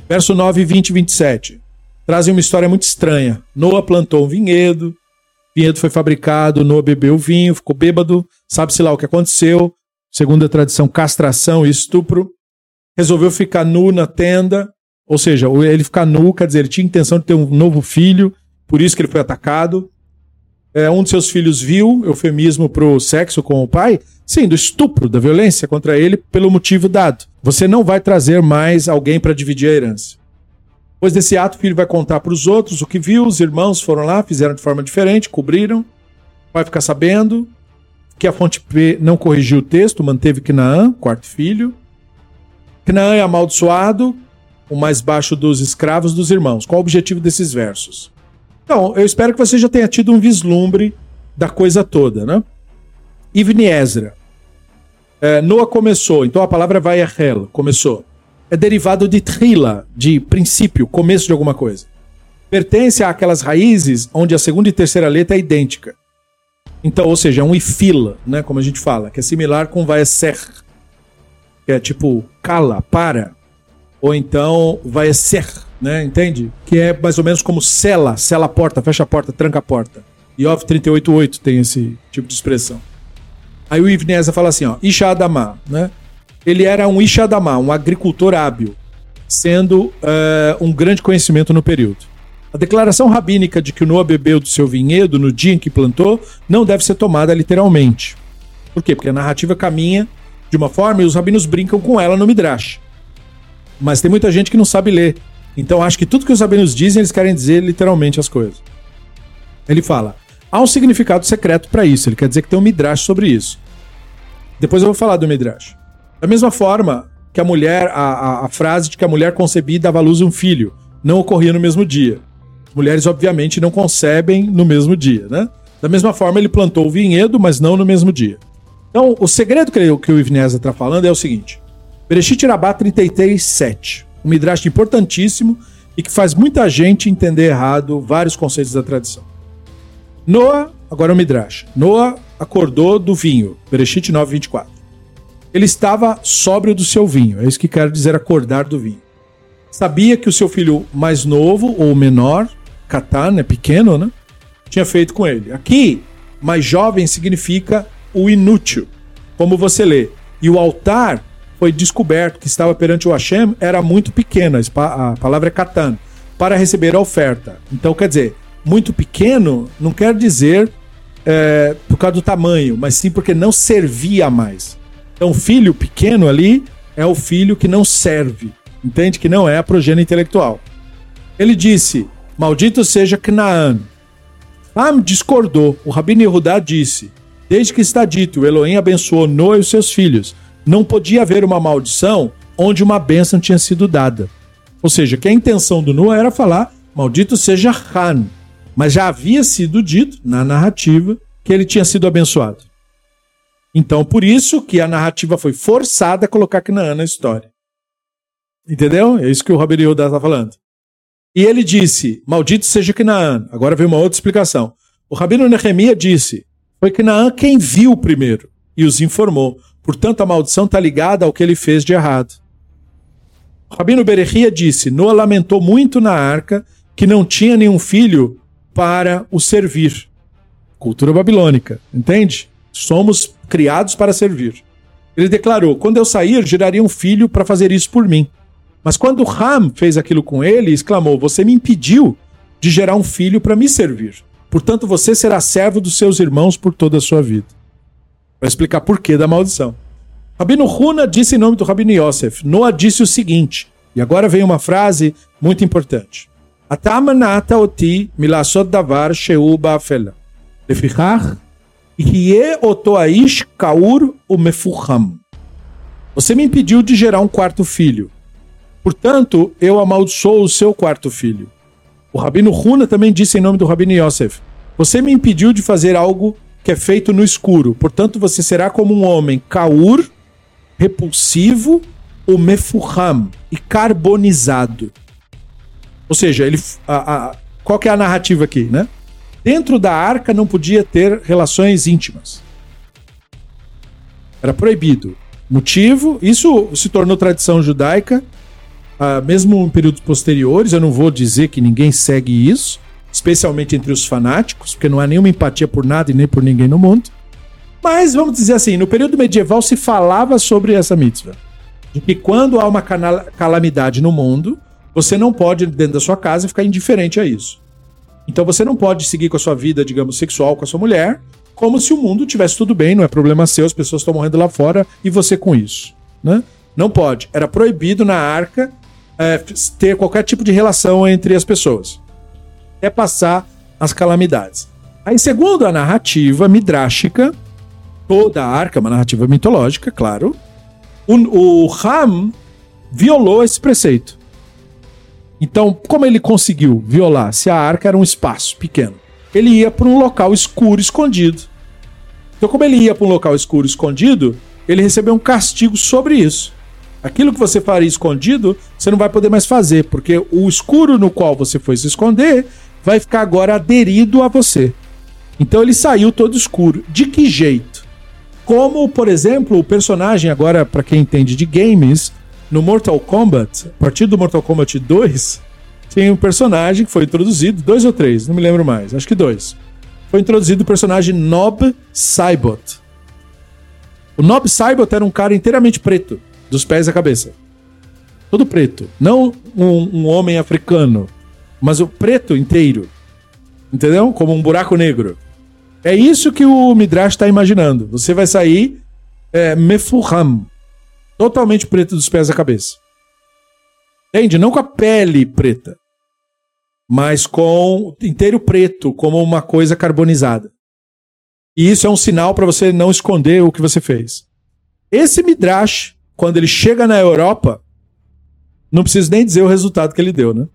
Verso 9, 20 e 27. Trazem uma história muito estranha. Noah plantou um vinhedo, vinhedo foi fabricado, Noah bebeu vinho, ficou bêbado, sabe-se lá o que aconteceu. Segundo a tradição, castração e estupro. Resolveu ficar nu na tenda, ou seja, ele ficar nu, quer dizer, ele tinha intenção de ter um novo filho, por isso que ele foi atacado é, um de seus filhos viu, eufemismo pro sexo com o pai, sim, do estupro, da violência contra ele pelo motivo dado. Você não vai trazer mais alguém para dividir a herança. Depois desse ato, o filho vai contar para os outros o que viu, os irmãos foram lá, fizeram de forma diferente, cobriram. vai ficar sabendo que a fonte P não corrigiu o texto, manteve Canaã, quarto filho. Canaã é amaldiçoado, o mais baixo dos escravos dos irmãos. Qual o objetivo desses versos? Então, eu espero que você já tenha tido um vislumbre da coisa toda, né? Ivni Ezra. É, Noah começou, então a palavra vai a Hel, começou. É derivado de trila, de princípio, começo de alguma coisa. Pertence àquelas raízes onde a segunda e terceira letra é idêntica. Então, ou seja, é um ifila, né, como a gente fala, que é similar com vai ser, que é tipo cala, para, ou então vai ser, né, entende? Que é mais ou menos como sela, sela a porta, fecha a porta, tranca a porta. Iov 38.8 tem esse tipo de expressão. Aí o Ivneza fala assim, ó, Isha Adamá, né? Ele era um Isha Adamá, um agricultor hábil, sendo uh, um grande conhecimento no período. A declaração rabínica de que o Noah bebeu do seu vinhedo no dia em que plantou não deve ser tomada literalmente. Por quê? Porque a narrativa caminha de uma forma e os rabinos brincam com ela no Midrash. Mas tem muita gente que não sabe ler. Então acho que tudo que os rabinos dizem, eles querem dizer literalmente as coisas. Ele fala: há um significado secreto para isso. Ele quer dizer que tem um Midrash sobre isso. Depois eu vou falar do Midrash. Da mesma forma que a mulher, a, a, a frase de que a mulher concebia e dava à luz um filho, não ocorria no mesmo dia mulheres, obviamente, não concebem no mesmo dia, né? Da mesma forma, ele plantou o vinhedo, mas não no mesmo dia. Então, o segredo que, que o Ivnesa está falando é o seguinte: Bereshit Rabá 33, 7. Um midrash importantíssimo e que faz muita gente entender errado vários conceitos da tradição. Noah, agora o midrash. Noah acordou do vinho. Bereshit 9, 24. Ele estava sóbrio do seu vinho. É isso que quero dizer acordar do vinho. Sabia que o seu filho mais novo ou menor Katan, é pequeno, né? Tinha feito com ele. Aqui, mais jovem significa o inútil, como você lê. E o altar foi descoberto que estava perante o Hashem, era muito pequeno, a palavra é Katan, para receber a oferta. Então, quer dizer, muito pequeno não quer dizer é, por causa do tamanho, mas sim porque não servia mais. Então, filho pequeno ali é o filho que não serve, entende? Que não é a progênie intelectual. Ele disse: Maldito seja Canaã. Am discordou. O Rabino Yehudá disse: Desde que está dito, Elohim abençoou Noé e os seus filhos. Não podia haver uma maldição onde uma bênção tinha sido dada. Ou seja, que a intenção do Noé era falar: Maldito seja Han. Mas já havia sido dito na narrativa que ele tinha sido abençoado. Então, por isso que a narrativa foi forçada a colocar Canaã na história. Entendeu? É isso que o Rabino Yehudá está falando. E ele disse: Maldito seja Canaã. Agora vem uma outra explicação. O Rabino Nehemia disse: Foi Canaã quem viu primeiro e os informou. Portanto, a maldição está ligada ao que ele fez de errado. Rabino Berechia disse: Noa lamentou muito na arca que não tinha nenhum filho para o servir. Cultura babilônica, entende? Somos criados para servir. Ele declarou: Quando eu sair, geraria um filho para fazer isso por mim. Mas quando Ram fez aquilo com ele, exclamou: Você me impediu de gerar um filho para me servir. Portanto, você será servo dos seus irmãos por toda a sua vida. Vai explicar por que da maldição. Rabino Huna disse em nome do Rabino Yosef. Noah disse o seguinte, e agora vem uma frase muito importante. Atamanata oti milasot davar sheu ba'afela. Kaur. Você me impediu de gerar um quarto filho. Portanto, eu amaldiçoo o seu quarto filho. O Rabino Huna também disse em nome do Rabino Yosef: Você me impediu de fazer algo que é feito no escuro. Portanto, você será como um homem kaur, repulsivo, o mefuham e carbonizado. Ou seja, ele, a, a, qual que é a narrativa aqui, né? Dentro da arca não podia ter relações íntimas. Era proibido. Motivo, isso se tornou tradição judaica ah, mesmo em períodos posteriores, eu não vou dizer que ninguém segue isso, especialmente entre os fanáticos, porque não há nenhuma empatia por nada e nem por ninguém no mundo. Mas vamos dizer assim, no período medieval se falava sobre essa mitzvah. De que quando há uma calamidade no mundo, você não pode, dentro da sua casa, ficar indiferente a isso. Então você não pode seguir com a sua vida, digamos, sexual com a sua mulher, como se o mundo tivesse tudo bem, não é problema seu, as pessoas estão morrendo lá fora e você com isso. Né? Não pode. Era proibido na arca é, ter qualquer tipo de relação entre as pessoas. É passar as calamidades. Aí, segundo a narrativa midrástica, toda a arca, uma narrativa mitológica, claro, o, o Ram violou esse preceito. Então, como ele conseguiu violar se a arca era um espaço pequeno? Ele ia para um local escuro, escondido. Então, como ele ia para um local escuro, escondido, ele recebeu um castigo sobre isso. Aquilo que você faria escondido, você não vai poder mais fazer, porque o escuro no qual você foi se esconder vai ficar agora aderido a você. Então ele saiu todo escuro. De que jeito? Como, por exemplo, o personagem, agora, para quem entende de games, no Mortal Kombat, a partir do Mortal Kombat 2, tem um personagem que foi introduzido, dois ou três, não me lembro mais, acho que dois. Foi introduzido o personagem Nob Saibot. O Nob Saibot era um cara inteiramente preto, dos pés à cabeça. Todo preto. Não um, um homem africano, mas o preto inteiro. Entendeu? Como um buraco negro. É isso que o Midrash está imaginando. Você vai sair é, totalmente preto dos pés à cabeça. Entende? Não com a pele preta, mas com inteiro preto, como uma coisa carbonizada. E isso é um sinal para você não esconder o que você fez. Esse Midrash, quando ele chega na Europa, não preciso nem dizer o resultado que ele deu, né?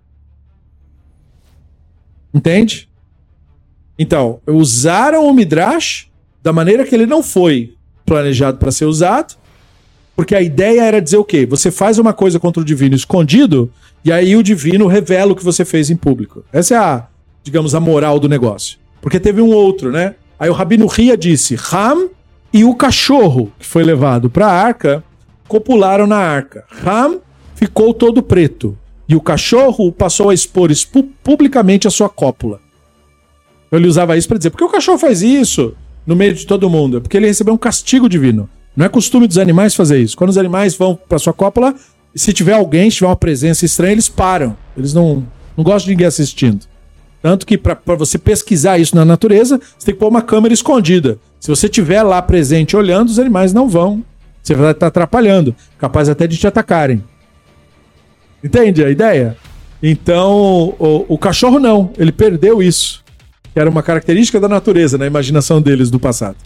Entende? Então, usaram o Midrash da maneira que ele não foi planejado para ser usado, porque a ideia era dizer o quê? Você faz uma coisa contra o divino escondido, e aí o divino revela o que você fez em público. Essa é a, digamos, a moral do negócio. Porque teve um outro, né? Aí o Rabino Ria disse: Ram e o cachorro que foi levado para a arca copularam na arca. Ram ficou todo preto e o cachorro passou a expor publicamente a sua cópula. Ele usava isso para dizer: por que o cachorro faz isso no meio de todo mundo? É porque ele recebeu um castigo divino. Não é costume dos animais fazer isso. Quando os animais vão para sua cópula, se tiver alguém, se tiver uma presença estranha, eles param. Eles não, não gostam de ninguém assistindo. Tanto que para você pesquisar isso na natureza, você tem que pôr uma câmera escondida. Se você tiver lá presente olhando, os animais não vão. Você vai estar atrapalhando, capaz até de te atacarem. Entende a ideia? Então, o, o cachorro não, ele perdeu isso que era uma característica da natureza na imaginação deles do passado.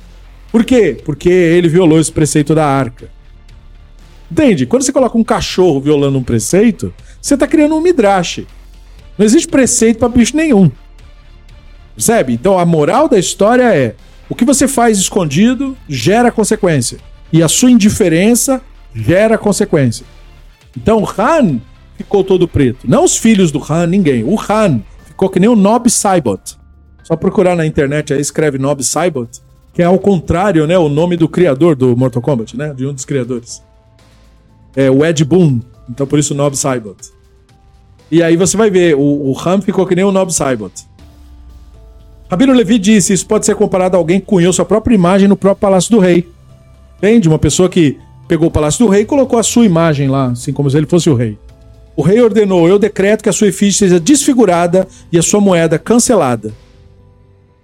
Por quê? Porque ele violou esse preceito da arca. Entende? Quando você coloca um cachorro violando um preceito, você está criando um midrash. Não existe preceito para bicho nenhum. Percebe? Então a moral da história é: o que você faz escondido gera consequência. E a sua indiferença gera consequência. Então Han ficou todo preto. Não os filhos do Han, ninguém. O Han ficou que nem o Nob Saibot. Só procurar na internet aí, escreve Nob Saibot, que é ao contrário, né? O nome do criador do Mortal Kombat, né? De um dos criadores. É o Ed Boon. Então por isso Nob Saibot. E aí você vai ver, o, o Ram ficou que nem o Nob Saibot. Rabino Levi disse: Isso pode ser comparado a alguém que cunhou sua própria imagem no próprio Palácio do Rei. Entende? Uma pessoa que pegou o Palácio do Rei e colocou a sua imagem lá, assim como se ele fosse o rei. O rei ordenou: Eu decreto que a sua efígie seja desfigurada e a sua moeda cancelada.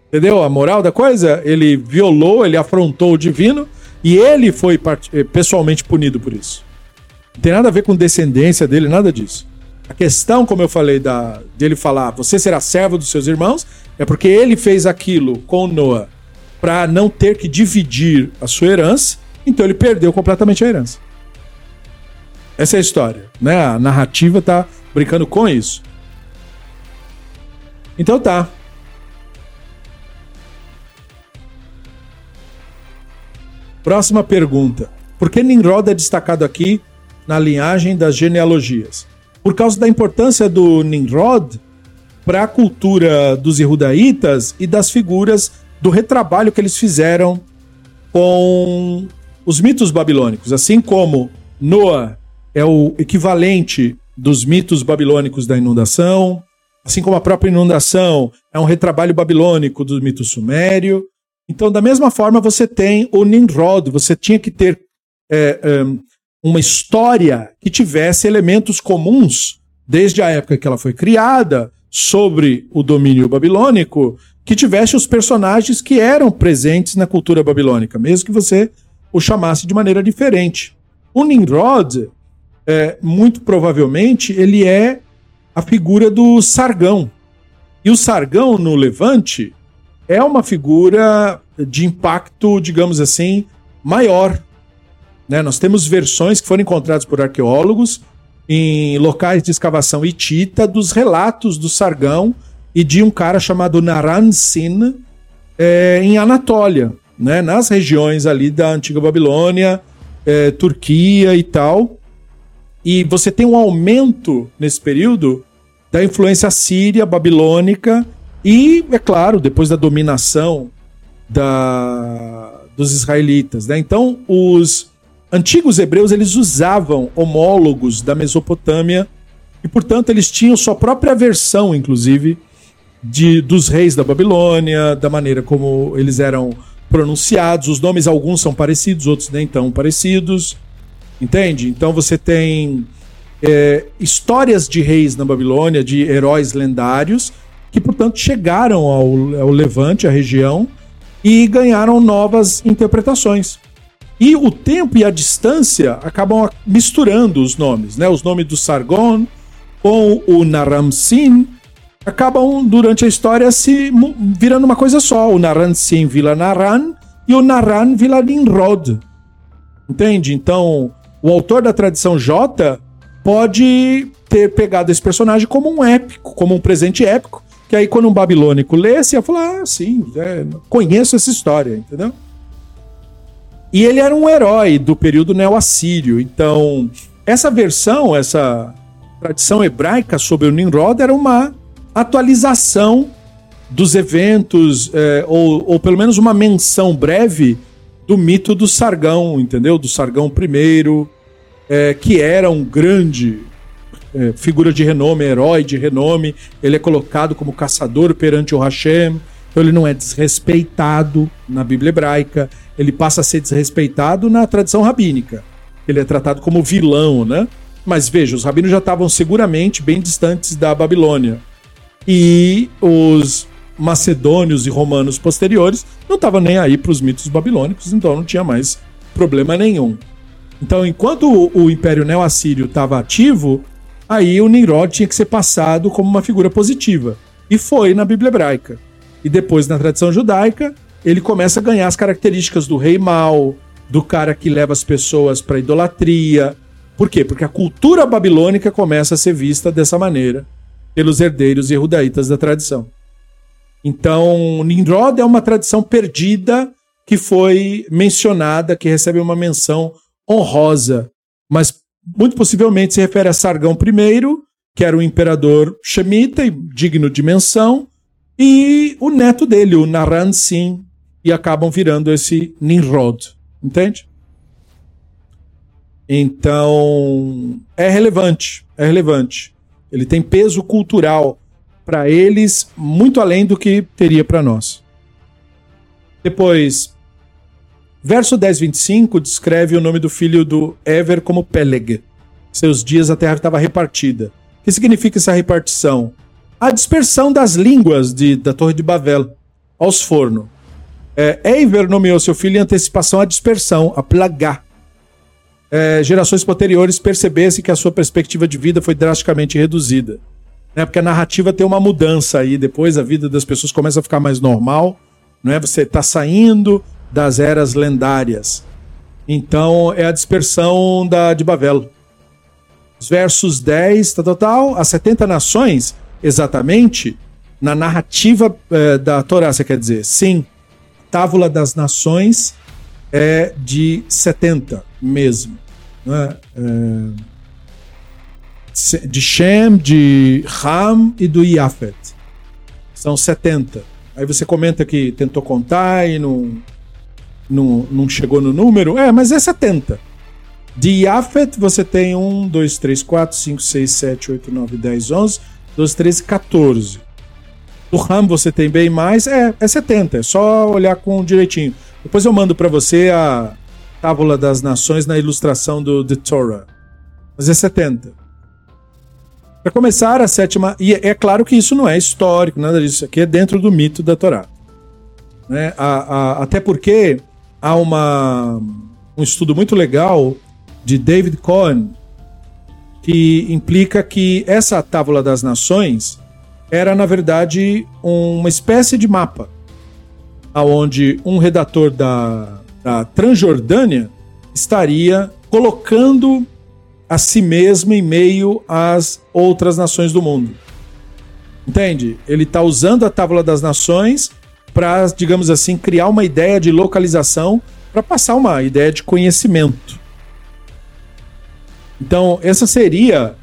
Entendeu? A moral da coisa? Ele violou, ele afrontou o divino e ele foi eh, pessoalmente punido por isso. Não tem nada a ver com descendência dele, nada disso. A questão, como eu falei, da, dele falar, você será servo dos seus irmãos, é porque ele fez aquilo com Noah para não ter que dividir a sua herança, então ele perdeu completamente a herança. Essa é a história, né? A narrativa tá brincando com isso. Então tá. Próxima pergunta. Por que Nimrod é destacado aqui na linhagem das genealogias? Por causa da importância do Nimrod para a cultura dos Yehudaítas e das figuras do retrabalho que eles fizeram com os mitos babilônicos. Assim como Noah é o equivalente dos mitos babilônicos da inundação, assim como a própria inundação é um retrabalho babilônico do mito sumério, então, da mesma forma, você tem o Nimrod, você tinha que ter é, é, uma história que tivesse elementos comuns, desde a época que ela foi criada, sobre o domínio babilônico, que tivesse os personagens que eram presentes na cultura babilônica, mesmo que você o chamasse de maneira diferente. O Nimrod, é, muito provavelmente, ele é a figura do Sargão. E o Sargão no Levante é uma figura de impacto, digamos assim, maior. Né? Nós temos versões que foram encontradas por arqueólogos em locais de escavação hitita dos relatos do Sargão e de um cara chamado Naran Sin é, em Anatólia, né? nas regiões ali da antiga Babilônia, é, Turquia e tal. E você tem um aumento nesse período da influência síria, babilônica e, é claro, depois da dominação da, dos israelitas. Né? Então, os antigos hebreus eles usavam homólogos da Mesopotâmia e, portanto, eles tinham sua própria versão, inclusive, de, dos reis da Babilônia, da maneira como eles eram pronunciados. Os nomes, alguns são parecidos, outros nem tão parecidos. Entende? Então você tem é, histórias de reis na Babilônia, de heróis lendários, que, portanto, chegaram ao, ao Levante, à região, e ganharam novas interpretações. E o tempo e a distância acabam misturando os nomes, né? Os nomes do Sargon com o Naram-Sin acabam durante a história se virando uma coisa só. O Naran-Sin Vila Naran e o Naran Vila Nimrod. Entende? Então, o autor da tradição J pode ter pegado esse personagem como um épico, como um presente épico, que aí quando um babilônico lesse, ia falar, ah, sim, é, conheço essa história, entendeu? E ele era um herói do período neo-assírio. Então, essa versão, essa tradição hebraica sobre o Nimrod era uma atualização dos eventos, é, ou, ou pelo menos uma menção breve do mito do Sargão, entendeu? Do Sargão I, é, que era um grande é, figura de renome, herói de renome. Ele é colocado como caçador perante o Hashem. Então ele não é desrespeitado na Bíblia hebraica. Ele passa a ser desrespeitado na tradição rabínica. Ele é tratado como vilão, né? Mas veja, os rabinos já estavam seguramente bem distantes da Babilônia. E os macedônios e romanos posteriores não estavam nem aí para os mitos babilônicos, então não tinha mais problema nenhum. Então, enquanto o, Império Neo-Assírio estava ativo, aí o Nimrod tinha que ser passado como uma figura positiva. E foi na Bíblia hebraica. E depois, na tradição judaica, ele começa a ganhar as características do rei mau, do cara que leva as pessoas para idolatria. Por quê? Porque a cultura babilônica começa a ser vista dessa maneira pelos herdeiros jehudaítas da tradição. Então, Nimrod é uma tradição perdida que foi mencionada, que recebe uma menção honrosa, mas muito possivelmente se refere a Sargão I, que era o imperador Shemita e digno de menção, e o neto dele, o Naran Sin, e acabam virando esse Nimrod, entende? Então, é relevante, é relevante. Ele tem peso cultural para eles muito além do que teria para nós. Depois, Verso 10, 25 descreve o nome do filho do Ever como Peleg. Seus dias a terra estava repartida. O que significa essa repartição? A dispersão das línguas de, da Torre de Babel aos fornos. É, Ever nomeou seu filho em antecipação à dispersão, a plagar. É, gerações posteriores percebessem que a sua perspectiva de vida foi drasticamente reduzida. Né? Porque a narrativa tem uma mudança aí, depois a vida das pessoas começa a ficar mais normal. Não é? Você está saindo, das eras lendárias. Então é a dispersão da, de Babel. Os versos 10, tal, tal, tal, as 70 nações, exatamente, na narrativa é, da Torá, você quer dizer? Sim, Távola das Nações é de 70 mesmo. Né? É, de Shem, de Ram e do Yafet. São 70. Aí você comenta que tentou contar e não, não, não chegou no número, é, mas é 70. De Yafet você tem 1, 2, 3, 4, 5, 6, 7, 8, 9, 10, 11, 12, 13, 14. Do Ram você tem bem mais, é, é 70, é só olhar com direitinho. Depois eu mando para você a Tábula das Nações na ilustração do The Torah. Mas é 70. Para começar, a sétima. E é claro que isso não é histórico, nada disso. Aqui é dentro do mito da Torá. Né? A, a, até porque há uma, um estudo muito legal de David Cohen que implica que essa Tábula das Nações era, na verdade, uma espécie de mapa. aonde um redator da, da Transjordânia estaria colocando a si mesmo em meio às outras nações do mundo. Entende? Ele está usando a Tábua das Nações para, digamos assim, criar uma ideia de localização para passar uma ideia de conhecimento. Então, essa seria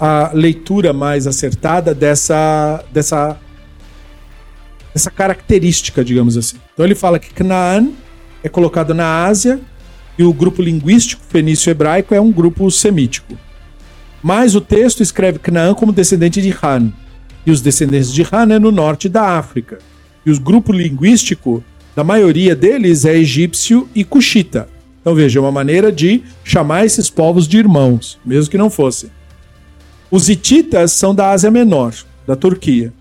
a leitura mais acertada dessa, dessa, dessa característica, digamos assim. Então, ele fala que Canaan é colocado na Ásia e o grupo linguístico fenício-hebraico é um grupo semítico. Mas o texto escreve Canaã como descendente de Han. E os descendentes de Han é no norte da África. E o grupo linguístico da maioria deles é egípcio e cuxita. Então veja, é uma maneira de chamar esses povos de irmãos, mesmo que não fossem. Os hititas são da Ásia Menor, da Turquia.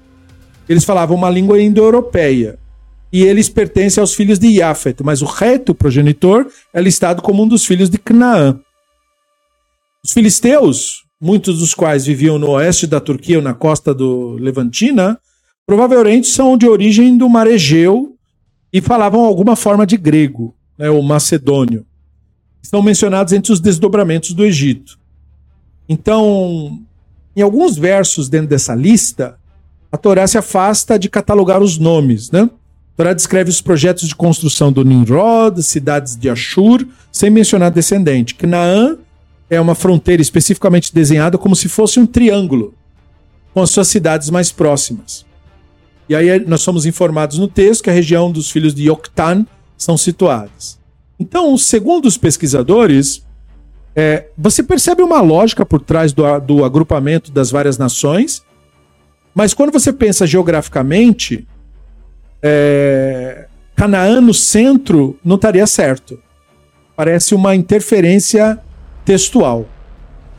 Eles falavam uma língua indo-europeia. E eles pertencem aos filhos de Yafet, mas o reto progenitor é listado como um dos filhos de Canaã. Os filisteus, muitos dos quais viviam no oeste da Turquia ou na costa do Levantina, provavelmente são de origem do mar Egeu e falavam alguma forma de grego, né, ou macedônio. Estão mencionados entre os desdobramentos do Egito. Então, em alguns versos dentro dessa lista, a Torá se afasta de catalogar os nomes, né? Torá descreve os projetos de construção do Nimrod, cidades de Ashur, sem mencionar descendente. Canaã é uma fronteira especificamente desenhada como se fosse um triângulo, com as suas cidades mais próximas. E aí nós somos informados no texto que a região dos filhos de Yoktan são situadas. Então, segundo os pesquisadores, é, você percebe uma lógica por trás do, do agrupamento das várias nações, mas quando você pensa geograficamente, é, Canaã no centro não estaria certo. Parece uma interferência textual.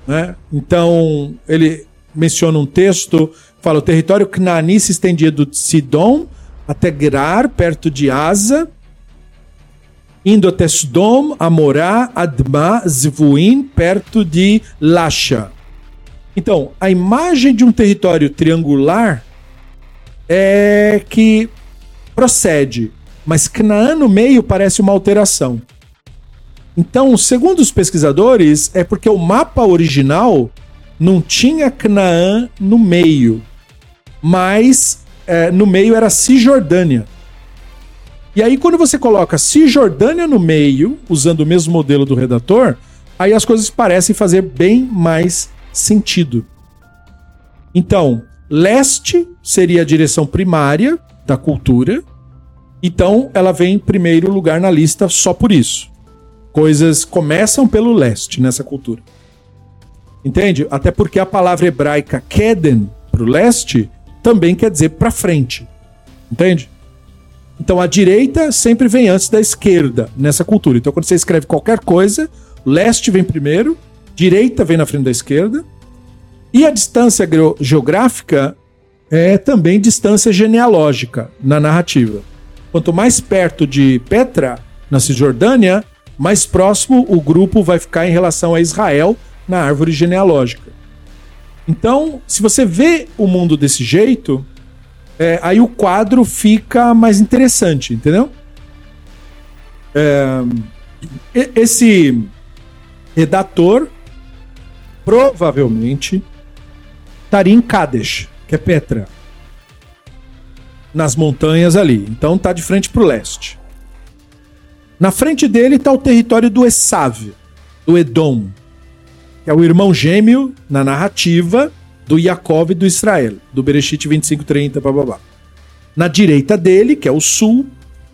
Né? Então, ele menciona um texto Fala, o território Canaani se estendia do Sidom até Gerar, perto de Asa, indo até Sodom, Amorá, Adma, Zvuim, perto de Lasha. Então, a imagem de um território triangular é que procede, mas Canaã no meio parece uma alteração. Então, segundo os pesquisadores, é porque o mapa original não tinha Canaã no meio mas é, no meio era Cisjordânia. E aí, quando você coloca Cisjordânia no meio, usando o mesmo modelo do redator, aí as coisas parecem fazer bem mais sentido. Então, leste seria a direção primária da cultura, então ela vem em primeiro lugar na lista só por isso. Coisas começam pelo leste nessa cultura. Entende? Até porque a palavra hebraica Keden, para o leste, também quer dizer para frente. Entende? Então a direita sempre vem antes da esquerda nessa cultura. Então quando você escreve qualquer coisa, leste vem primeiro, direita vem na frente da esquerda. E a distância geográfica é também distância genealógica na narrativa. Quanto mais perto de Petra, na Cisjordânia, mais próximo o grupo vai ficar em relação a Israel na árvore genealógica. Então, se você vê o mundo desse jeito, é, aí o quadro fica mais interessante, entendeu? É, esse redator provavelmente estaria em Kadesh, que é Petra, nas montanhas ali. Então tá de frente para o leste. Na frente dele está o território do Esav, do Edom, que é o irmão gêmeo na narrativa do Yaakov e do Israel, do Bereshit 25:30, blá. Na direita dele, que é o sul,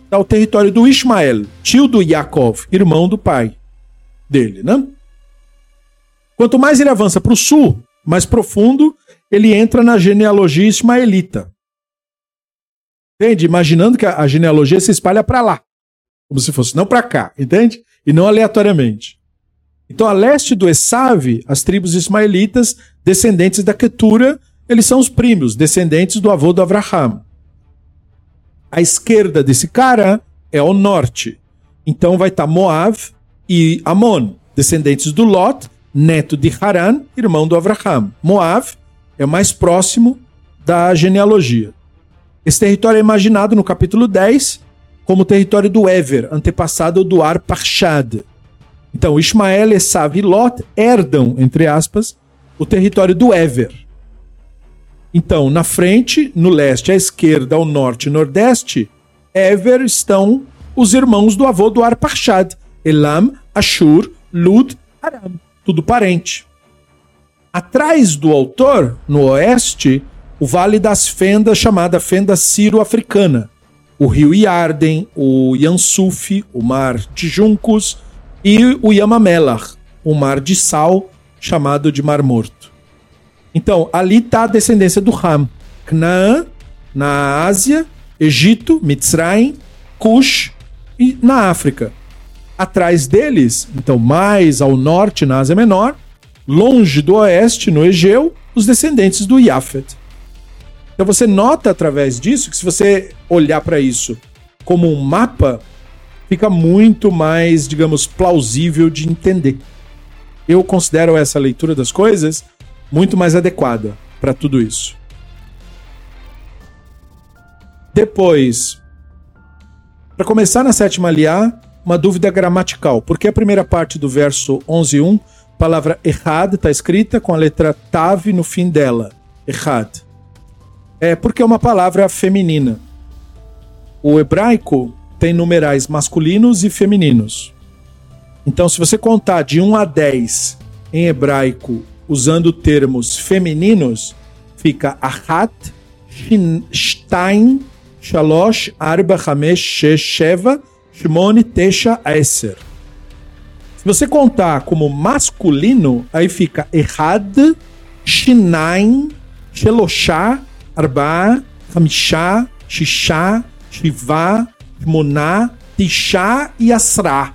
está o território do Ismael, tio do Yaakov, irmão do pai dele, né? Quanto mais ele avança para o sul, mais profundo, ele entra na genealogia ismaelita. Entende? Imaginando que a genealogia se espalha para lá, como se fosse não para cá, entende? E não aleatoriamente. Então, a leste do Esav, as tribos ismaelitas, descendentes da Ketura, eles são os primos, descendentes do avô do Abraham. A esquerda desse cara é o norte. Então vai estar tá Moab e Amon, descendentes do Lot, neto de Haran, irmão do Abraham. Moab é mais próximo da genealogia. Esse território é imaginado no capítulo 10 como o território do Ever, antepassado do Ar. Então, Ismael, Esav e Lot herdam, entre aspas, o território do Ever. Então, na frente, no leste, à esquerda, ao norte e nordeste, Ever estão os irmãos do avô do Arpachad, Elam, Ashur, Lud, Aram, tudo parente. Atrás do autor, no oeste, o Vale das Fendas, chamada Fenda Ciro-Africana, o rio Yarden, o Yansuf, o Mar de Juncos e o Yamamelar, o Mar de Sal, chamado de Mar Morto. Então, ali está a descendência do Ham. Canaã, na Ásia, Egito, Mitzrayim, Cush e na África. Atrás deles, então mais ao norte, na Ásia Menor, longe do oeste, no Egeu, os descendentes do Yafet. Então você nota através disso que se você olhar para isso como um mapa, fica muito mais, digamos, plausível de entender. Eu considero essa leitura das coisas muito mais adequada para tudo isso. Depois, para começar na sétima liá, uma dúvida gramatical. Por que a primeira parte do verso 11.1, palavra errad, está escrita com a letra tav no fim dela? Errad. É porque é uma palavra feminina. O hebraico tem numerais masculinos e femininos. Então, se você contar de 1 a 10 em hebraico usando termos femininos, fica Ahat, Stein, Shalosh, Arba, Hamesh, Sheva, Shimone, Tesha, Eser. Se você contar como masculino, aí fica Errad, Shinain, Sheloshá, Arba, Hamishá, Shishá, Shivá, Shmoná, Tishá e Asra.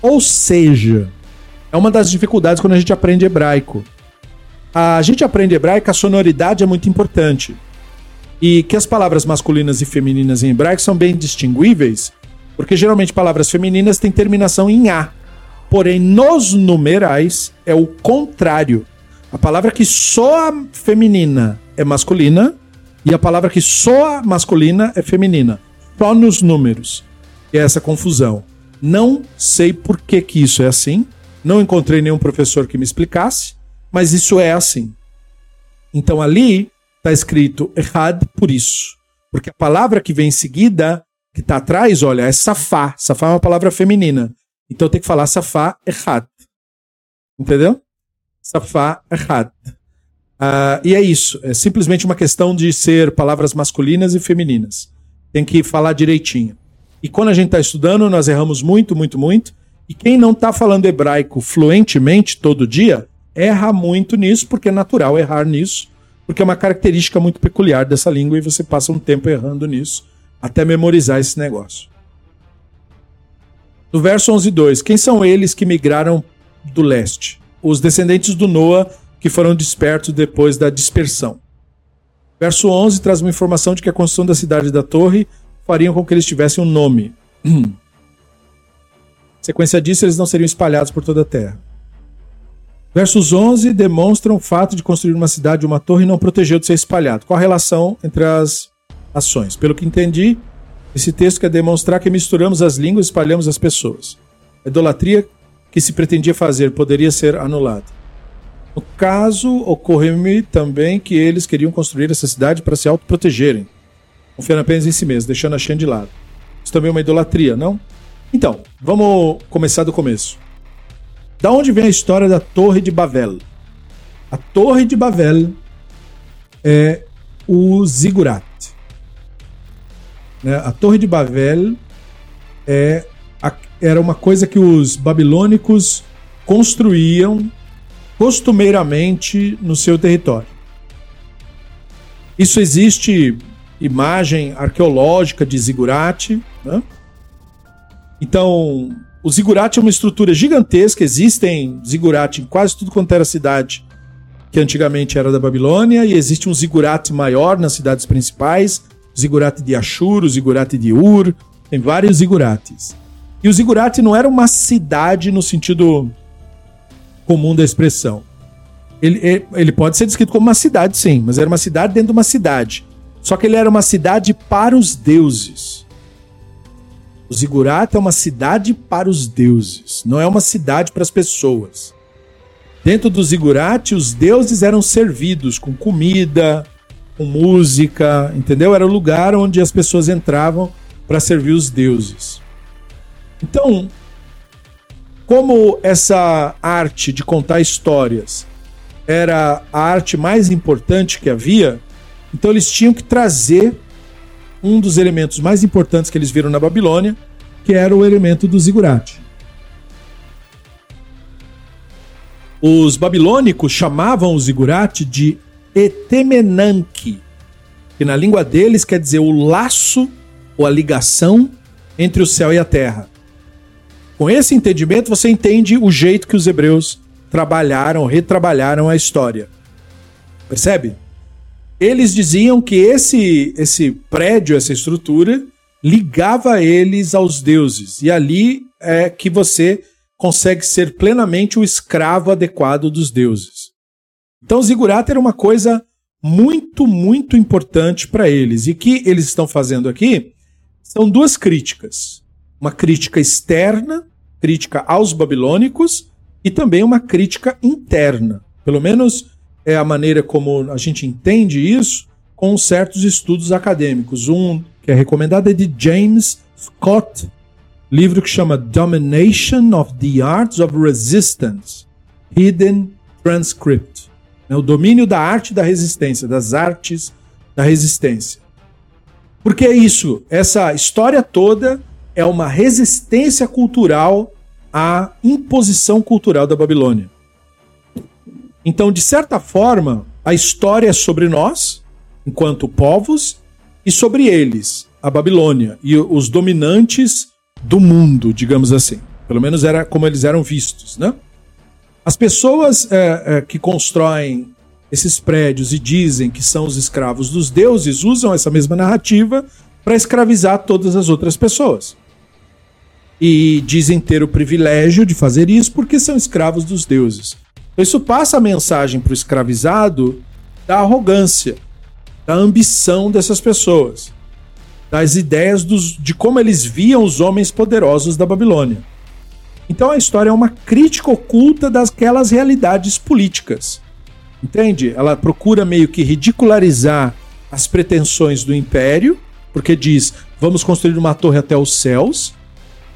Ou seja, é uma das dificuldades quando a gente aprende hebraico. A gente aprende hebraico, a sonoridade é muito importante. E que as palavras masculinas e femininas em hebraico são bem distinguíveis, porque geralmente palavras femininas têm terminação em A. Porém, nos numerais é o contrário. A palavra que soa feminina é masculina e a palavra que soa masculina é feminina. Só nos números. E é essa confusão. Não sei por que, que isso é assim. Não encontrei nenhum professor que me explicasse, mas isso é assim. Então ali está escrito errado por isso. Porque a palavra que vem em seguida, que está atrás, olha, é safá. Safá é uma palavra feminina. Então tem que falar safá errado. Entendeu? Safá errado. Uh, e é isso. É simplesmente uma questão de ser palavras masculinas e femininas. Tem que falar direitinho. E quando a gente está estudando, nós erramos muito, muito, muito. E quem não está falando hebraico fluentemente todo dia, erra muito nisso, porque é natural errar nisso, porque é uma característica muito peculiar dessa língua e você passa um tempo errando nisso, até memorizar esse negócio. No verso 11.2, quem são eles que migraram do leste? Os descendentes do Noa que foram despertos depois da dispersão. Verso 11 traz uma informação de que a construção da cidade da torre faria com que eles tivessem um nome. Sequência disso, eles não seriam espalhados por toda a terra. Versos 11 demonstram o fato de construir uma cidade e uma torre e não protegeu de ser espalhado. Qual a relação entre as ações? Pelo que entendi, esse texto quer demonstrar que misturamos as línguas e espalhamos as pessoas. A idolatria que se pretendia fazer poderia ser anulada. No caso, ocorreu-me também que eles queriam construir essa cidade para se autoprotegerem, confiando apenas em si mesmos, deixando a Shem de lado. Isso também é uma idolatria, não? Então, vamos começar do começo. Da onde vem a história da Torre de Babel? A Torre de Babel é o Zigurat. Né? A Torre de Babel é a, era uma coisa que os babilônicos construíam costumeiramente no seu território. Isso existe imagem arqueológica de Zigurate, né? Então, o zigurate é uma estrutura gigantesca, existem zigurate em quase tudo quanto era cidade que antigamente era da Babilônia, e existe um zigurate maior nas cidades principais, zigurate de Ashur, o zigurate de Ur, tem vários zigurates. E o zigurate não era uma cidade no sentido comum da expressão. Ele, ele pode ser descrito como uma cidade, sim, mas era uma cidade dentro de uma cidade. Só que ele era uma cidade para os deuses. O Zigurata é uma cidade para os deuses, não é uma cidade para as pessoas. Dentro do Zigurate, os deuses eram servidos com comida, com música, entendeu? Era o lugar onde as pessoas entravam para servir os deuses. Então, como essa arte de contar histórias era a arte mais importante que havia, então eles tinham que trazer um dos elementos mais importantes que eles viram na Babilônia, que era o elemento do zigurate. Os babilônicos chamavam o zigurate de Etemenanque, que na língua deles quer dizer o laço ou a ligação entre o céu e a terra. Com esse entendimento, você entende o jeito que os hebreus trabalharam, retrabalharam a história. Percebe? Eles diziam que esse, esse prédio, essa estrutura, ligava eles aos deuses. E ali é que você consegue ser plenamente o escravo adequado dos deuses. Então, Zigurata era uma coisa muito, muito importante para eles. E que eles estão fazendo aqui são duas críticas: uma crítica externa, crítica aos babilônicos, e também uma crítica interna. Pelo menos é a maneira como a gente entende isso com certos estudos acadêmicos. Um que é recomendado é de James Scott, livro que chama Domination of the Arts of Resistance, Hidden Transcript. É o domínio da arte da resistência, das artes da resistência. Porque é isso, essa história toda é uma resistência cultural à imposição cultural da Babilônia. Então, de certa forma, a história é sobre nós, enquanto povos, e sobre eles, a Babilônia, e os dominantes do mundo, digamos assim. Pelo menos era como eles eram vistos, né? As pessoas é, é, que constroem esses prédios e dizem que são os escravos dos deuses usam essa mesma narrativa para escravizar todas as outras pessoas. E dizem ter o privilégio de fazer isso porque são escravos dos deuses. Então, isso passa a mensagem para o escravizado da arrogância, da ambição dessas pessoas, das ideias dos, de como eles viam os homens poderosos da Babilônia. Então a história é uma crítica oculta daquelas realidades políticas. Entende? Ela procura meio que ridicularizar as pretensões do império, porque diz: vamos construir uma torre até os céus.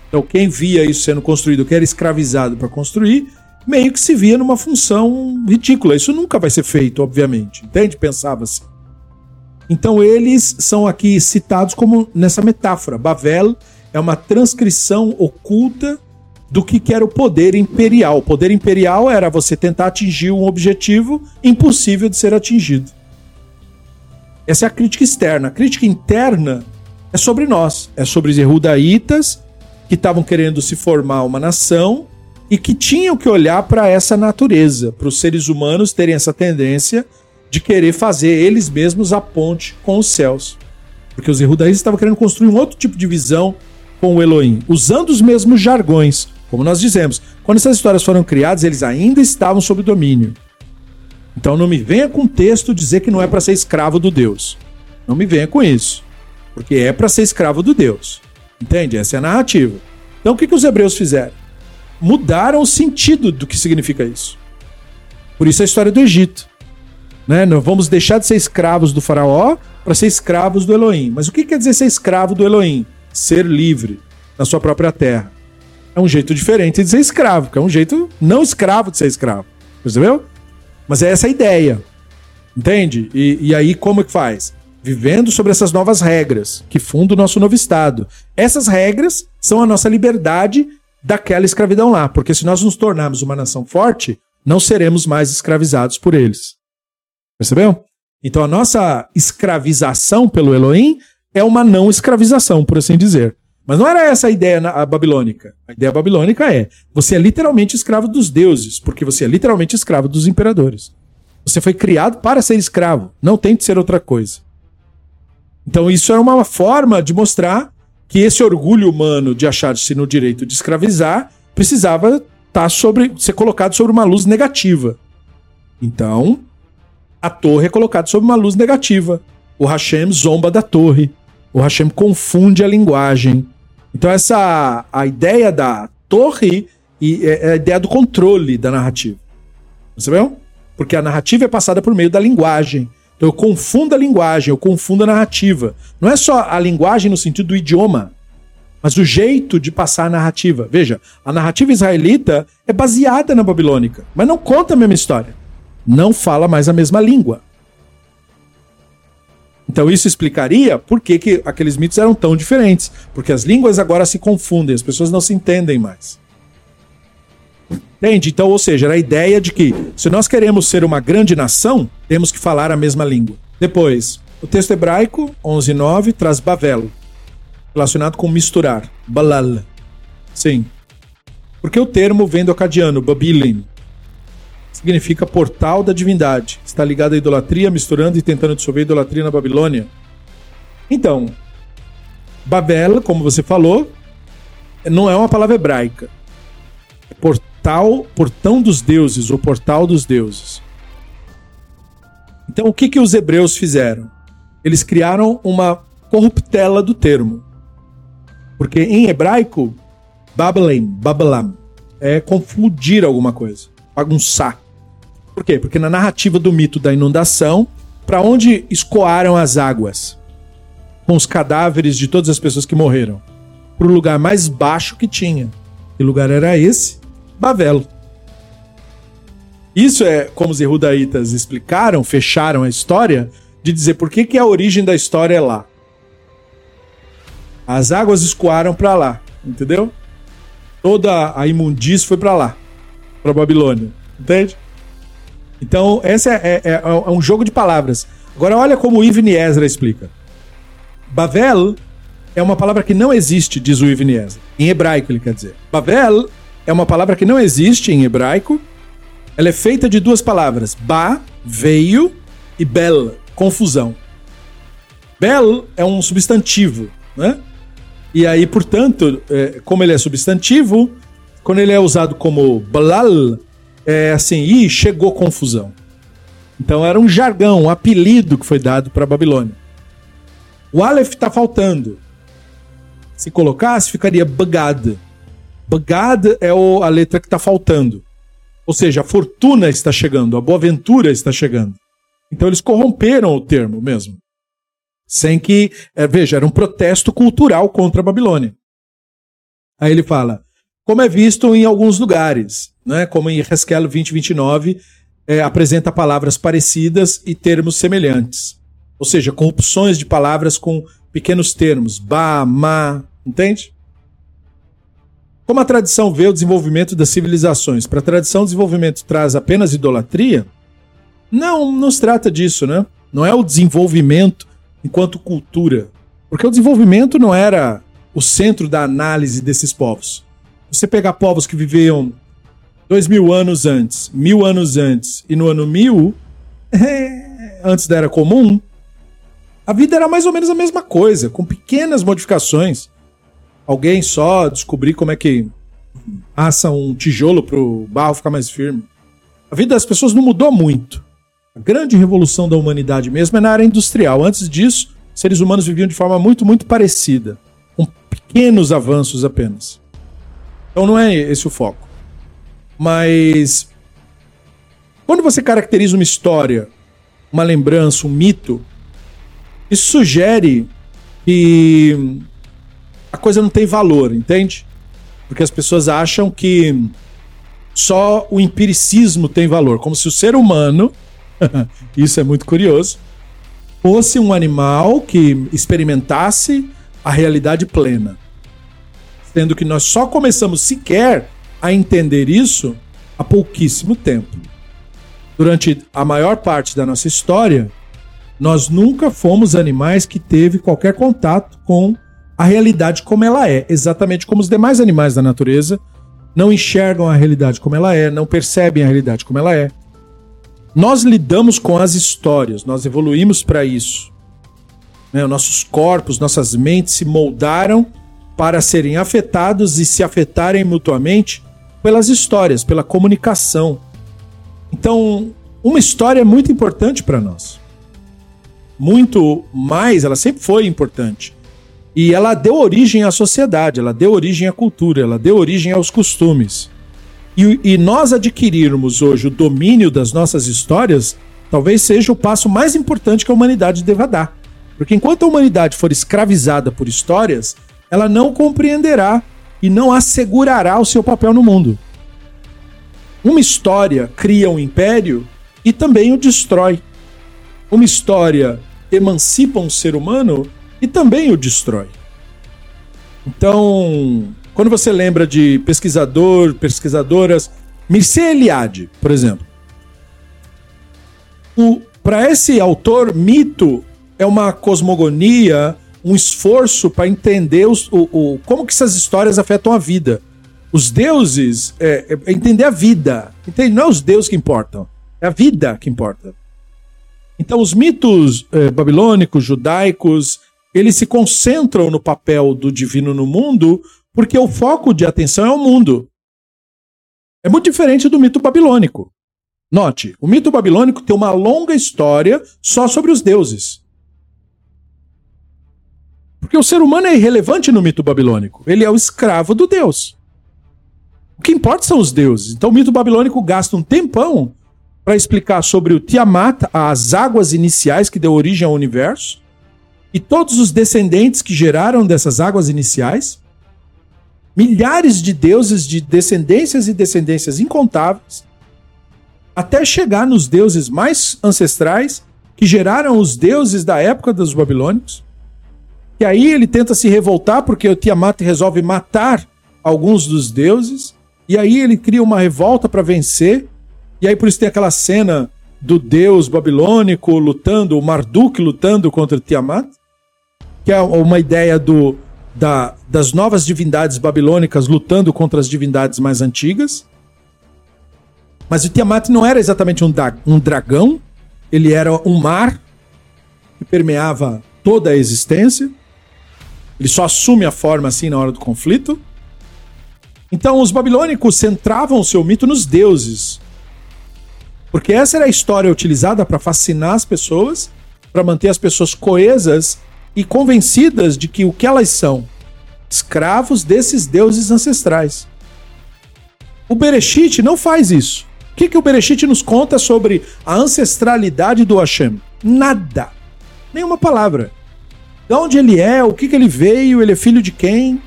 Então, quem via isso sendo construído, que era escravizado para construir, meio que se via numa função ridícula. Isso nunca vai ser feito, obviamente. Entende? Pensava-se. Então, eles são aqui citados como nessa metáfora. Bavel é uma transcrição oculta do que, que era o poder imperial. O poder imperial era você tentar atingir um objetivo impossível de ser atingido. Essa é a crítica externa. A crítica interna é sobre nós, é sobre os Erudaitas que estavam querendo se formar uma nação e que tinham que olhar para essa natureza, para os seres humanos terem essa tendência de querer fazer eles mesmos a ponte com os céus. Porque os Erudaitas estavam querendo construir um outro tipo de visão com o Elohim, usando os mesmos jargões, como nós dizemos, quando essas histórias foram criadas, eles ainda estavam sob domínio. Então não me venha com texto dizer que não é para ser escravo do Deus. Não me venha com isso. Porque é para ser escravo do Deus. Entende? Essa é a narrativa. Então o que, que os hebreus fizeram? Mudaram o sentido do que significa isso. Por isso a história do Egito. Né? Não vamos deixar de ser escravos do faraó para ser escravos do Elohim. Mas o que quer dizer ser escravo do Elohim? Ser livre na sua própria terra é um jeito diferente de ser escravo, que é um jeito não escravo de ser escravo. Percebeu? Mas é essa a ideia. Entende? E, e aí como é que faz? Vivendo sobre essas novas regras que funda o nosso novo Estado. Essas regras são a nossa liberdade daquela escravidão lá. Porque se nós nos tornarmos uma nação forte, não seremos mais escravizados por eles. Percebeu? Então a nossa escravização pelo Elohim é uma não escravização, por assim dizer. Mas não era essa a ideia na, babilônica. A ideia babilônica é: você é literalmente escravo dos deuses, porque você é literalmente escravo dos imperadores. Você foi criado para ser escravo, não tente ser outra coisa. Então isso era uma forma de mostrar que esse orgulho humano de achar-se no direito de escravizar precisava estar tá sobre, ser colocado sobre uma luz negativa. Então, a torre é colocada sobre uma luz negativa. O Hashem zomba da torre. O Hashem confunde a linguagem. Então essa a ideia da torre e é, é a ideia do controle da narrativa. Percebeu? Porque a narrativa é passada por meio da linguagem. Então eu confundo a linguagem, eu confundo a narrativa. Não é só a linguagem no sentido do idioma, mas o jeito de passar a narrativa. Veja, a narrativa israelita é baseada na babilônica, mas não conta a mesma história. Não fala mais a mesma língua. Então isso explicaria por que, que aqueles mitos eram tão diferentes. Porque as línguas agora se confundem, as pessoas não se entendem mais. Entende? Então, ou seja, era a ideia de que se nós queremos ser uma grande nação, temos que falar a mesma língua. Depois, o texto hebraico, 11.9, traz Bavel, relacionado com misturar, balal. Sim. Porque o termo vem do acadiano, babilim, significa portal da divindade. Está ligado à idolatria, misturando e tentando dissolver a idolatria na Babilônia. Então, Babel, como você falou, não é uma palavra hebraica. É portal, portão dos deuses, ou portal dos deuses. Então, o que, que os hebreus fizeram? Eles criaram uma corruptela do termo. Porque em hebraico, Babelém, Babelam, é confundir alguma coisa, bagunçar. Por quê? Porque na narrativa do mito da inundação, para onde escoaram as águas? Com os cadáveres de todas as pessoas que morreram. Para o lugar mais baixo que tinha. Que lugar era esse? Bavelo. Isso é como os erudaitas explicaram, fecharam a história, de dizer por que, que a origem da história é lá. As águas escoaram para lá, entendeu? Toda a imundície foi para lá, para Babilônia, entende? Então, esse é, é, é, é, um jogo de palavras. Agora, olha como o Ibn Ezra explica. Bavel é uma palavra que não existe, diz o Ibn Ezra. Em hebraico, ele quer dizer. Bavel é uma palavra que não existe em hebraico. Ela é feita de duas palavras. Ba, veio, e bel, confusão. Bel é um substantivo, né? E aí, portanto, é, como ele é substantivo, quando ele é usado como balal, é assim, ih, chegou confusão. Então era um jargão, um apelido que foi dado para Babilônia. O Aleph está faltando. Se colocasse, ficaria Bagad. Bagad é o, a letra que está faltando. Ou seja, a fortuna está chegando, a boa ventura está chegando. Então eles corromperam o termo mesmo. Sem que, é, veja, era um protesto cultural contra a Babilônia. Aí ele fala: como é visto em alguns lugares, né? como em Haskell 2029, é, apresenta palavras parecidas e termos semelhantes. Ou seja, corrupções de palavras com pequenos termos, ba, ma, entende? Como a tradição vê o desenvolvimento das civilizações? Para a tradição, o desenvolvimento traz apenas idolatria? Não, não se trata disso, né? Não é o desenvolvimento enquanto cultura. Porque o desenvolvimento não era o centro da análise desses povos você pegar povos que viviam dois mil anos antes, mil anos antes, e no ano mil, é, antes da Era Comum, a vida era mais ou menos a mesma coisa, com pequenas modificações. Alguém só descobrir como é que assa um tijolo para o barro ficar mais firme. A vida das pessoas não mudou muito. A grande revolução da humanidade mesmo é na área industrial. Antes disso, seres humanos viviam de forma muito, muito parecida, com pequenos avanços apenas. Então não é esse o foco. Mas quando você caracteriza uma história, uma lembrança, um mito, isso sugere que a coisa não tem valor, entende? Porque as pessoas acham que só o empiricismo tem valor, como se o ser humano, isso é muito curioso, fosse um animal que experimentasse a realidade plena sendo que nós só começamos sequer a entender isso há pouquíssimo tempo. Durante a maior parte da nossa história, nós nunca fomos animais que teve qualquer contato com a realidade como ela é, exatamente como os demais animais da natureza não enxergam a realidade como ela é, não percebem a realidade como ela é. Nós lidamos com as histórias, nós evoluímos para isso. Né? Nossos corpos, nossas mentes se moldaram para serem afetados e se afetarem mutuamente pelas histórias, pela comunicação. Então, uma história é muito importante para nós. Muito mais, ela sempre foi importante. E ela deu origem à sociedade, ela deu origem à cultura, ela deu origem aos costumes. E, e nós adquirirmos hoje o domínio das nossas histórias, talvez seja o passo mais importante que a humanidade deva dar. Porque enquanto a humanidade for escravizada por histórias, ela não compreenderá e não assegurará o seu papel no mundo. Uma história cria um império e também o destrói. Uma história emancipa um ser humano e também o destrói. Então, quando você lembra de pesquisador, pesquisadoras, Mircea Eliade, por exemplo, para esse autor, mito é uma cosmogonia, um esforço para entender os, o, o, como que essas histórias afetam a vida. Os deuses é, é entender a vida. Entende? Não é os deuses que importam, é a vida que importa. Então, os mitos é, babilônicos, judaicos, eles se concentram no papel do divino no mundo, porque o foco de atenção é o mundo. É muito diferente do mito babilônico. Note, o mito babilônico tem uma longa história só sobre os deuses. Porque o ser humano é irrelevante no mito babilônico. Ele é o escravo do Deus. O que importa são os deuses. Então o mito babilônico gasta um tempão para explicar sobre o Tiamat, as águas iniciais que deu origem ao universo, e todos os descendentes que geraram dessas águas iniciais. Milhares de deuses de descendências e descendências incontáveis, até chegar nos deuses mais ancestrais que geraram os deuses da época dos babilônicos. E aí ele tenta se revoltar porque o Tiamat resolve matar alguns dos deuses. E aí ele cria uma revolta para vencer. E aí por isso tem aquela cena do deus babilônico lutando, o Marduk lutando contra o Tiamat, que é uma ideia do, da, das novas divindades babilônicas lutando contra as divindades mais antigas. Mas o Tiamat não era exatamente um, um dragão, ele era um mar que permeava toda a existência. Ele só assume a forma assim na hora do conflito. Então, os babilônicos centravam o seu mito nos deuses. Porque essa era a história utilizada para fascinar as pessoas, para manter as pessoas coesas e convencidas de que o que elas são, escravos desses deuses ancestrais. O Bereshit não faz isso. O que, que o Bereshit nos conta sobre a ancestralidade do Hashem? Nada. Nenhuma palavra de onde ele é, o que, que ele veio, ele é filho de quem.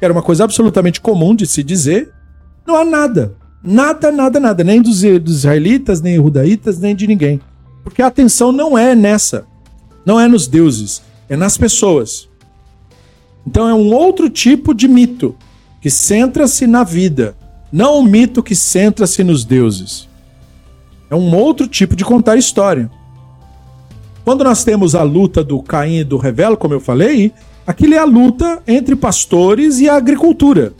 Era uma coisa absolutamente comum de se dizer. Não há nada. Nada, nada, nada. Nem dos, dos israelitas, nem judaítas, nem de ninguém. Porque a atenção não é nessa. Não é nos deuses. É nas pessoas. Então é um outro tipo de mito que centra-se na vida, não um mito que centra-se nos deuses. É um outro tipo de contar história. Quando nós temos a luta do Caim e do Revelo, como eu falei, aquilo é a luta entre pastores e a agricultura.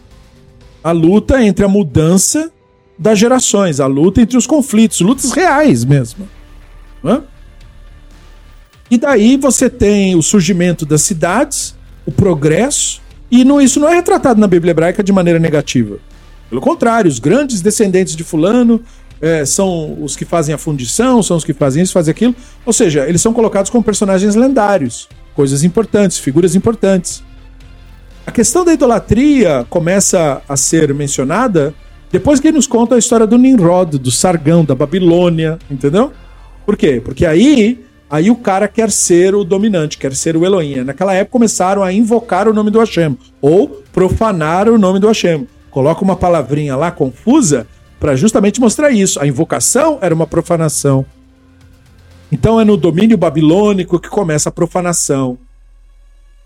A luta entre a mudança das gerações, a luta entre os conflitos, lutas reais mesmo. Né? E daí você tem o surgimento das cidades, o progresso, e não, isso não é retratado na Bíblia hebraica de maneira negativa. Pelo contrário, os grandes descendentes de Fulano é, são os que fazem a fundição, são os que fazem isso, fazem aquilo. Ou seja, eles são colocados como personagens lendários, coisas importantes, figuras importantes. A questão da idolatria começa a ser mencionada depois que ele nos conta a história do Nimrod, do Sargão, da Babilônia, entendeu? Por quê? Porque aí, aí o cara quer ser o dominante, quer ser o Elohim. Naquela época começaram a invocar o nome do Hashem, ou profanar o nome do Hashem. Coloca uma palavrinha lá confusa para justamente mostrar isso. A invocação era uma profanação. Então é no domínio babilônico que começa a profanação.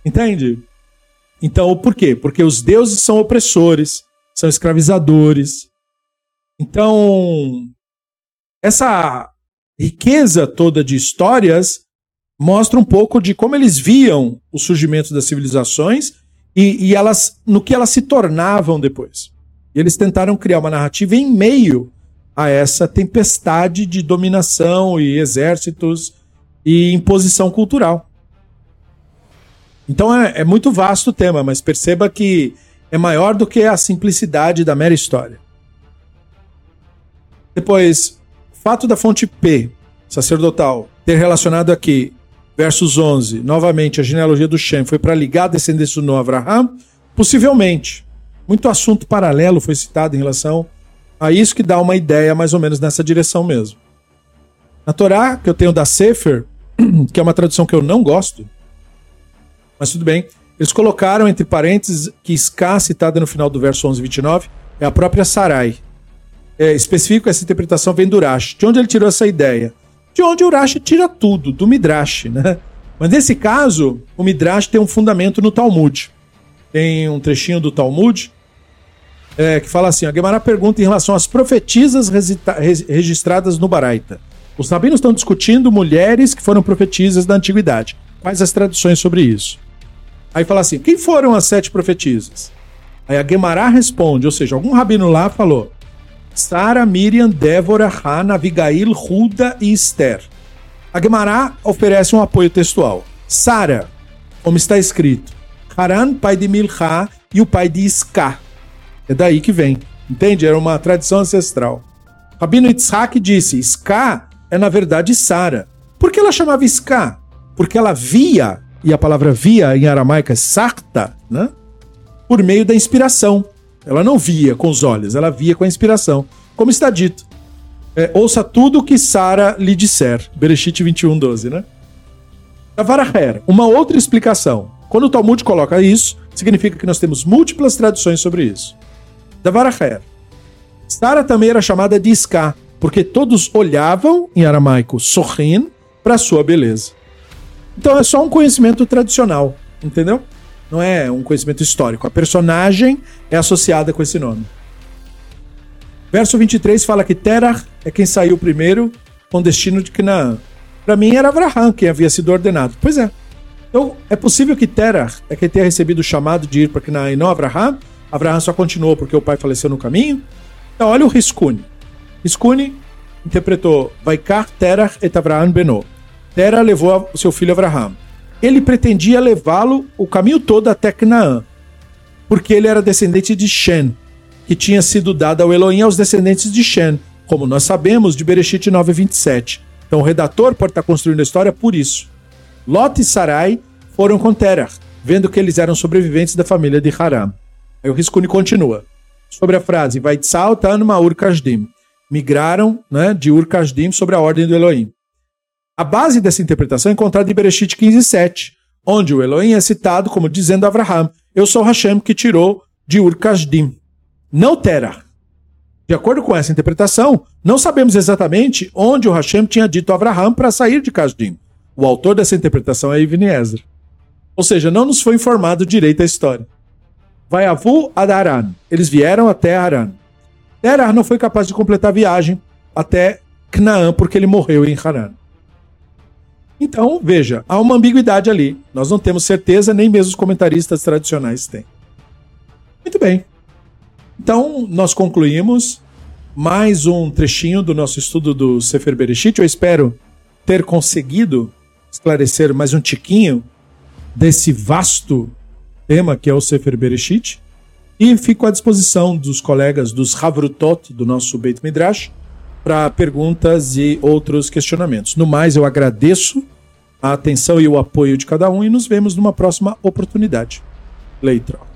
Entende? Então, por quê? Porque os deuses são opressores, são escravizadores. Então, essa riqueza toda de histórias mostra um pouco de como eles viam o surgimento das civilizações e, e elas no que elas se tornavam depois. E eles tentaram criar uma narrativa em meio a essa tempestade de dominação e exércitos e imposição cultural. Então é, é, muito vasto o tema, mas perceba que é maior do que a simplicidade da mera história. Depois, o fato da fonte P, sacerdotal, ter relacionado aqui versos 11, novamente a genealogia do Shem foi para ligar a descendência do Abraham? Possivelmente. Muito assunto paralelo foi citado em relação a isso que dá uma ideia mais ou menos nessa direção mesmo. Na Torá, que eu tenho da Sefer, que é uma tradução que eu não gosto, mas tudo bem, eles colocaram entre parênteses que Ska, citada no final do verso 11 29, é a própria Sarai. É, específico, essa interpretação vem do Urash. De onde ele tirou essa ideia? De onde o Urash tira tudo, do Midrash, né? Mas nesse caso, o Midrash tem um fundamento no Talmud. Tem um trechinho do Talmud é, que fala assim: a Gemara pergunta em relação às profetisas registradas no Baraita. Os rabinos estão discutindo mulheres que foram profetisas da antiguidade. Quais as traduções sobre isso? Aí fala assim: quem foram as sete profetisas? Aí a Gemara responde, ou seja, algum rabino lá falou: Sara, Miriam, Débora, Hana, Abigail, Ruda e Esther. A Gemara oferece um apoio textual. Sara, como está escrito, Haran, pai de Milha, e o pai de Isca. É daí que vem. Entende? Era uma tradição ancestral. Rabino Yitzhak disse: Isca é na verdade Sara. Por que ela chamava Isca? Porque ela via e a palavra via em aramaico é sarta, né? Por meio da inspiração. Ela não via com os olhos, ela via com a inspiração. Como está dito. É, ouça tudo o que Sara lhe disser. Bereshit 21, 12, né? Avaraher, uma outra explicação. Quando o Talmud coloca isso, significa que nós temos múltiplas traduções sobre isso. Davaraher. Sara também era chamada de Ska, porque todos olhavam, em aramaico, sorrin, para sua beleza. Então é só um conhecimento tradicional, entendeu? Não é um conhecimento histórico. A personagem é associada com esse nome. Verso 23 fala que Terah é quem saiu primeiro com destino de Canaã. Para mim era Abraham quem havia sido ordenado. Pois é. Então é possível que Terah é quem tenha recebido o chamado de ir para Canaã e não Abraham. Abraham só continuou porque o pai faleceu no caminho. Então olha o Riscune. Riscune interpretou Vaikar Terah et Abraham Beno. Tera levou o seu filho Abraham. Ele pretendia levá-lo o caminho todo até Canaã, porque ele era descendente de Shem, que tinha sido dado ao Elohim aos descendentes de Shem, como nós sabemos de Bereshit 9:27. Então o redator pode estar construindo a história por isso. Lot e Sarai foram com Terah, vendo que eles eram sobreviventes da família de Haram. Aí o Riscuni continua. Sobre a frase, vai Tan Maur Kasdim. Migraram né, de Ur Kasdim sobre a ordem do Elohim. A base dessa interpretação é encontrada em Bereshit 15:7, onde o Elohim é citado como dizendo a Abraham: Eu sou Hashem que tirou de Ur Kasdim, não Terah. De acordo com essa interpretação, não sabemos exatamente onde o Hashem tinha dito a Abraham para sair de Kasdim. O autor dessa interpretação é Ibn Ezra. Ou seja, não nos foi informado direito a história. Vai Avu Adaran. Eles vieram até Aran. Terah não foi capaz de completar a viagem até Canaã porque ele morreu em Haran. Então, veja, há uma ambiguidade ali. Nós não temos certeza, nem mesmo os comentaristas tradicionais têm. Muito bem. Então, nós concluímos mais um trechinho do nosso estudo do Sefer Bereshit. Eu espero ter conseguido esclarecer mais um tiquinho desse vasto tema que é o Sefer Bereshit. E fico à disposição dos colegas dos Havrutot do nosso Beit Midrash para perguntas e outros questionamentos. No mais, eu agradeço a atenção e o apoio de cada um e nos vemos numa próxima oportunidade. Leitro.